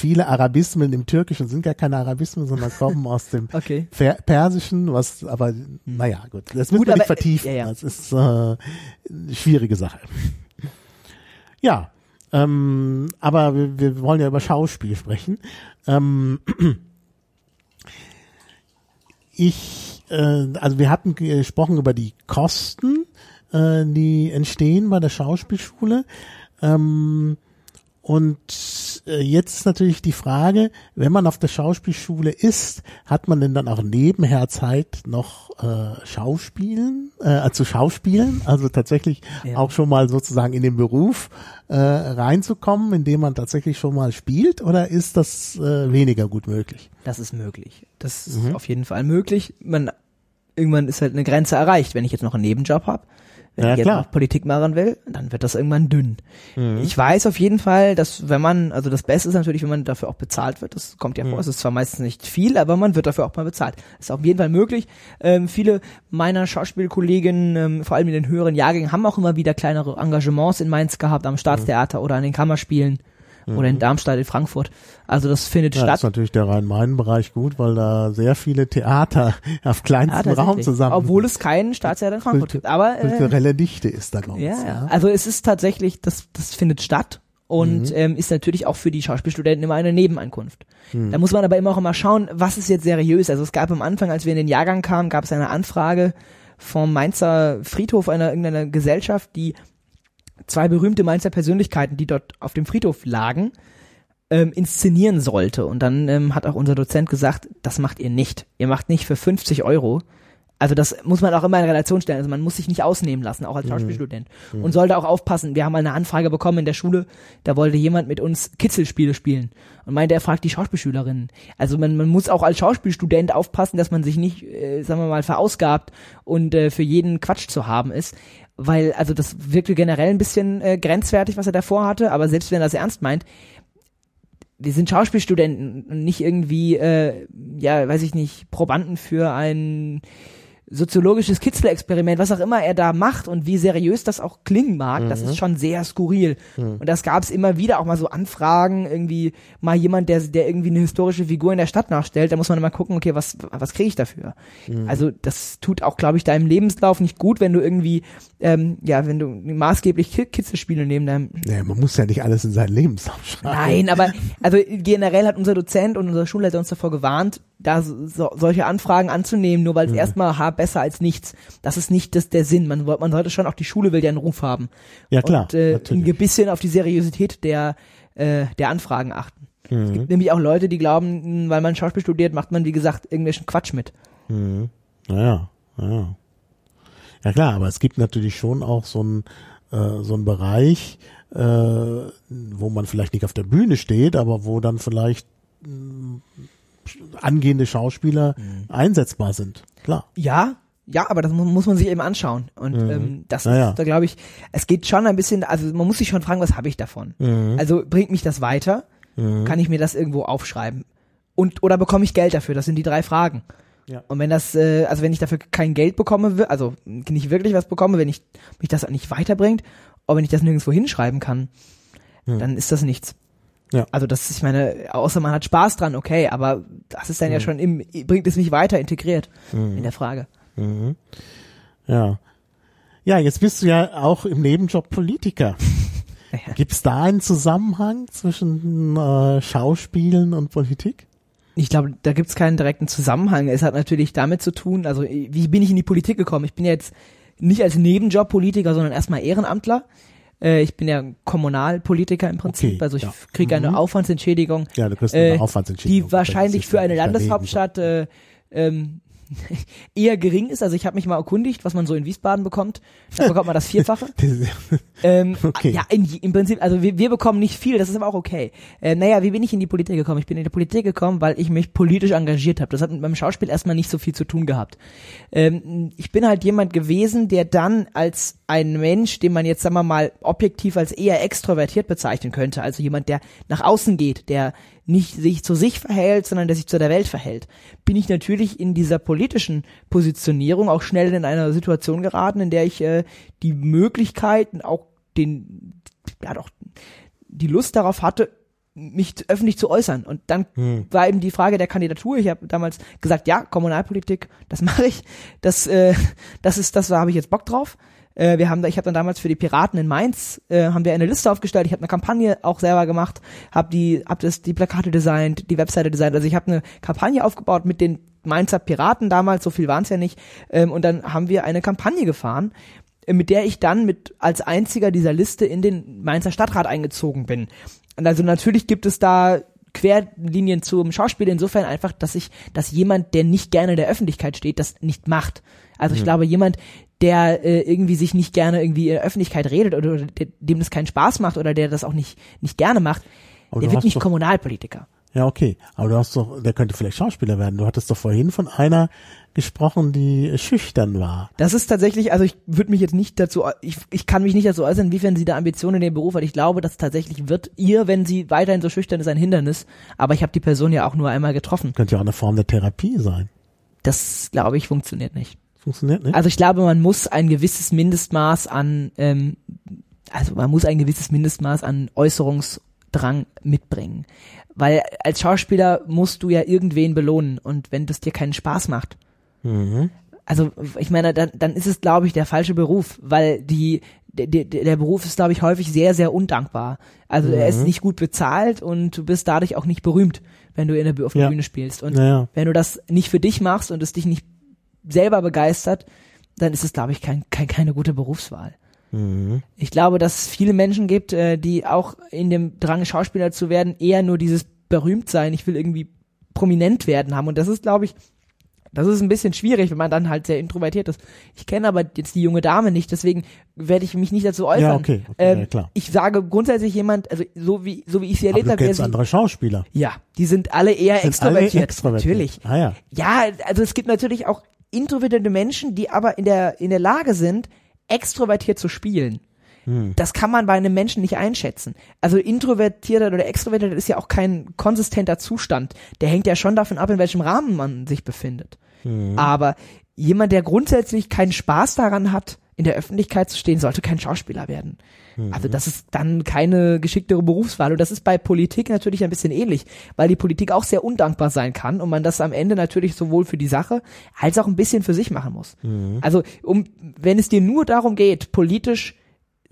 viele Arabismen im Türkischen sind gar keine Arabismen, sondern kommen aus dem okay. Per Persischen, was aber, naja, gut, das müssen wir nicht äh, vertiefen. ja, ja. Das ist äh, eine schwierige Sache. Ja, ähm, aber wir, wir wollen ja über Schauspiel sprechen. Ähm, ich, äh, also wir hatten gesprochen über die Kosten, äh, die entstehen bei der Schauspielschule. Ähm, und äh, jetzt ist natürlich die Frage, wenn man auf der Schauspielschule ist, hat man denn dann auch nebenher Zeit noch äh, Schauspielen, äh, zu Schauspielen, also tatsächlich Ja. auch schon mal sozusagen in den Beruf äh, reinzukommen, indem man tatsächlich schon mal spielt, oder ist das äh, weniger gut möglich? Das ist möglich. Das Mhm. ist auf jeden Fall möglich. Man, irgendwann ist halt eine Grenze erreicht. Wenn ich jetzt noch einen Nebenjob habe, wenn Ja, ich jetzt klar. noch Politik machen will, dann wird das irgendwann dünn. Mhm. Ich weiß auf jeden Fall, dass wenn man, also das Beste ist natürlich, wenn man dafür auch bezahlt wird. Das kommt ja Mhm. vor. Es ist zwar meistens nicht viel, aber man wird dafür auch mal bezahlt. Das ist auf jeden Fall möglich. Ähm, viele meiner Schauspielkolleginnen, ähm, vor allem in den höheren Jahrgängen, haben auch immer wieder kleinere Engagements in Mainz gehabt, am Staatstheater oder an den Kammerspielen oder in Darmstadt, in Frankfurt. Also das findet Mhm. Ja, das ist statt. natürlich der Rhein-Main-Bereich gut, weil da sehr viele Theater auf kleinstem Ja, Raum zusammen. Obwohl es keinen Staatstheater in Frankfurt gibt. Aber äh, kulturelle Dichte ist da uns. ja, ja. Also es ist tatsächlich, das, das findet statt und Mhm. ähm, ist natürlich auch für die Schauspielstudenten immer eine Nebeneinkunft. Mhm. Da muss man aber immer auch immer schauen, was ist jetzt seriös. Also es gab am Anfang, als wir in den Jahrgang kamen, gab es eine Anfrage vom Mainzer Friedhof einer irgendeiner Gesellschaft, die zwei berühmte Mainzer Persönlichkeiten, die dort auf dem Friedhof lagen, ähm, inszenieren sollte. Und dann ähm, hat auch unser Dozent gesagt, das macht ihr nicht. Ihr macht nicht für 50 Euro. Also das muss man auch immer in Relation stellen. Also man muss sich nicht ausnehmen lassen, auch als Schauspielstudent. Und sollte auch aufpassen. Wir haben mal eine Anfrage bekommen in der Schule, da wollte jemand mit uns Kitzelspiele spielen. Und meinte, er fragt die Schauspielschülerinnen. Also man, man muss auch als Schauspielstudent aufpassen, dass man sich nicht, äh, sagen wir mal, verausgabt und äh, für jeden Quatsch zu haben ist. Weil, also das wirkte generell ein bisschen äh, grenzwertig, was er davor hatte, aber selbst wenn er das ernst meint, wir sind Schauspielstudenten und nicht irgendwie, äh, ja, weiß ich nicht, Probanden für ein soziologisches Kitzler-Experiment, was auch immer er da macht und wie seriös das auch klingen mag, das ist schon sehr skurril. Und das gab es immer wieder auch mal so Anfragen, irgendwie mal jemand, der, der irgendwie eine historische Figur in der Stadt nachstellt, da muss man immer gucken, okay, was, was kriege ich dafür? Also das tut auch, glaube ich, deinem Lebenslauf nicht gut, wenn du irgendwie, ähm, ja, wenn du maßgeblich Ki- Kitzelspiele neben deinem Nee, man muss ja nicht alles in seinen Lebenslauf schreiben. Nein, aber also generell hat unser Dozent und unser Schulleiter uns davor gewarnt, da so, solche Anfragen anzunehmen, nur weil es Mhm. erstmal ha, besser als nichts. Das ist nicht das, der Sinn. Man, man sollte schon auch die Schule will ja einen Ruf haben. Ja, klar, Und äh, natürlich. ein bisschen auf die Seriosität der, äh, der Anfragen achten. Es Mhm. gibt nämlich auch Leute, die glauben, weil man Schauspiel studiert, macht man, wie gesagt, irgendwelchen Quatsch mit. Mhm. Naja, naja. Ja klar, aber es gibt natürlich schon auch so einen äh, so einen Bereich, äh, wo man vielleicht nicht auf der Bühne steht, aber wo dann vielleicht mh, angehende Schauspieler Mhm. einsetzbar sind. Klar. Ja, ja, aber das mu- muss man sich eben anschauen. Und ähm, das Naja. ist, da glaube ich, es geht schon ein bisschen, also man muss sich schon fragen, was habe ich davon? Mhm. Also bringt mich das weiter? Kann ich mir das irgendwo aufschreiben? Und oder bekomme ich Geld dafür? Das sind die drei Fragen. Ja. Und wenn das, äh, also wenn ich dafür kein Geld bekomme, also nicht wirklich was bekomme, wenn ich mich das nicht weiterbringt, oder wenn ich das nirgendwo hinschreiben kann, dann ist das nichts. Ja. Also das, ich meine, außer man hat Spaß dran, okay, aber das ist dann ja schon im, bringt es mich weiter integriert in der Frage. Mhm. Ja. Ja, jetzt bist du ja auch im Nebenjob Politiker. Naja. Gibt es da einen Zusammenhang zwischen äh, Schauspielen und Politik? Ich glaube, da gibt's keinen direkten Zusammenhang. Es hat natürlich damit zu tun, also wie bin ich in die Politik gekommen? Ich bin ja jetzt nicht als Nebenjob Politiker, sondern erstmal Ehrenamtler. Äh, Ich bin ja Kommunalpolitiker im Prinzip, Okay, also ich ja. kriege eine Mhm. Aufwandsentschädigung, Ja, du kriegst eine äh, Aufwandsentschädigung. die wahrscheinlich für eine Landeshauptstadt äh, ähm, eher gering ist. Also ich habe mich mal erkundigt, was man so in Wiesbaden bekommt. Da bekommt man das Vierfache. Ähm, Okay. Ja, in, im Prinzip, also wir, wir bekommen nicht viel, das ist aber auch okay. Äh, naja, wie bin ich in die Politik gekommen? Ich bin in die Politik gekommen, weil ich mich politisch engagiert habe. Das hat mit meinem Schauspiel erstmal nicht so viel zu tun gehabt. Ähm, ich bin halt jemand gewesen, der dann als ein Mensch, den man jetzt, sagen wir mal, objektiv als eher extrovertiert bezeichnen könnte, also jemand, der nach außen geht, der nicht sich zu sich verhält, sondern der sich zu der Welt verhält, bin ich natürlich in dieser politischen Positionierung auch schnell in einer Situation geraten, in der ich äh, die Möglichkeiten, auch den, ja doch, die Lust darauf hatte, mich öffentlich zu äußern. Und dann war eben die Frage der Kandidatur. Ich habe damals gesagt, ja, Kommunalpolitik, das mache ich. Das, äh, das ist, das da habe ich jetzt Bock drauf. Äh, wir haben, da, ich habe dann damals für die Piraten in Mainz äh, haben wir eine Liste aufgestellt. Ich habe eine Kampagne auch selber gemacht, habe die, habe das die Plakate designt, die Webseite designt. Also ich habe eine Kampagne aufgebaut mit den Mainzer Piraten damals. So viel waren es ja nicht. Ähm, und dann haben wir eine Kampagne gefahren äh, mit der ich dann mit als einziger dieser Liste in den Mainzer Stadtrat eingezogen bin. Und also natürlich gibt es da Querlinien zum Schauspiel insofern einfach, dass ich, dass jemand, der nicht gerne in der Öffentlichkeit steht, das nicht macht. Also ich glaube, jemand, der äh, irgendwie sich nicht gerne irgendwie in der Öffentlichkeit redet oder, oder der, dem das keinen Spaß macht oder der das auch nicht nicht gerne macht, Aber der wird nicht doch- Kommunalpolitiker. Ja, okay. Aber du hast doch, der könnte vielleicht Schauspieler werden. Du hattest doch vorhin von einer gesprochen, die schüchtern war. Das ist tatsächlich, also ich würde mich jetzt nicht dazu, ich, ich kann mich nicht dazu äußern, inwiefern sie da Ambitionen in dem Beruf hat. Ich glaube, das tatsächlich wird ihr, wenn sie weiterhin so schüchtern ist, ein Hindernis. Aber ich habe die Person ja auch nur einmal getroffen. Könnte ja auch eine Form der Therapie sein. Das, glaube ich, funktioniert nicht. Funktioniert nicht? Also ich glaube, man muss ein gewisses Mindestmaß an, ähm, also man muss ein gewisses Mindestmaß an Äußerungsdrang mitbringen. Weil als Schauspieler musst du ja irgendwen belohnen und wenn das dir keinen Spaß macht, also ich meine, dann, dann ist es, glaube ich, der falsche Beruf, weil die der, der, der Beruf ist, glaube ich, häufig sehr, sehr undankbar. Also er ist nicht gut bezahlt und du bist dadurch auch nicht berühmt, wenn du in der, auf der Ja. Bühne spielst. Und Naja. wenn du das nicht für dich machst und es dich nicht selber begeistert, dann ist es, glaube ich, kein, kein, keine gute Berufswahl. Mhm. Ich glaube, dass es viele Menschen gibt, äh, die auch in dem Drang, Schauspieler zu werden, eher nur dieses berühmt sein, ich will irgendwie prominent werden haben. Und das ist, glaube ich, das ist ein bisschen schwierig, wenn man dann halt sehr introvertiert ist. Ich kenne aber jetzt die junge Dame nicht, deswegen werde ich mich nicht dazu äußern. Ja, okay, okay, ähm, ja, klar. Ich sage grundsätzlich jemand, also so wie so wie ich sie erlebt habe, sie- andere Schauspieler. ja, die sind alle eher Sind alle extrovertiert. extrovertiert. Natürlich. Ah ja. Ja, also es gibt natürlich auch introvertierte Menschen, die aber in der, in der Lage sind, extrovertiert zu spielen. Hm. Das kann man bei einem Menschen nicht einschätzen. Also introvertierter oder extrovertiert ist ja auch kein konsistenter Zustand. Der hängt ja schon davon ab, in welchem Rahmen man sich befindet. Hm. Aber jemand, der grundsätzlich keinen Spaß daran hat, in der Öffentlichkeit zu stehen, sollte kein Schauspieler werden. Also das ist dann keine geschicktere Berufswahl. Und das ist bei Politik natürlich ein bisschen ähnlich, weil die Politik auch sehr undankbar sein kann und man das am Ende natürlich sowohl für die Sache als auch ein bisschen für sich machen muss. Also um, wenn es dir nur darum geht, politisch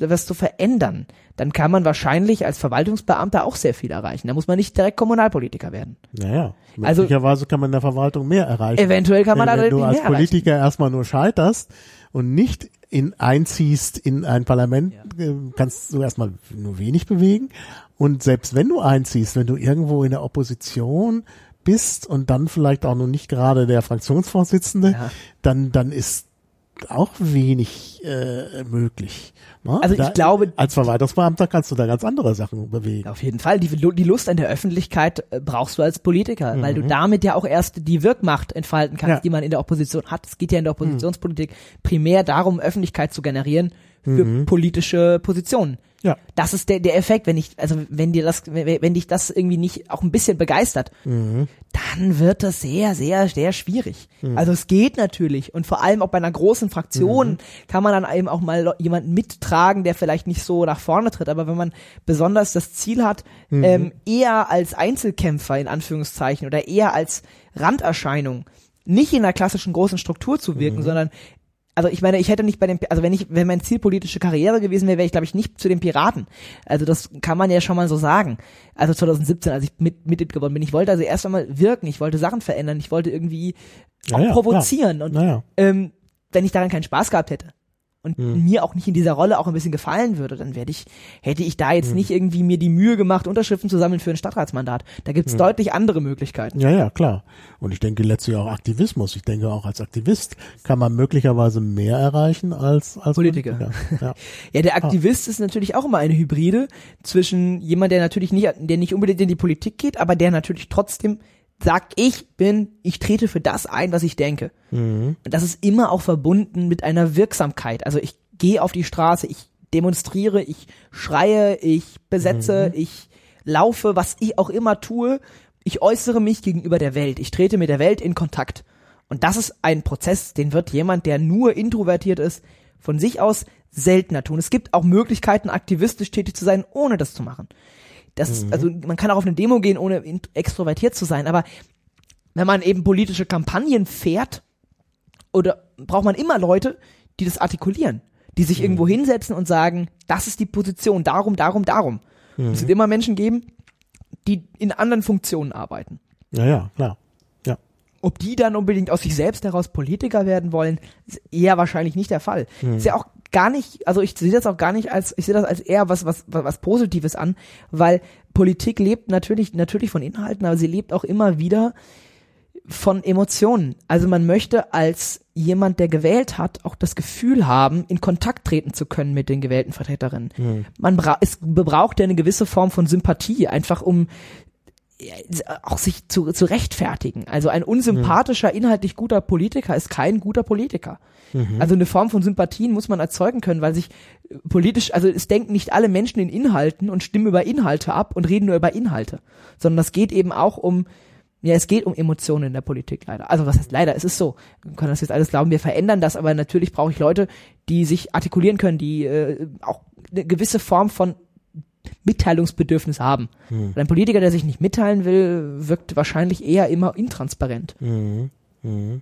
was zu verändern, dann kann man wahrscheinlich als Verwaltungsbeamter auch sehr viel erreichen. Da muss man nicht direkt Kommunalpolitiker werden. Naja, Also- möglicherweise kann man in der Verwaltung mehr erreichen. Eventuell kann man wenn, da wenn du mehr als erreichen. Politiker erstmal nur scheiterst und nicht in einziehst in ein Parlament, äh, kannst du erstmal nur wenig bewegen. Und selbst wenn du einziehst, wenn du irgendwo in der Opposition bist und dann vielleicht auch noch nicht gerade der Fraktionsvorsitzende, Ja. dann, dann ist auch wenig äh, möglich. Ne? Also ich glaube- als Verwaltungsbeamter kannst du da ganz andere Sachen bewegen. Auf jeden Fall. Die, die Lust an der Öffentlichkeit äh, brauchst du als Politiker, weil Mhm. du damit ja auch erst die Wirkmacht entfalten kannst, Ja. die man in der Opposition hat. Es geht ja in der Oppositionspolitik primär darum, Öffentlichkeit zu generieren für Mhm. politische Positionen. Ja. Das ist der, der Effekt, wenn ich, also wenn dir das, wenn, wenn dich das irgendwie nicht auch ein bisschen begeistert, Mhm. dann wird das sehr, sehr, sehr schwierig. Also es geht natürlich und vor allem auch bei einer großen Fraktion kann man dann eben auch mal jemanden mittragen, der vielleicht nicht so nach vorne tritt, aber wenn man besonders das Ziel hat, ähm, eher als Einzelkämpfer in Anführungszeichen oder eher als Randerscheinung, nicht in einer klassischen großen Struktur zu wirken, sondern also ich meine, ich hätte nicht bei dem, also wenn ich, wenn mein Ziel politische Karriere gewesen wäre, wäre ich glaube ich nicht zu den Piraten. Also das kann man ja schon mal so sagen. Also 2017, als ich mit, Mitglied geworden bin, ich wollte also erst einmal wirken, ich wollte Sachen verändern, ich wollte irgendwie auch Ja, ja, provozieren klar. und Naja. ähm, wenn ich daran keinen Spaß gehabt hätte und Hm. mir auch nicht in dieser Rolle auch ein bisschen gefallen würde, dann werde ich, hätte ich da jetzt nicht irgendwie mir die Mühe gemacht, Unterschriften zu sammeln für ein Stadtratsmandat. Da gibt's deutlich andere Möglichkeiten. Ja, ja, klar. Und ich denke letztlich auch Aktivismus. Ich denke auch als Aktivist kann man möglicherweise mehr erreichen als als Politiker. Ja. Ja, der Aktivist ist natürlich auch immer eine Hybride zwischen jemand, der natürlich nicht, der nicht unbedingt in die Politik geht, aber der natürlich trotzdem sagt, ich bin, ich trete für das ein, was ich denke. Mhm. Und das ist immer auch verbunden mit einer Wirksamkeit. Also ich gehe auf die Straße, ich demonstriere, ich schreie, ich besetze, ich laufe, was ich auch immer tue. Ich äußere mich gegenüber der Welt. Ich trete mit der Welt in Kontakt. Und das ist ein Prozess, den wird jemand, der nur introvertiert ist, von sich aus seltener tun. Es gibt auch Möglichkeiten, aktivistisch tätig zu sein, ohne das zu machen. Das ist, also man kann auch auf eine Demo gehen, ohne extrovertiert zu sein, aber wenn man eben politische Kampagnen fährt, oder braucht man immer Leute, die das artikulieren, die sich irgendwo hinsetzen und sagen, das ist die Position, darum, darum, darum. Es wird immer Menschen geben, die in anderen Funktionen arbeiten. ja, ja, klar. Ja. Ob die dann unbedingt aus sich selbst heraus Politiker werden wollen, ist eher wahrscheinlich nicht der Fall. Ist ja auch gar nicht, also ich sehe das auch gar nicht als, ich sehe das als eher was, was, was, Positives an, weil Politik lebt natürlich, natürlich von Inhalten, aber sie lebt auch immer wieder von Emotionen. Also man möchte als jemand, der gewählt hat, auch das Gefühl haben, in Kontakt treten zu können mit den gewählten Vertreterinnen. Man bra es braucht ja eine gewisse Form von Sympathie, einfach um auch sich zu, zu rechtfertigen. Also ein unsympathischer, inhaltlich guter Politiker ist kein guter Politiker. Also eine Form von Sympathien muss man erzeugen können, weil sich äh, politisch, also es denken nicht alle Menschen in Inhalten und stimmen über Inhalte ab und reden nur über Inhalte, sondern das geht eben auch um ja, es geht um Emotionen in der Politik leider. Also was heißt leider? Es ist so. Wir können das jetzt alles glauben, wir verändern das, aber natürlich brauche ich Leute, die sich artikulieren können, die äh, auch eine gewisse Form von Mitteilungsbedürfnis haben. Und ein Politiker, der sich nicht mitteilen will, wirkt wahrscheinlich eher immer intransparent. Mhm. Mhm.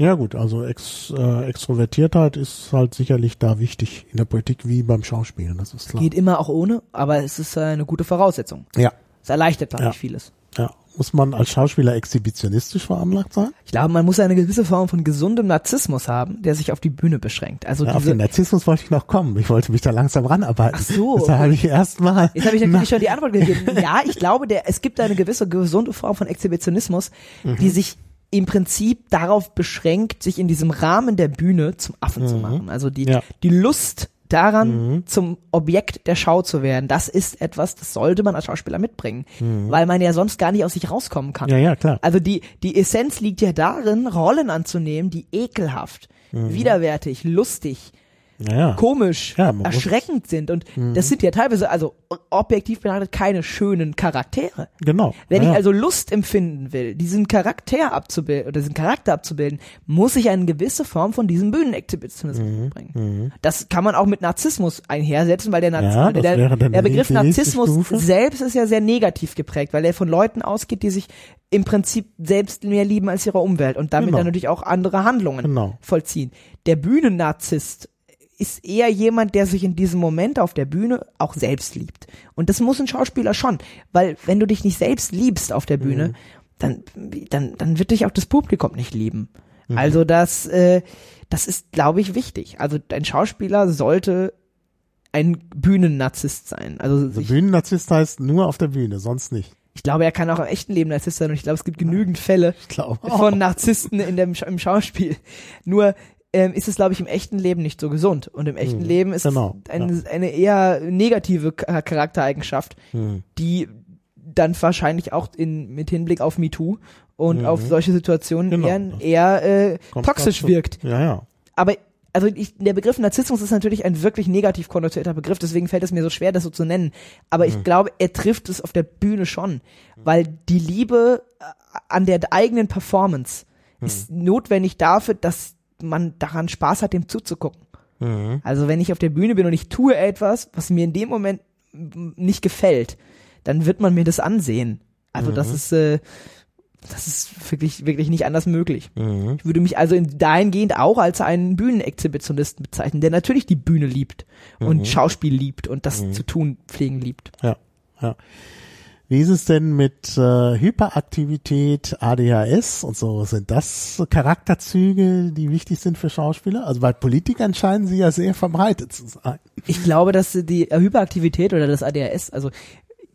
Ja gut, also Ex, äh, Extrovertiertheit ist halt sicherlich da wichtig in der Politik wie beim Schauspielen, das ist klar. Geht immer auch ohne, aber es ist äh, eine gute Voraussetzung. Ja, Es erleichtert, glaube Ja. vieles. ja. Muss man als Schauspieler exhibitionistisch veranlagt sein? Ich glaube, man muss eine gewisse Form von gesundem Narzissmus haben, der sich auf die Bühne beschränkt. Also Ja, auf den Narzissmus wollte ich noch kommen. Ich wollte mich da langsam ranarbeiten. Ach so. Das habe ich erstmal. Jetzt habe ich natürlich schon die Antwort gegeben. Ja, ich glaube, der, es gibt eine gewisse gesunde Form von Exhibitionismus, Mhm. die sich im Prinzip darauf beschränkt, sich in diesem Rahmen der Bühne zum Affen zu machen. Also die, Mhm. Ja. Mhm. die Lust daran, zum Objekt der Schau zu werden, das ist etwas, das sollte man als Schauspieler mitbringen, weil man ja sonst gar nicht aus sich rauskommen kann. Mhm. Ja, ja, klar. Also die, die Essenz liegt ja darin, Rollen anzunehmen, die ekelhaft, Mhm. widerwärtig, lustig, Ja, komisch, Ja, man muss- erschreckend sind. Und das sind ja teilweise, also objektiv betrachtet, keine schönen Charaktere. Genau. Wenn ja, ich also Lust empfinden will, diesen Charakter abzubilden oder diesen Charakter abzubilden, muss ich eine gewisse Form von diesem Bühnenexhibitionismus Mhm. mitbringen. Das kann man auch mit Narzissmus einhersetzen, weil der, Narz Ja, der, der Begriff Narzissmus Stufe. selbst ist ja sehr negativ geprägt, weil er von Leuten ausgeht, die sich im Prinzip selbst mehr lieben als ihre Umwelt und damit Genau. dann natürlich auch andere Handlungen Genau. vollziehen. Der Bühnennarzisst ist eher jemand, der sich in diesem Moment auf der Bühne auch selbst liebt. Und das muss ein Schauspieler schon, weil wenn du dich nicht selbst liebst auf der Bühne, Mhm. dann, dann, dann wird dich auch das Publikum nicht lieben. Mhm. Also das, äh, das ist, glaube ich, wichtig. Also ein Schauspieler sollte ein Bühnennarzisst sein. Also Also Bühnennarzisst heißt nur auf der Bühne, sonst nicht. ich glaube, er kann auch im echten Leben Narzisst sein und ich glaube, es gibt genügend Fälle von Narzissten in dem, im Schauspiel. Nur ähm, ist es, glaube ich, im echten Leben nicht so gesund. Und im echten Mhm. Leben ist Genau, es ein, eine eher negative Charaktereigenschaft, Hm. die dann wahrscheinlich auch in, mit Hinblick auf MeToo und auf solche Situationen Mhm. Genau, eher, eher äh, Kommt toxisch dazu. wirkt. Ja, ja. Aber also ich, der Begriff Narzissmus ist natürlich ein wirklich negativ konnotierter Begriff, deswegen fällt es mir so schwer, das so zu nennen. Aber Mhm. ich glaube, er trifft es auf der Bühne schon, weil die Liebe äh, an der eigenen Performance Mhm. ist notwendig dafür, dass man daran Spaß hat, dem zuzugucken. Mhm. Also wenn ich auf der Bühne bin und ich tue etwas, was mir in dem Moment nicht gefällt, dann wird man mir das ansehen. Also das ist äh, das ist wirklich wirklich nicht anders möglich. Mhm. Ich würde mich also in dahingehend auch als einen Bühnenexhibitionisten bezeichnen, der natürlich die Bühne liebt und Schauspiel liebt und das zu tun pflegen liebt. Ja, ja. Wie ist es denn mit äh, Hyperaktivität, ADHS und so? Sind das Charakterzüge, die wichtig sind für Schauspieler? Also bei Politikern scheinen sie ja sehr verbreitet zu sein. Ich glaube, dass die Hyperaktivität oder das ADHS, also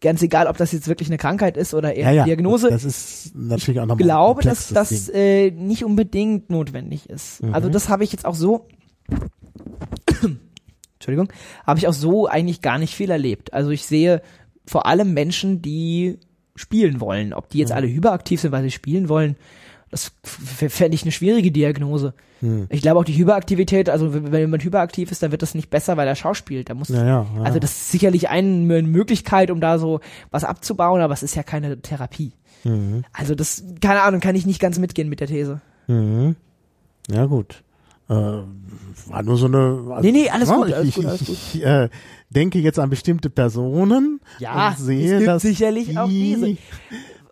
ganz egal, ob das jetzt wirklich eine Krankheit ist oder eher eine Diagnose, Das ist natürlich auch ich nochmal glaube, ein dass das Ding. äh, nicht unbedingt notwendig ist. Also das habe ich jetzt auch so, Entschuldigung, habe ich auch so eigentlich gar nicht viel erlebt. Also ich sehe vor allem Menschen, die spielen wollen. Ob die jetzt alle hyperaktiv sind, weil sie spielen wollen, das fände ich eine schwierige Diagnose. Hm. Ich glaube auch die Hyperaktivität, also wenn wenn jemand hyperaktiv ist, dann wird das nicht besser, weil er schauspielt. Da muss, Ja, ja, ja. also das ist sicherlich eine Möglichkeit, um da so was abzubauen, aber es ist ja keine Therapie. Mhm. Also das, keine Ahnung, kann ich nicht ganz mitgehen mit der These. Mhm. Ja, gut. Äh, war nur so eine. Also, Nee, nee, alles ja, gut, ich, alles gut, alles Ich, äh, denke jetzt an bestimmte Personen Ja, und sehe, es gibt dass sicherlich auch diese.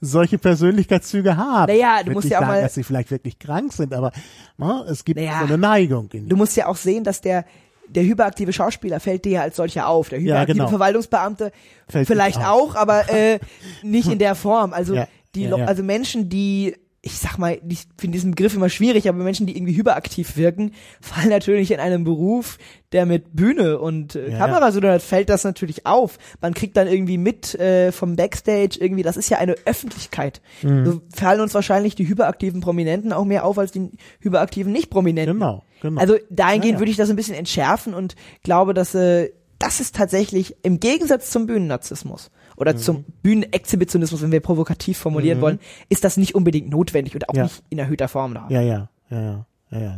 solche Persönlichkeitszüge haben. Naja, du musst ja auch sagen, mal- dass sie vielleicht wirklich krank sind, aber na, es gibt Naja, so eine Neigung. In Du musst ja auch sehen, dass der der hyperaktive Schauspieler fällt dir ja als solcher auf. Der hyperaktive genau. Verwaltungsbeamte Fällt vielleicht auch, aber äh, nicht in der Form. Also Ja, die, ja, ja. also Menschen, die ich sag mal, ich finde diesen Begriff immer schwierig, aber Menschen, die irgendwie hyperaktiv wirken, fallen natürlich in einem Beruf, der mit Bühne und äh, Ja, Kamera so hat, fällt das natürlich auf. Man kriegt dann irgendwie mit äh, vom Backstage irgendwie, das ist ja eine Öffentlichkeit. Mhm. So fallen uns wahrscheinlich die hyperaktiven Prominenten auch mehr auf als die hyperaktiven Nicht-Prominenten. Genau, genau. Also dahingehend Ja, ja. würde ich das ein bisschen entschärfen und glaube, dass äh, das ist tatsächlich im Gegensatz zum Bühnennarzissmus oder Mhm. zum Bühnenexhibitionismus, wenn wir provokativ formulieren wollen, ist das nicht unbedingt notwendig und auch Ja. nicht in erhöhter Form da. ja, ja, ja, ja, ja, ja.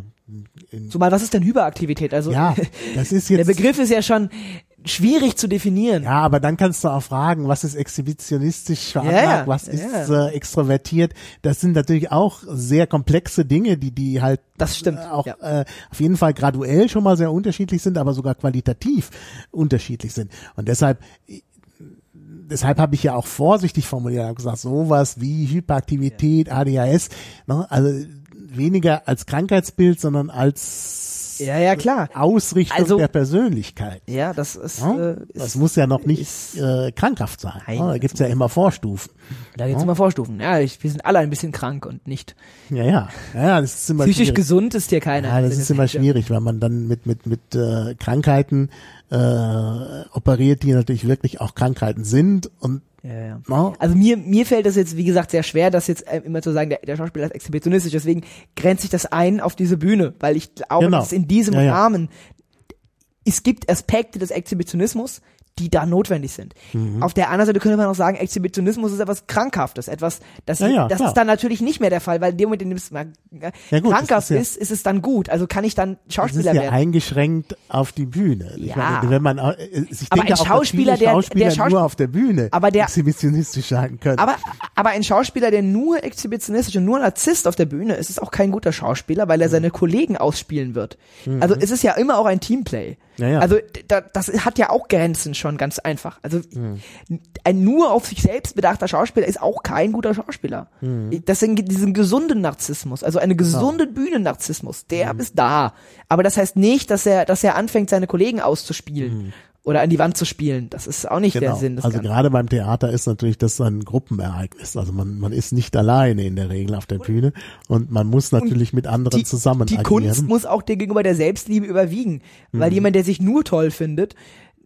In, Zumal, was ist denn Hyperaktivität? Also ja, das ist der jetzt. Begriff ist ja schon schwierig zu definieren. Ja, aber dann kannst du auch fragen, was ist exhibitionistisch veranlagt, Ja, was ist ja. äh, extrovertiert. Das sind natürlich auch sehr komplexe Dinge, die die halt Das stimmt, äh, auch ja. äh, auf jeden Fall graduell schon mal sehr unterschiedlich sind, aber sogar qualitativ unterschiedlich sind. Und deshalb deshalb habe ich ja auch vorsichtig formuliert, habe gesagt, sowas wie Hyperaktivität, ADHS, ne, also weniger als Krankheitsbild, sondern als Ja, ja, klar. Ausrichtung Also- der Persönlichkeit. Ja, das ist, Ja? äh, das ist muss ja noch nicht ist- äh, krankhaft sein. Nein, ne? Da gibt's ja immer Vorstufen. da gibt's immer Vorstufen. Ja, ich, wir sind alle ein bisschen krank und nicht Ja, ja. Ja, ja das ist immer psychisch schwierig. gesund ist hier keiner. Ja, das ist immer schwierig, weil man dann mit mit mit äh, Krankheiten äh, operiert, die natürlich wirklich auch Krankheiten sind und Ja, ja. ne? Also mir, mir fällt es jetzt, wie gesagt, sehr schwer, das jetzt äh, immer zu sagen, der, der Schauspieler ist exhibitionistisch, deswegen grenzt sich das ein auf diese Bühne, weil ich glaube, Genau. dass in diesem ja. Rahmen, es gibt Aspekte des Exhibitionismus, die da notwendig sind. Mhm. Auf der anderen Seite könnte man auch sagen, Exhibitionismus ist etwas Krankhaftes, etwas, das, Ja, ja, das klar. ist dann natürlich nicht mehr der Fall, weil in dem Moment, in dem es mal äh, Ja, gut, krankhaft ist ist, ist es dann gut. Also kann ich dann Das ist Schauspieler ja werden. eingeschränkt auf die Bühne. Ja. meine, wenn man, äh, ich Aber denke ein auch, Schauspieler, viele der- Schauspieler der Schaus- nur auf der Bühne Aber der- exhibitionistisch sein können. Aber, aber ein Schauspieler, der nur exhibitionistisch und nur Narzisst auf der Bühne ist, ist auch kein guter Schauspieler, weil er seine Kollegen ausspielen wird. Also es ist ja immer auch ein Teamplay. Ja, ja. Also da, das hat ja auch Grenzen schon ganz einfach. Also ein nur auf sich selbst bedachter Schauspieler ist auch kein guter Schauspieler. Deswegen gibt diesen gesunden Narzissmus, also eine gesunde Bühnennarzissmus, der ist da. Aber das heißt nicht, dass er, dass er anfängt, seine Kollegen auszuspielen oder an die Wand zu spielen. Das ist auch nicht der Genau. Sinn des Also gerade beim Theater ist natürlich das ein Gruppenereignis. Also man, man ist nicht alleine in der Regel auf der Bühne und man muss natürlich mit anderen die, zusammen die agieren. Kunst muss auch dir gegenüber der Selbstliebe überwiegen, weil Mhm. jemand, der sich nur toll findet,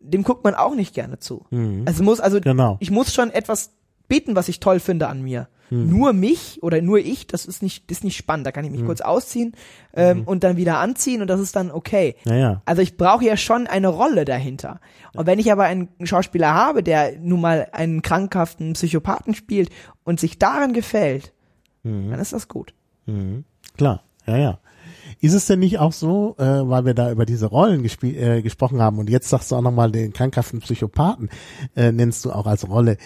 dem guckt man auch nicht gerne zu. Also muss also Genau. ich muss schon etwas bieten, was ich toll finde an mir. Mhm. Nur mich oder nur ich, das ist nicht, das ist nicht spannend. Da kann ich mich kurz ausziehen ähm, und dann wieder anziehen und das ist dann okay. Mhm. Ja, ja. Also ich brauche ja schon eine Rolle dahinter. Und wenn ich aber einen Schauspieler habe, der nun mal einen krankhaften Psychopathen spielt und sich darin gefällt, Mhm. dann ist das gut. Klar, ja, ja. Ist es denn nicht auch so, äh, weil wir da über diese Rollen äh, gesprochen haben und jetzt sagst du auch nochmal den krankhaften Psychopathen, äh, nennst du auch als Rolle.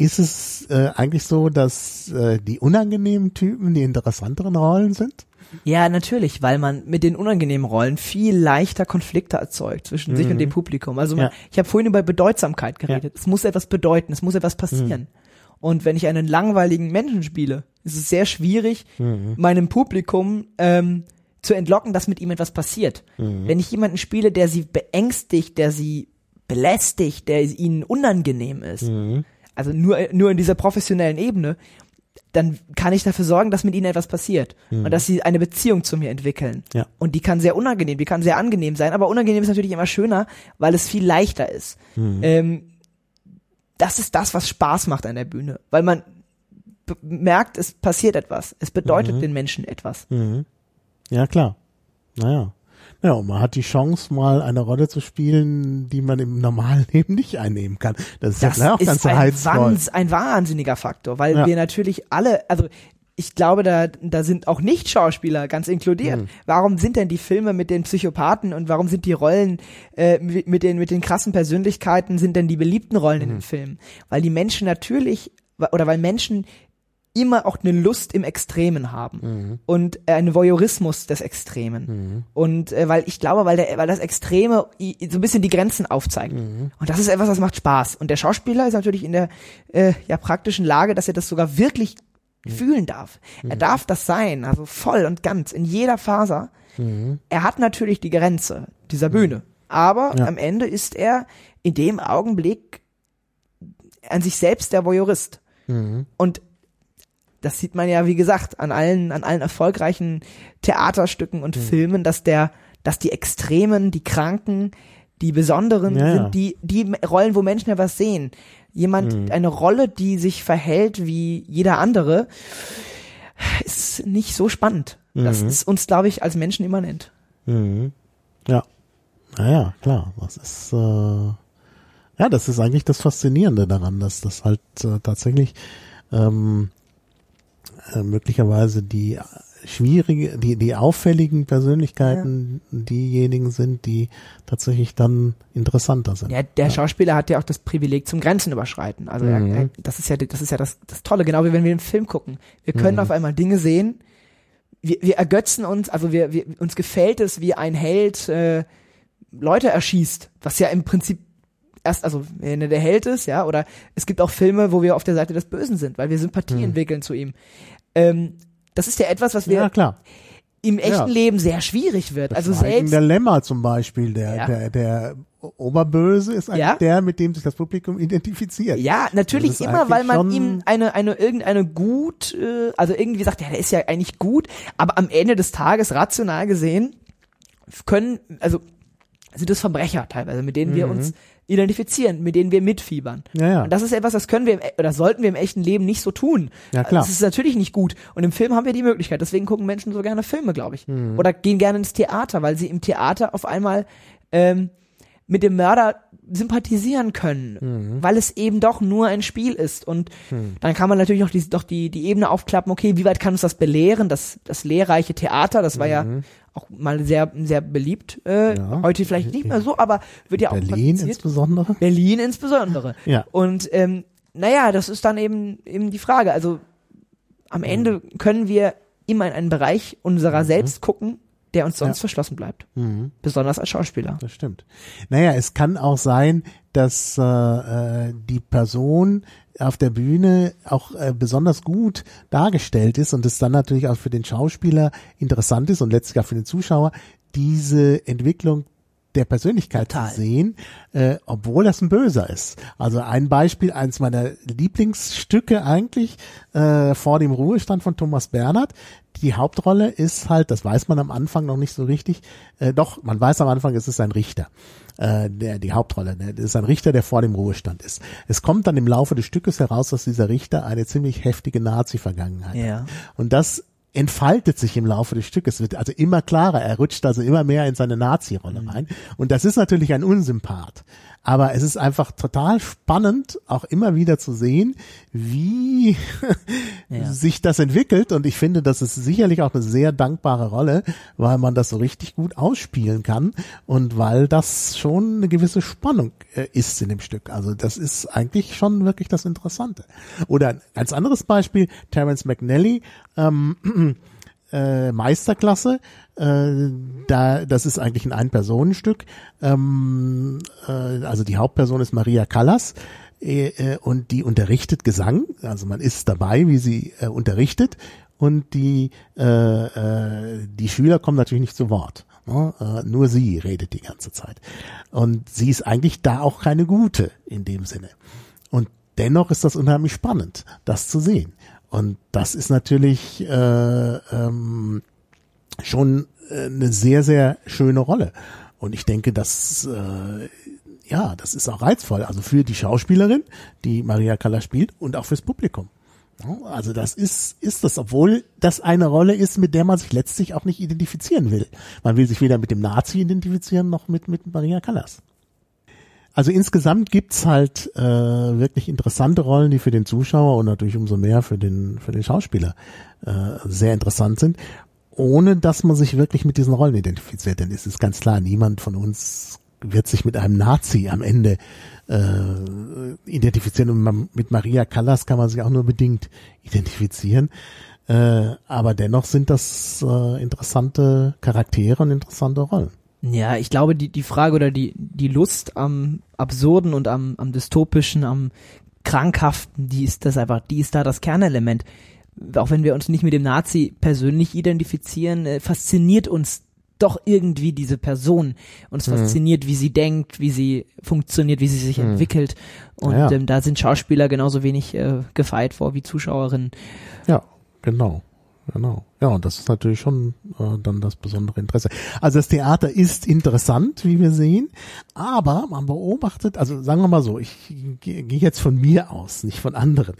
Ist es äh, eigentlich so, dass äh, die unangenehmen Typen die interessanteren Rollen sind? Ja, natürlich, weil man mit den unangenehmen Rollen viel leichter Konflikte erzeugt zwischen sich und dem Publikum. Also man, Ja. ich habe vorhin über Bedeutsamkeit geredet. Es muss etwas bedeuten, es muss etwas passieren. Und wenn ich einen langweiligen Menschen spiele, ist es sehr schwierig, meinem Publikum ähm, zu entlocken, dass mit ihm etwas passiert. Wenn ich jemanden spiele, der sie beängstigt, der sie belästigt, der ihnen unangenehm ist, also nur, nur in dieser professionellen Ebene, dann kann ich dafür sorgen, dass mit ihnen etwas passiert und dass sie eine Beziehung zu mir entwickeln. Ja. Und die kann sehr unangenehm, die kann sehr angenehm sein, aber unangenehm ist natürlich immer schöner, weil es viel leichter ist. Ähm, das ist das, was Spaß macht an der Bühne, weil man merkt, es passiert etwas, es bedeutet den Menschen etwas. Ja, klar. Naja. Ja, und man hat die Chance, mal eine Rolle zu spielen, die man im normalen Leben nicht einnehmen kann. Das ist Das ja auch ganz ist ein, reizvoll. Wahns, ein wahnsinniger Faktor, weil Ja. wir natürlich alle, also ich glaube, da, da sind auch Nicht-Schauspieler ganz inkludiert. Mhm. Warum sind denn die Filme mit den Psychopathen und warum sind die Rollen äh, mit den, mit den krassen Persönlichkeiten, sind denn die beliebten Rollen in Mhm. den Filmen? Weil die Menschen natürlich, oder weil Menschen immer auch eine Lust im Extremen haben Mhm. und äh, einen Voyeurismus des Extremen. Und äh, weil ich glaube, weil der, weil das Extreme i- so ein bisschen die Grenzen aufzeigt. Mhm. Und das ist etwas, das macht Spaß. Und der Schauspieler ist natürlich in der äh, ja praktischen Lage, dass er das sogar wirklich Mhm. fühlen darf. Er darf das sein, also voll und ganz in jeder Faser. Mhm. Er hat natürlich die Grenze dieser Bühne, aber Ja. am Ende ist er in dem Augenblick an sich selbst der Voyeurist. Mhm. Und das sieht man ja, wie gesagt, an allen, an allen erfolgreichen Theaterstücken Mhm. und Filmen, dass der, dass die Extremen, die Kranken, die Besonderen Ja, sind die, die Rollen, wo Menschen ja was sehen. Jemand, Mhm. eine Rolle, die sich verhält wie jeder andere, ist nicht so spannend. Das ist uns, glaube ich, als Menschen immanent. Mhm. Ja. Naja, klar. Das ist, äh, ja, das ist eigentlich das Faszinierende daran, dass das halt äh, tatsächlich ähm, äh, möglicherweise die schwierige, die, die auffälligen Persönlichkeiten diejenigen sind, die tatsächlich dann interessanter sind. Ja, der Schauspieler hat ja auch das Privileg zum Grenzen überschreiten. Also Mhm. er, das ist ja, das ist ja das, das Tolle, genau wie wenn wir einen Film gucken. Wir können Mhm. auf einmal Dinge sehen, wir, wir ergötzen uns, also wir, wir, uns gefällt es, wie ein Held äh, Leute erschießt, was ja im Prinzip erst, also wenn er der Held ist, ja, oder es gibt auch Filme, wo wir auf der Seite des Bösen sind, weil wir Sympathie entwickeln zu ihm. Ähm, das ist ja etwas, was wir Mhm. Ja, klar. im echten Ja. Leben sehr schwierig wird. Also Schweigen selbst der Lämmer zum Beispiel, der, Ja. der, der Oberböse ist eigentlich Ja. der, mit dem sich das Publikum identifiziert. Ja, natürlich Das ist immer, weil man ihm eine, eine, irgendeine gut, äh, also irgendwie sagt, ja, der ist ja eigentlich gut, aber am Ende des Tages, rational gesehen, können, also sind es Verbrecher teilweise, mit denen wir uns identifizieren, mit denen wir mitfiebern. Mhm. Ja, ja. Und das ist etwas, das können wir, im, e- oder sollten wir im echten Leben nicht so tun. Ja, klar. Das ist natürlich nicht gut. Und im Film haben wir die Möglichkeit. Deswegen gucken Menschen so gerne Filme, glaube ich. Mhm. Oder gehen gerne ins Theater, weil sie im Theater auf einmal ähm, mit dem Mörder sympathisieren können, Mhm. weil es eben doch nur ein Spiel ist. Und dann kann man natürlich noch die, doch die, die Ebene aufklappen, okay, wie weit kann uns das belehren? Das, das lehrreiche Theater, das war ja auch mal sehr, sehr beliebt, äh, Mhm. Ja. heute vielleicht nicht mehr so, aber wird ja auch Berlin insbesondere. Berlin insbesondere. Ja. Und ähm, naja, das ist dann eben eben die Frage. Also am Ende können wir immer in einen Bereich unserer selbst gucken, der uns sonst ja. verschlossen bleibt. Mhm. Besonders als Schauspieler. Das stimmt. Naja, es kann auch sein, dass äh, äh, die Person auf der Bühne auch äh, besonders gut dargestellt ist und es dann natürlich auch für den Schauspieler interessant ist und letztlich auch für den Zuschauer, diese Entwicklung der Persönlichkeit Total. zu sehen, äh, obwohl das ein Böser ist. Also ein Beispiel, eines meiner Lieblingsstücke eigentlich äh, vor dem Ruhestand von Thomas Bernhard. Die Hauptrolle ist halt, das weiß man am Anfang noch nicht so richtig, äh, doch, man weiß am Anfang, es ist ein Richter. Äh, der, die Hauptrolle, ne? das ist ein Richter, der vor dem Ruhestand ist. Es kommt dann im Laufe des Stückes heraus, dass dieser Richter eine ziemlich heftige Nazi-Vergangenheit ja. hat. Und das entfaltet sich im Laufe des Stückes, wird also immer klarer, er rutscht also immer mehr in seine Nazi-Rolle mhm. rein. Und das ist natürlich ein Unsympath. Aber es ist einfach total spannend, auch immer wieder zu sehen, wie ja. sich das entwickelt. Und ich finde, das ist sicherlich auch eine sehr dankbare Rolle, weil man das so richtig gut ausspielen kann und weil das schon eine gewisse Spannung äh, ist in dem Stück. Also das ist eigentlich schon wirklich das Interessante. Oder ein ganz anderes Beispiel, Terence McNally, ähm, äh, Meisterklasse. Äh, da, das ist eigentlich ein Ein-Personen-Stück. Ähm, äh, also die Hauptperson ist Maria Callas äh, äh, und die unterrichtet Gesang. Also man ist dabei, wie sie äh, unterrichtet und die äh, äh, die Schüler kommen natürlich nicht zu Wort. Ne? Äh, nur sie redet die ganze Zeit und sie ist eigentlich da auch keine gute in dem Sinne. Und dennoch ist das unheimlich spannend, das zu sehen. Und das ist natürlich äh, ähm, schon äh, eine sehr, sehr schöne Rolle. Und ich denke, dass äh, ja, das ist auch reizvoll. Also für die Schauspielerin, die Maria Callas spielt, und auch fürs Publikum. Also das ist, ist das, obwohl das eine Rolle ist, mit der man sich letztlich auch nicht identifizieren will. Man will sich weder mit dem Nazi identifizieren noch mit, mit Maria Callas. Also insgesamt gibt's halt äh, wirklich interessante Rollen, die für den Zuschauer und natürlich umso mehr für den, für den Schauspieler äh, sehr interessant sind, ohne dass man sich wirklich mit diesen Rollen identifiziert. Denn es ist ganz klar, niemand von uns wird sich mit einem Nazi am Ende äh, identifizieren. Und man, mit Maria Callas kann man sich auch nur bedingt identifizieren. Äh, aber dennoch sind das äh, interessante Charaktere und interessante Rollen. Ja, ich glaube, die, die Frage oder die, die Lust am Absurden und am, am Dystopischen, am Krankhaften, die ist das einfach, die ist da das Kernelement. Auch wenn wir uns nicht mit dem Nazi persönlich identifizieren, äh, fasziniert uns doch irgendwie diese Person. Uns mhm. fasziniert, wie sie denkt, wie sie funktioniert, wie sie sich mhm. entwickelt. Und ja. ähm, da sind Schauspieler genauso wenig äh, gefeit vor wie Zuschauerinnen. Ja, genau. Genau. Ja, und das ist natürlich schon äh, dann das besondere Interesse. Also das Theater ist interessant, wie wir sehen, aber man beobachtet, also sagen wir mal so, ich gehe geh jetzt von mir aus, nicht von anderen.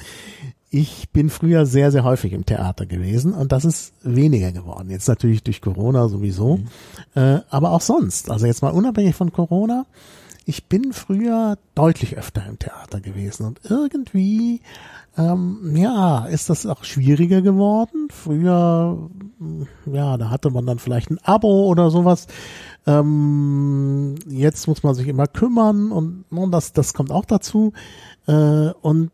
Ich bin früher sehr, sehr häufig im Theater gewesen und das ist weniger geworden. Jetzt natürlich durch Corona sowieso, mhm. äh, aber auch sonst. Also jetzt mal unabhängig von Corona. Ich bin früher deutlich öfter im Theater gewesen und irgendwie ähm, ja, ist das auch schwieriger geworden. Früher, ja, da hatte man dann vielleicht ein Abo oder sowas. Ähm, jetzt muss man sich immer kümmern und, und das, das kommt auch dazu. Äh, und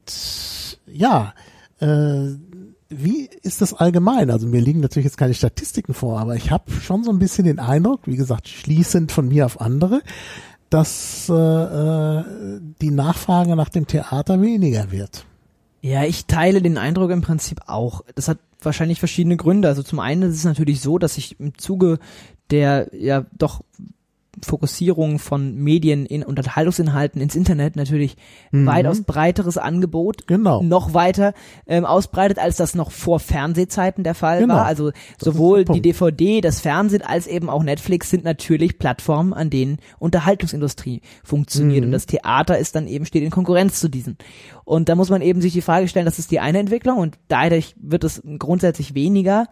ja, äh, wie ist das allgemein? Also mir liegen natürlich jetzt keine Statistiken vor, aber ich habe schon so ein bisschen den Eindruck, wie gesagt, schließend von mir auf andere, dass äh, äh die Nachfrage nach dem Theater weniger wird. Ja, ich teile den Eindruck im Prinzip auch. Das hat wahrscheinlich verschiedene Gründe. Also zum einen ist es natürlich so, dass ich im Zuge der ja doch Fokussierung von Medien in Unterhaltungsinhalten ins Internet natürlich mhm. weitaus breiteres Angebot genau. noch weiter ähm, ausbreitet, als das noch vor Fernsehzeiten der Fall genau. war. Also das sowohl die DVD, das Fernsehen als eben auch Netflix sind natürlich Plattformen, an denen Unterhaltungsindustrie funktioniert mhm. und das Theater ist dann eben steht in Konkurrenz zu diesen. Und da muss man eben sich die Frage stellen, das ist die eine Entwicklung und dadurch wird es grundsätzlich weniger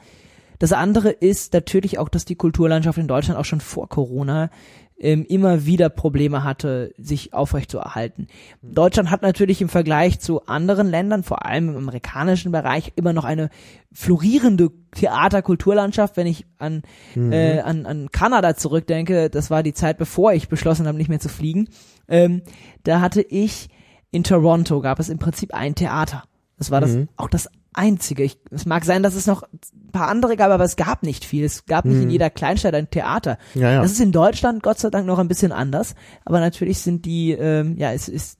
das andere ist natürlich auch, dass die Kulturlandschaft in Deutschland auch schon vor Corona ähm, immer wieder Probleme hatte, sich aufrechtzuerhalten. Deutschland hat natürlich im Vergleich zu anderen Ländern, vor allem im amerikanischen Bereich, immer noch eine florierende Theaterkulturlandschaft. Wenn ich an, mhm. äh, an, an Kanada zurückdenke, das war die Zeit, bevor ich beschlossen habe, nicht mehr zu fliegen, ähm, da hatte ich in Toronto gab es im Prinzip ein Theater. Das war das, mhm. auch das einzige. Ich, es mag sein, dass es noch ein paar andere gab, aber es gab nicht viel. Es gab nicht in jeder Kleinstadt ein Theater. Ja, ja. Das ist in Deutschland Gott sei Dank noch ein bisschen anders. Aber natürlich sind die, ähm, ja, es ist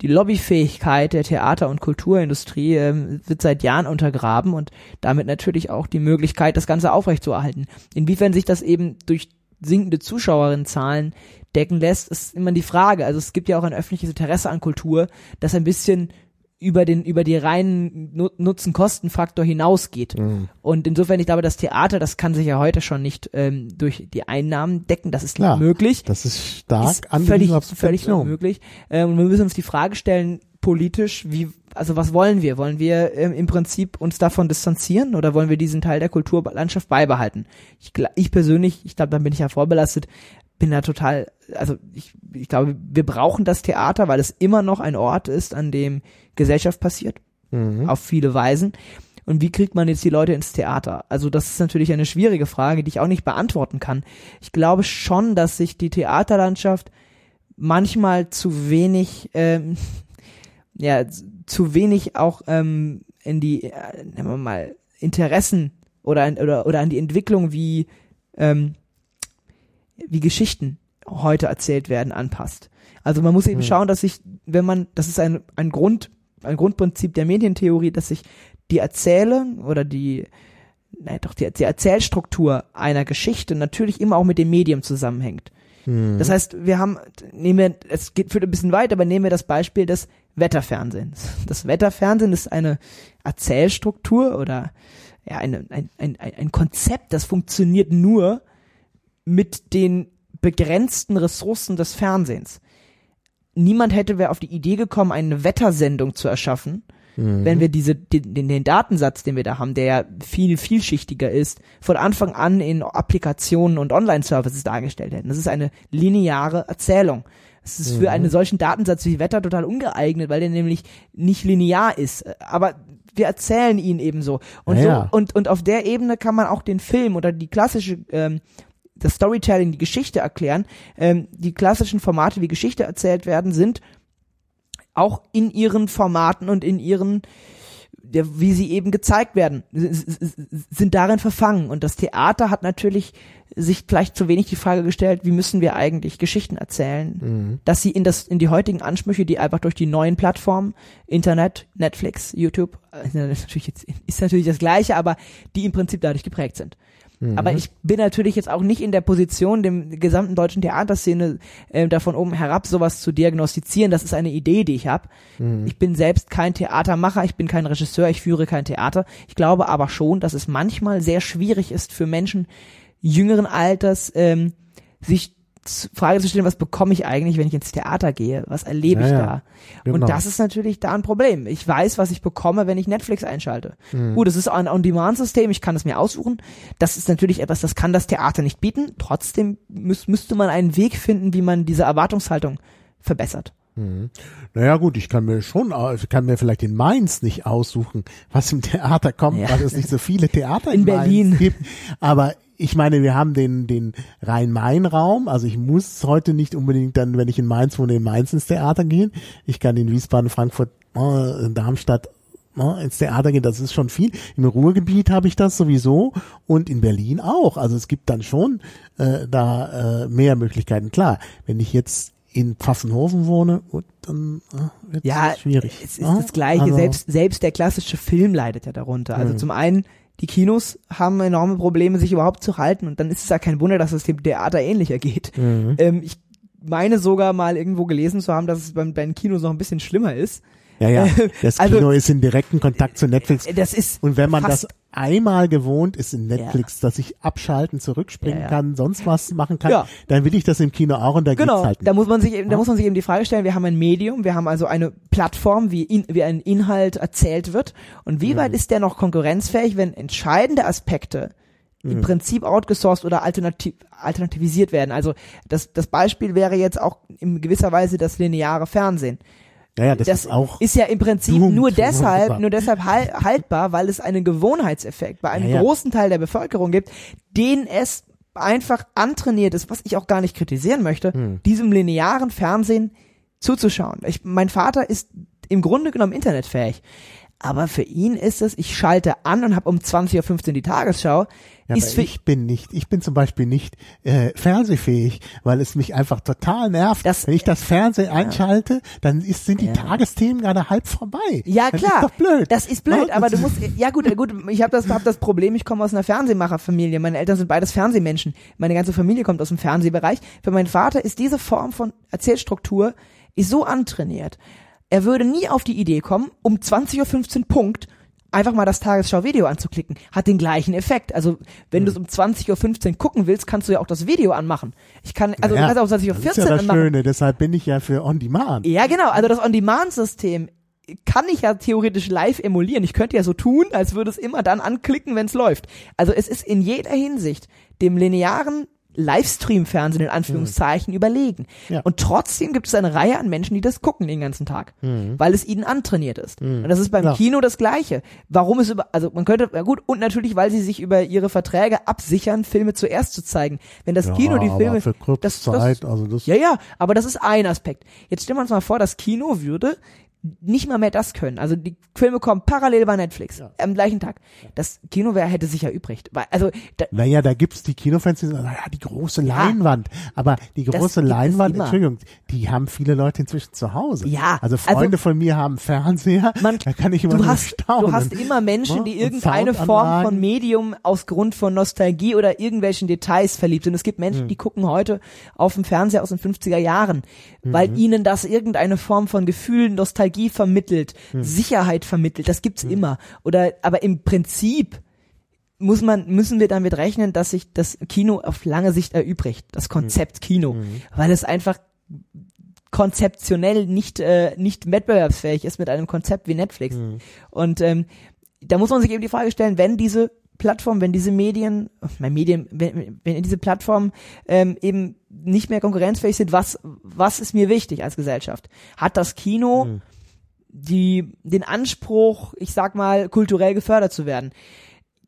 die Lobbyfähigkeit der Theater- und Kulturindustrie ähm, wird seit Jahren untergraben und damit natürlich auch die Möglichkeit, das Ganze aufrechtzuerhalten. Inwiefern sich das eben durch sinkende Zuschauerinnenzahlen decken lässt, ist immer die Frage. Also es gibt ja auch ein öffentliches Interesse an Kultur, das ein bisschen über den über die reinen Nu- Nutzen-Kosten-Faktor hinausgeht. Und insofern, ich glaube, das Theater, das kann sich ja heute schon nicht ähm, durch die Einnahmen decken. Das ist nicht möglich Das ist stark ist völlig, völlig unmöglich. Ähm, und wir müssen uns die Frage stellen, politisch, wie, also was wollen wir? Wollen wir ähm, im Prinzip uns davon distanzieren oder wollen wir diesen Teil der Kulturlandschaft beibehalten? Ich, ich persönlich, ich glaube, da bin ich ja vorbelastet, bin da total, also ich, ich glaube, wir brauchen das Theater, weil es immer noch ein Ort ist, an dem Gesellschaft passiert, Mhm. auf viele Weisen. Und wie kriegt man jetzt die Leute ins Theater? Also das ist natürlich eine schwierige Frage, die ich auch nicht beantworten kann. Ich glaube schon, dass sich die Theaterlandschaft manchmal zu wenig, ähm, ja, zu wenig auch ähm, in die, äh, nehmen wir mal, Interessen oder, an- oder, oder an die Entwicklung, wie, ähm, wie Geschichten heute erzählt werden, anpasst. Also man muss eben schauen, dass sich, wenn man, das ist ein, ein Grund, ein Grundprinzip der Medientheorie, dass sich die Erzählung oder die, nein, doch die, die Erzählstruktur einer Geschichte natürlich immer auch mit dem Medium zusammenhängt. Das heißt, wir haben, nehmen wir, es geht führt ein bisschen weit, aber nehmen wir das Beispiel des Wetterfernsehens. Das Wetterfernsehen ist eine Erzählstruktur oder ja, eine, ein, ein, ein ein Konzept, das funktioniert nur mit den begrenzten Ressourcen des Fernsehens. Niemand hätte wäre auf die Idee gekommen, eine Wettersendung zu erschaffen, wenn wir diese, den, den, Datensatz, den wir da haben, der ja viel vielschichtiger ist, von Anfang an in Applikationen und Online-Services dargestellt hätten. Das ist eine lineare Erzählung. Es ist für einen solchen Datensatz wie Wetter total ungeeignet, weil der nämlich nicht linear ist. Aber wir erzählen ihn eben so. Und Ja, so, und, und auf der Ebene kann man auch den Film oder die klassische, ähm, das Storytelling, die Geschichte erklären. Ähm, die klassischen Formate, wie Geschichte erzählt werden, sind auch in ihren Formaten und in ihren, ja, wie sie eben gezeigt werden, sind darin verfangen. Und das Theater hat natürlich sich vielleicht zu wenig die Frage gestellt, wie müssen wir eigentlich Geschichten erzählen, dass sie in das, in die heutigen Ansprüche, die einfach durch die neuen Plattformen, Internet, Netflix, YouTube, äh, ist natürlich, jetzt, ist natürlich das Gleiche, aber die im Prinzip dadurch geprägt sind. Aber ich bin natürlich jetzt auch nicht in der Position, dem gesamten deutschen Theaterszene äh, davon oben herab sowas zu diagnostizieren. Das ist eine Idee, die ich habe. Ich bin selbst kein Theatermacher, ich bin kein Regisseur, ich führe kein Theater. Ich glaube aber schon, dass es manchmal sehr schwierig ist für Menschen jüngeren Alters, ähm, sich Frage zu stellen, was bekomme ich eigentlich, wenn ich ins Theater gehe? Was erlebe Ja, ich da? Genau. Und das ist natürlich da ein Problem. Ich weiß, was ich bekomme, wenn ich Netflix einschalte. Gut, es ist ein On-Demand-System, ich kann es mir aussuchen. Das ist natürlich etwas, das kann das Theater nicht bieten. Trotzdem müß, müsste man einen Weg finden, wie man diese Erwartungshaltung verbessert. Naja gut, ich kann mir schon, ich kann mir vielleicht in Mainz nicht aussuchen, was im Theater kommt, Ja. weil es nicht so viele Theater in, In Berlin. Gibt. Aber ich meine, wir haben den, den Rhein-Main-Raum, also ich muss heute nicht unbedingt dann, wenn ich in Mainz wohne, in Mainz ins Theater gehen. Ich kann in Wiesbaden, Frankfurt, äh, in Darmstadt äh, ins Theater gehen, das ist schon viel. Im Ruhrgebiet habe ich das sowieso und in Berlin auch. Also es gibt dann schon äh, da äh, mehr Möglichkeiten. Klar, wenn ich jetzt in Pfaffenhofen wohne, gut, dann äh, wird Ja, schwierig. es ist ne? das Gleiche. Also, selbst, selbst der klassische Film leidet ja darunter. Also zum einen, die Kinos haben enorme Probleme, sich überhaupt zu halten. Und dann ist es ja kein Wunder, dass es dem Theater ähnlicher geht. Ähm, ich meine sogar mal irgendwo gelesen zu haben, dass es beim, bei den Kinos noch ein bisschen schlimmer ist. Ja, ja. Das Also- Kino ist in direkten Kontakt zu Netflix. Das ist Und wenn man das einmal gewohnt ist in Netflix, dass ich abschalten, zurückspringen Ja, ja. kann, sonst was machen kann, Ja. dann will ich das im Kino auch und da Genau, geht's halt da nicht. muss man sich eben, da muss man sich eben die Frage stellen, wir haben ein Medium, wir haben also eine Plattform, wie, in, wie ein Inhalt erzählt wird und wie Mhm. weit ist der noch konkurrenzfähig, wenn entscheidende Aspekte Mhm. im Prinzip outgesourced oder alternativ, alternativisiert werden. Also das, das Beispiel wäre jetzt auch in gewisser Weise das lineare Fernsehen. Ja, ja, das, Das ist auch. ist ja im Prinzip nur deshalb, nur deshalb hal- haltbar, weil es einen Gewohnheitseffekt bei einem Ja, ja. großen Teil der Bevölkerung gibt, den es einfach antrainiert ist, was ich auch gar nicht kritisieren möchte, Hm. diesem linearen Fernsehen zuzuschauen. Ich, mein Vater ist im Grunde genommen internetfähig. Aber für ihn ist es, ich schalte an und habe um 20.15 Uhr die Tagesschau. Ja, ist ich bin nicht, ich bin zum Beispiel nicht äh, fernsehfähig, weil es mich einfach total nervt. Das- Wenn ich das Fernsehen einschalte, dann ist, sind die Ja. Tagesthemen gerade halb vorbei. Ja, das klar. ist doch blöd. Das ist blöd, aber du Das- musst, ja gut, äh, gut, ich habe das, hab das Problem, ich komme aus einer Fernsehmacherfamilie. Meine Eltern sind beides Fernsehmenschen. Meine ganze Familie kommt aus dem Fernsehbereich. Für meinen Vater ist diese Form von Erzählstruktur ist so antrainiert. Er würde nie auf die Idee kommen, um 20.15 Uhr Punkt einfach mal das Tagesschau-Video anzuklicken. Hat den gleichen Effekt. Also, wenn du es um 20.15 Uhr gucken willst, kannst du ja auch das Video anmachen. Ich kann, also Ja, du kannst auch 20.14 das Uhr ist ja das anmachen. Schöne, deshalb bin ich ja für On Demand. Ja, genau. Also das On-Demand-System kann ich ja theoretisch live emulieren. Ich könnte ja so tun, als würde es immer dann anklicken, wenn es läuft. Also es ist in jeder Hinsicht dem linearen Livestream-Fernsehen in Anführungszeichen überlegen. Ja. Und trotzdem gibt es eine Reihe an Menschen, die das gucken den ganzen Tag, weil es ihnen antrainiert ist. Und das ist beim Klar. Kino das Gleiche. Warum es über, also man könnte, ja gut, und natürlich, weil sie sich über ihre Verträge absichern, Filme zuerst zu zeigen. Wenn das Ja, Kino die Filme, für kurze das, Zeit, das, also das- ja, ja, aber das ist ein Aspekt. Jetzt stellen wir uns mal vor, das Kino würde nicht mal mehr das können. Also die Filme kommen parallel bei Netflix am gleichen Tag. Das Kino wäre hätte sich ja übrig. Also da, Naja, da gibt's die Kinofans, die sagen, naja, die große Leinwand. Aber die große Leinwand. Entschuldigung, die haben viele Leute inzwischen zu Hause. Ja, Also also- Freunde von mir haben Fernseher, man, da kann ich immer du hast, staunen. du hast immer Menschen, Ja, die irgendeine Form von Medium aus Grund von Nostalgie oder irgendwelchen Details verliebt sind. Es gibt. Menschen, die gucken heute auf dem Fernseher aus den 50er Jahren, Mhm. weil ihnen das irgendeine Form von Gefühl, Nostalgie vermittelt, Hm. Sicherheit vermittelt. Das gibt's immer. Oder, aber im Prinzip muss man, müssen wir damit rechnen, dass sich das Kino auf lange Sicht erübrigt, das Konzept Kino, weil es einfach konzeptionell nicht äh, nicht wettbewerbsfähig ist mit einem Konzept wie Netflix. Und ähm, da muss man sich eben die Frage stellen, wenn diese Plattform, wenn diese Medien, mein Medien, wenn, wenn diese Plattformen ähm, eben nicht mehr konkurrenzfähig sind, was was ist mir wichtig als Gesellschaft? Hat das Kino die den Anspruch, ich sag mal, kulturell gefördert zu werden?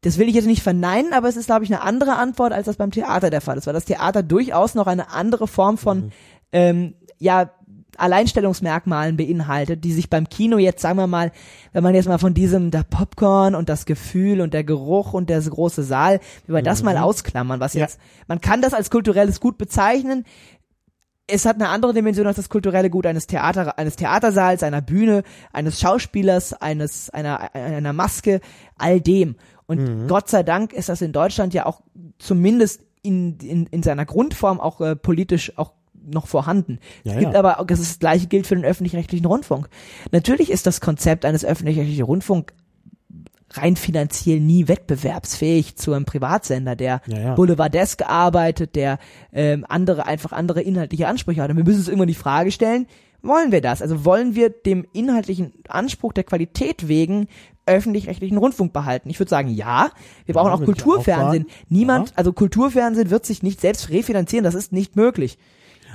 Das will ich jetzt nicht verneinen, aber es ist, glaube ich, eine andere Antwort, als das beim Theater der Fall ist, weil das Theater durchaus noch eine andere Form von ähm, ja Alleinstellungsmerkmalen beinhaltet, die sich beim Kino jetzt, sagen wir mal, wenn man jetzt mal von diesem der Popcorn und das Gefühl und der Geruch und der große Saal, wenn wir das mal ausklammern, was Ja. jetzt, man kann das als kulturelles Gut bezeichnen, es hat eine andere Dimension als das kulturelle Gut eines Theater, eines Theatersaals, einer Bühne, eines Schauspielers, eines, einer, einer Maske, all dem. Und Mhm. Gott sei Dank ist das in Deutschland ja auch zumindest in, in, in seiner Grundform auch äh, politisch auch noch vorhanden. Ja, es gibt ja. aber, auch- das, ist, das gleiche gilt für den öffentlich-rechtlichen Rundfunk. Natürlich ist das Konzept eines öffentlich-rechtlichen Rundfunk rein finanziell nie wettbewerbsfähig zu einem Privatsender, der Ja, ja. boulevardesk arbeitet, der ähm, andere einfach andere inhaltliche Ansprüche hat. Und wir müssen uns immer die Frage stellen, wollen wir das? Also wollen wir dem inhaltlichen Anspruch der Qualität wegen öffentlich-rechtlichen Rundfunk behalten? Ich würde sagen, ja. Wir brauchen ich auch Kulturfernsehen. Niemand, Ja. also Kulturfernsehen wird sich nicht selbst refinanzieren, das ist nicht möglich.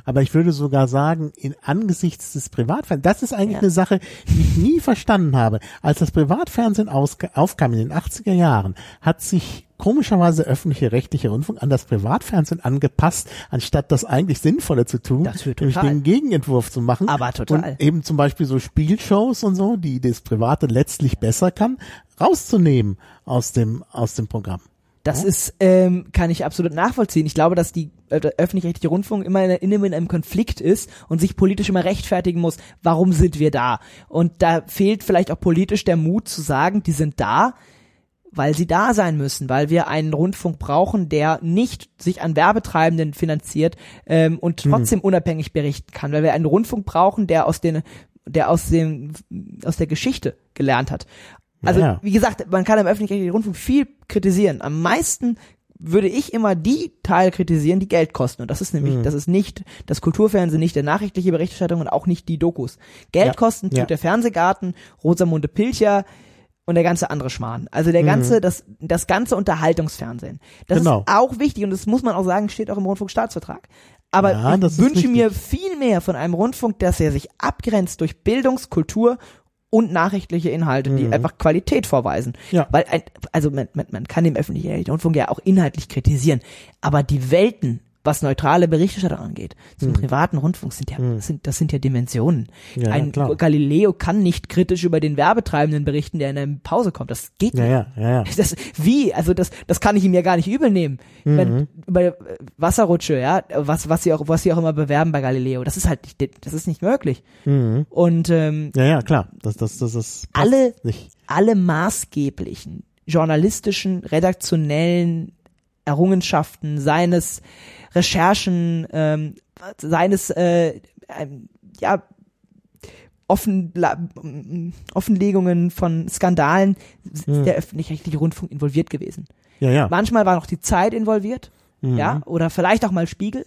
Aber ich würde sogar sagen, in angesichts des Privatfernsehens, das ist eigentlich Ja. eine Sache, die ich nie verstanden habe. Als das Privatfernsehen aufkam in den 80er Jahren, hat sich komischerweise öffentliche rechtliche Rundfunk an das Privatfernsehen angepasst, anstatt das eigentlich Sinnvolle zu tun, Das nämlich total. den Gegenentwurf zu machen. Aber total. Und eben zum Beispiel so Spielshows und so, die das Private letztlich besser kann, rauszunehmen aus dem, aus dem Programm. Das ist, ähm, kann ich absolut nachvollziehen. Ich glaube, dass die äh, öffentlich-rechtliche Rundfunk immer in, in, in einem Konflikt ist und sich politisch immer rechtfertigen muss, warum sind wir da? Und da fehlt vielleicht auch politisch der Mut zu sagen, die sind da, weil sie da sein müssen, weil wir einen Rundfunk brauchen, der nicht sich an Werbetreibenden finanziert ähm, und trotzdem unabhängig berichten kann, weil wir einen Rundfunk brauchen, der aus den der aus dem aus der Geschichte gelernt hat. Also Ja. wie gesagt, man kann im öffentlich-rechtlichen Rundfunk viel kritisieren. Am meisten würde ich immer die Teile kritisieren, die Geld kosten. Und das ist nämlich, das ist nicht das Kulturfernsehen, nicht der nachrichtliche Berichterstattung und auch nicht die Dokus. Geld Ja. kosten tut Ja. der Fernsehgarten, Rosamunde Pilcher und der ganze andere Schmarrn. Also der ganze, das, das ganze Unterhaltungsfernsehen. Das Mhm. Genau. ist auch wichtig und das muss man auch sagen, steht auch im Rundfunkstaatsvertrag. Aber Ja, ich wünsche mir viel mehr von einem Rundfunk, dass er sich abgrenzt durch Bildungs-, Kultur- und nachrichtliche Inhalte, die einfach Qualität vorweisen. Mhm. Ja. Weil, ein, also man, man, man kann dem öffentlichen Rundfunk ja auch inhaltlich kritisieren, aber die Welten, was neutrale Berichterstattung angeht. Zum privaten Rundfunk sind ja, das sind, das sind ja Dimensionen. Ja, Ein klar. Galileo kann nicht kritisch über den Werbetreibenden berichten, der in einer Pause kommt. Das geht Ja, nicht. ja, ja, ja. Das, wie? Also das, das kann ich ihm ja gar nicht übel nehmen. Mhm. Wenn, äh, Wasserrutsche, ja, was, was sie auch, was sie auch immer bewerben bei Galileo, das ist halt nicht, das ist nicht möglich. Mhm. Und ähm, Ja, ja, klar. Das, das, das, passt Alle- nicht. alle maßgeblichen journalistischen, redaktionellen Errungenschaften, seines Recherchen, ähm, seines äh, ähm, ja Offen, Offenlegungen von Skandalen ist Hm. der öffentlich-rechtliche Rundfunk involviert gewesen. Ja, ja. Manchmal war noch die Zeit involviert, Mhm. ja, oder vielleicht auch mal Spiegel.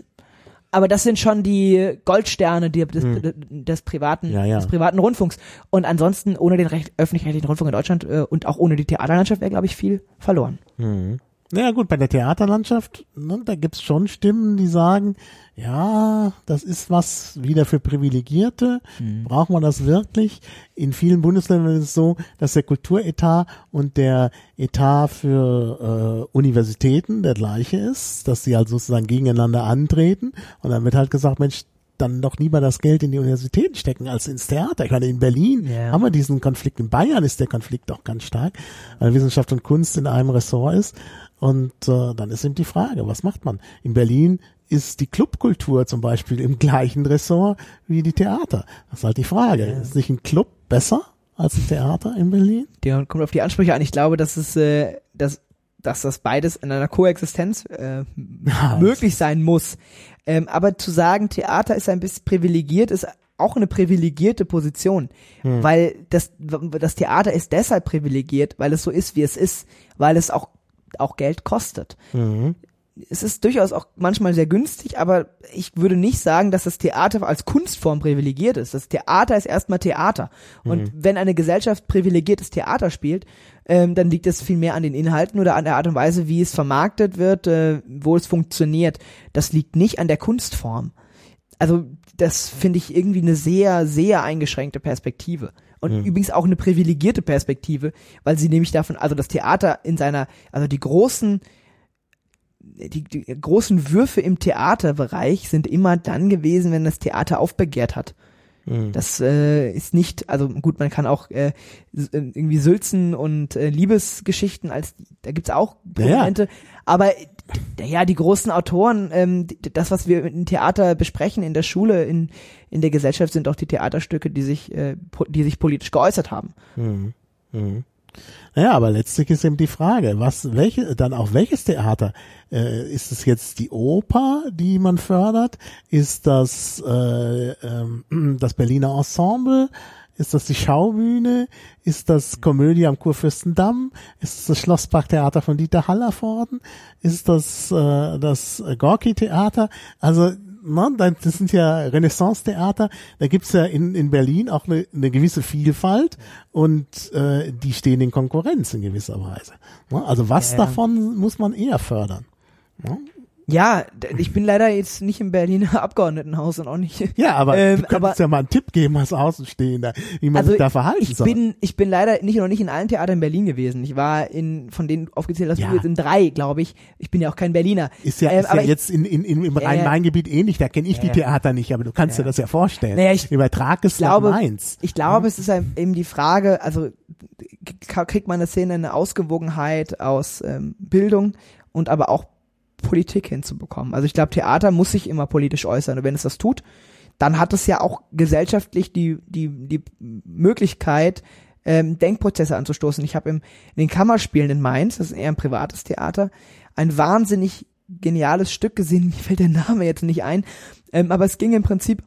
Aber das sind schon die Goldsterne die, des, des privaten. Ja, ja. des privaten Rundfunks. Und ansonsten ohne den recht, öffentlich-rechtlichen Rundfunk in Deutschland äh, und auch ohne die Theaterlandschaft wäre, glaube ich, viel verloren. Mhm. Naja gut, bei der Theaterlandschaft, ne, da gibt's schon Stimmen, die sagen, ja, das ist was wieder für Privilegierte. Braucht man das wirklich? In vielen Bundesländern ist es so, dass der Kulturetat und der Etat für äh, Universitäten der gleiche ist, dass sie halt sozusagen gegeneinander antreten. Und dann wird halt gesagt, Mensch, dann doch lieber das Geld in die Universitäten stecken als ins Theater. Ich meine, in Berlin Ja. haben wir diesen Konflikt. In Bayern ist der Konflikt auch ganz stark, weil Wissenschaft und Kunst in einem Ressort ist. Und äh, dann ist eben die Frage, was macht man? In Berlin ist die Clubkultur zum Beispiel im gleichen Ressort wie die Theater. Das ist halt die Frage. Ist nicht ein Club besser als ein Theater in Berlin? Der kommt auf die Ansprüche an. Ich glaube, dass es, äh, dass, dass das beides in einer Koexistenz äh, möglich sein muss. Ähm, aber zu sagen, Theater ist ein bisschen privilegiert, ist auch eine privilegierte Position, weil das, das Theater ist deshalb privilegiert, weil es so ist, wie es ist, weil es auch, auch Geld kostet. Mhm. es ist durchaus auch manchmal sehr günstig, aber ich würde nicht sagen, dass das Theater als Kunstform privilegiert ist. Das Theater ist erstmal Theater. Und wenn eine Gesellschaft privilegiertes Theater spielt, ähm, dann liegt es viel mehr an den Inhalten oder an der Art und Weise, wie es vermarktet wird, äh, wo es funktioniert. Das liegt nicht an der Kunstform. Also das finde ich irgendwie eine sehr, sehr eingeschränkte Perspektive. Und übrigens auch eine privilegierte Perspektive, weil sie nämlich davon, also das Theater in seiner, also die großen, die, die großen Würfe im Theaterbereich sind immer dann gewesen, wenn das Theater aufbegehrt hat. Das äh, ist nicht, also gut, man kann auch äh, äh, irgendwie Sülzen und äh, Liebesgeschichten als, da gibt's auch Ja, ja. Aber ja, die großen Autoren, ähm, das, was wir im Theater besprechen, in der Schule, in, in der Gesellschaft, sind auch die Theaterstücke, die sich, äh, die sich politisch geäußert haben. Mhm. Mhm. Naja, aber letztlich ist eben die Frage, was, welche, dann auch welches Theater? Äh, ist es jetzt die Oper, die man fördert? Ist das äh, ähm, das Berliner Ensemble? Ist das die Schaubühne? Ist das Komödie am Kurfürstendamm? Ist es das Schlossparktheater von Dieter Hallervorden? Ist das äh, das Gorki-Theater? Also ne, das sind ja Renaissance-Theater, da gibt's ja in, in Berlin auch eine, eine gewisse Vielfalt und äh, die stehen in Konkurrenz in gewisser Weise. Ne? Also was Ja, ja. davon muss man eher fördern? Ne? Ja, ich bin leider jetzt nicht im Berliner Abgeordnetenhaus und auch nicht. Ja, aber Ähm, du könntest aber- ja mal einen Tipp geben als Außenstehender, wie man Also sich da verhalten ich soll. bin, ich bin leider nicht noch nicht in allen Theatern in Berlin gewesen. Ich war in, von denen aufgezählt hast Ja. du jetzt in drei, glaube ich. Ich bin ja auch kein Berliner. ist ja, Ähm, ist ja jetzt in, in, in, im Ja, ja. Rhein-Main-Gebiet ähnlich, da kenne ich Ja, die ja. Theater nicht, aber du kannst dir das ja vorstellen. Naja, ich- Übertrag es ich glaube, Mainz. ich glaube, es ist eben die Frage, also kriegt man in der Szene eine Ausgewogenheit aus ähm, Bildung und aber auch Politik hinzubekommen. Also ich glaube, Theater muss sich immer politisch äußern und wenn es das tut, dann hat es ja auch gesellschaftlich die, die, die Möglichkeit, ähm, Denkprozesse anzustoßen. Ich habe im in den Kammerspielen in Mainz, das ist eher ein privates Theater, ein wahnsinnig geniales Stück gesehen. Mir fällt der Name jetzt nicht ein, ähm, aber es ging im Prinzip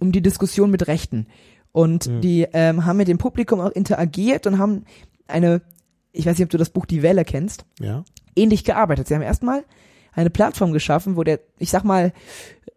um die Diskussion mit Rechten. Und die ähm, haben mit dem Publikum auch interagiert und haben eine, ich weiß nicht, ob du das Buch Die Welle kennst, Ja. ähnlich gearbeitet. Sie haben erstmal eine Plattform geschaffen, wo der, ich sag mal,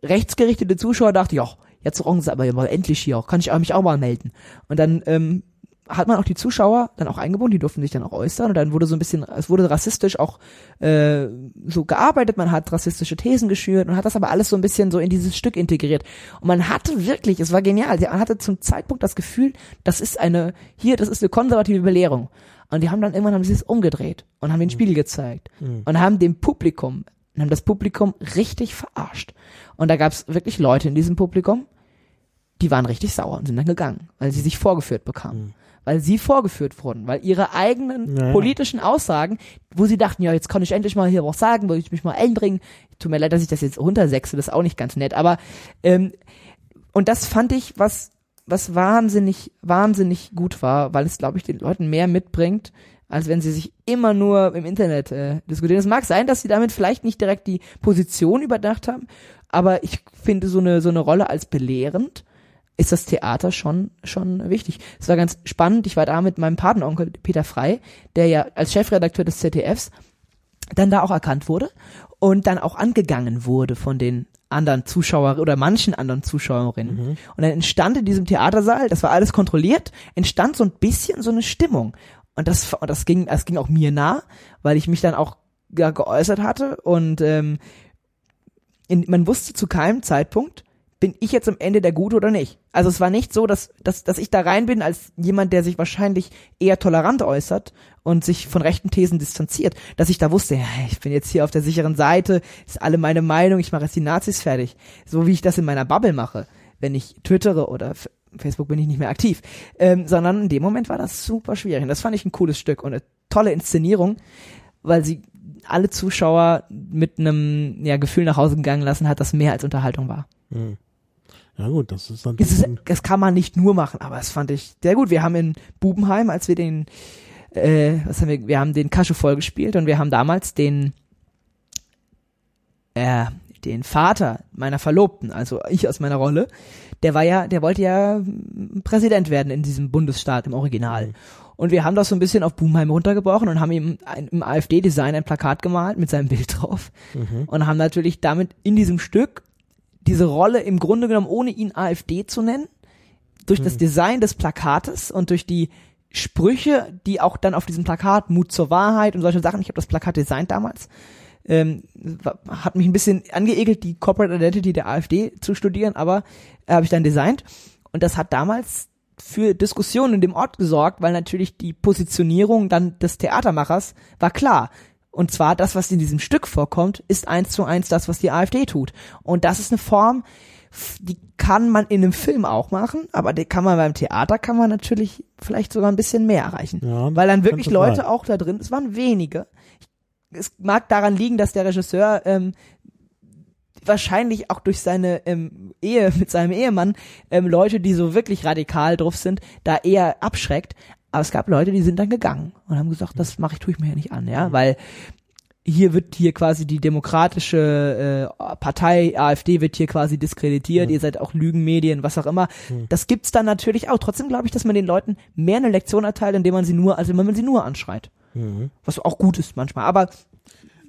rechtsgerichtete Zuschauer dachte, ja, jetzt rocken sie aber mal endlich hier, kann ich mich auch mal melden. Und dann ähm, hat man auch die Zuschauer dann auch eingebunden, die durften sich dann auch äußern und dann wurde so ein bisschen, es wurde rassistisch auch äh, so gearbeitet, man hat rassistische Thesen geschürt und hat das aber alles so ein bisschen so in dieses Stück integriert. Und man hatte wirklich, es war genial, man hatte zum Zeitpunkt das Gefühl, das ist eine, hier, das ist eine konservative Belehrung. Und die haben dann irgendwann haben sie es umgedreht und haben den Spiegel gezeigt und haben dem Publikum und haben das Publikum richtig verarscht. Und da gab es wirklich Leute in diesem Publikum, die waren richtig sauer und sind dann gegangen, weil sie sich vorgeführt bekamen. Mhm. Weil sie vorgeführt wurden, weil ihre eigenen Ja, ja. politischen Aussagen, wo sie dachten, ja, jetzt kann ich endlich mal hier was sagen, will ich mich mal einbringen. Tut mir leid, dass ich das jetzt runtersexe, das ist auch nicht ganz nett, aber ähm, und das fand ich, was was wahnsinnig wahnsinnig gut war, weil es glaube ich den Leuten mehr mitbringt, als wenn sie sich immer nur im Internet äh, diskutieren. Es mag sein, dass sie damit vielleicht nicht direkt die Position überdacht haben, aber ich finde so eine so eine Rolle als belehrend ist das Theater schon schon wichtig. Es war ganz spannend. Ich war da mit meinem Patenonkel Peter Frei, der ja als Chefredakteur des ZDFs dann da auch erkannt wurde und dann auch angegangen wurde von den anderen Zuschauer oder manchen anderen Zuschauerinnen. Und dann entstand in diesem Theatersaal, das war alles kontrolliert, entstand so ein bisschen so eine Stimmung. Und das, das ging, das ging auch mir nah, weil ich mich dann auch ja, geäußert hatte und ähm, in, man wusste zu keinem Zeitpunkt, bin ich jetzt am Ende der Gute oder nicht. Also es war nicht so, dass, dass, dass ich da rein bin als jemand, der sich wahrscheinlich eher tolerant äußert und sich von rechten Thesen distanziert, dass ich da wusste, ja, ich bin jetzt hier auf der sicheren Seite, ist alle meine Meinung, ich mache jetzt die Nazis fertig. So wie ich das in meiner Bubble mache, wenn ich twittere oder Facebook bin ich nicht mehr aktiv, ähm, sondern in dem Moment war das super schwierig. Und das fand ich ein cooles Stück und eine tolle Inszenierung, weil sie alle Zuschauer mit einem ja, Gefühl nach Hause gegangen lassen hat, das mehr als Unterhaltung war. Ja gut, das ist dann Es ist, das kann man nicht nur machen, aber das fand ich sehr gut. Wir haben in Bubenheim, als wir den, äh, was haben wir, wir haben den Kasche voll gespielt und wir haben damals den, äh, den Vater meiner Verlobten, also ich aus meiner Rolle, der war ja, der wollte ja Präsident werden in diesem Bundesstaat im Original. Und wir haben das so ein bisschen auf Bubenheim runtergebrochen und haben ihm ein, im AfD-Design ein Plakat gemalt mit seinem Bild drauf und haben natürlich damit in diesem Stück diese Rolle im Grunde genommen, ohne ihn AfD zu nennen, durch das Design des Plakates und durch die Sprüche, die auch dann auf diesem Plakat, Mut zur Wahrheit und solche Sachen, ich habe das Plakat designt damals, ähm, hat mich ein bisschen angeekelt, die Corporate Identity der AfD zu studieren, aber äh, habe ich dann designt und das hat damals für Diskussionen in dem Ort gesorgt, weil natürlich die Positionierung dann des Theatermachers war klar. Und zwar das, was in diesem Stück vorkommt, ist eins zu eins das, was die AfD tut. Und das ist eine Form, die kann man in einem Film auch machen, aber die kann man beim Theater kann man natürlich vielleicht sogar ein bisschen mehr erreichen. Ja, weil dann wirklich Leute sein. auch da drin, es waren wenige. Es mag daran liegen, dass der Regisseur ähm, wahrscheinlich auch durch seine ähm, Ehe mit seinem Ehemann ähm, Leute, die so wirklich radikal drauf sind, da eher abschreckt. Aber es gab Leute, die sind dann gegangen und haben gesagt, das mache ich, tue ich mir ja nicht an, ja, weil hier wird hier quasi die demokratische äh, Partei AfD wird hier quasi diskreditiert, ihr seid auch Lügenmedien, was auch immer. Das gibt's dann natürlich auch. Trotzdem glaube ich, dass man den Leuten mehr eine Lektion erteilt, indem man sie nur, also wenn man sie nur anschreit. Was auch gut ist manchmal. Aber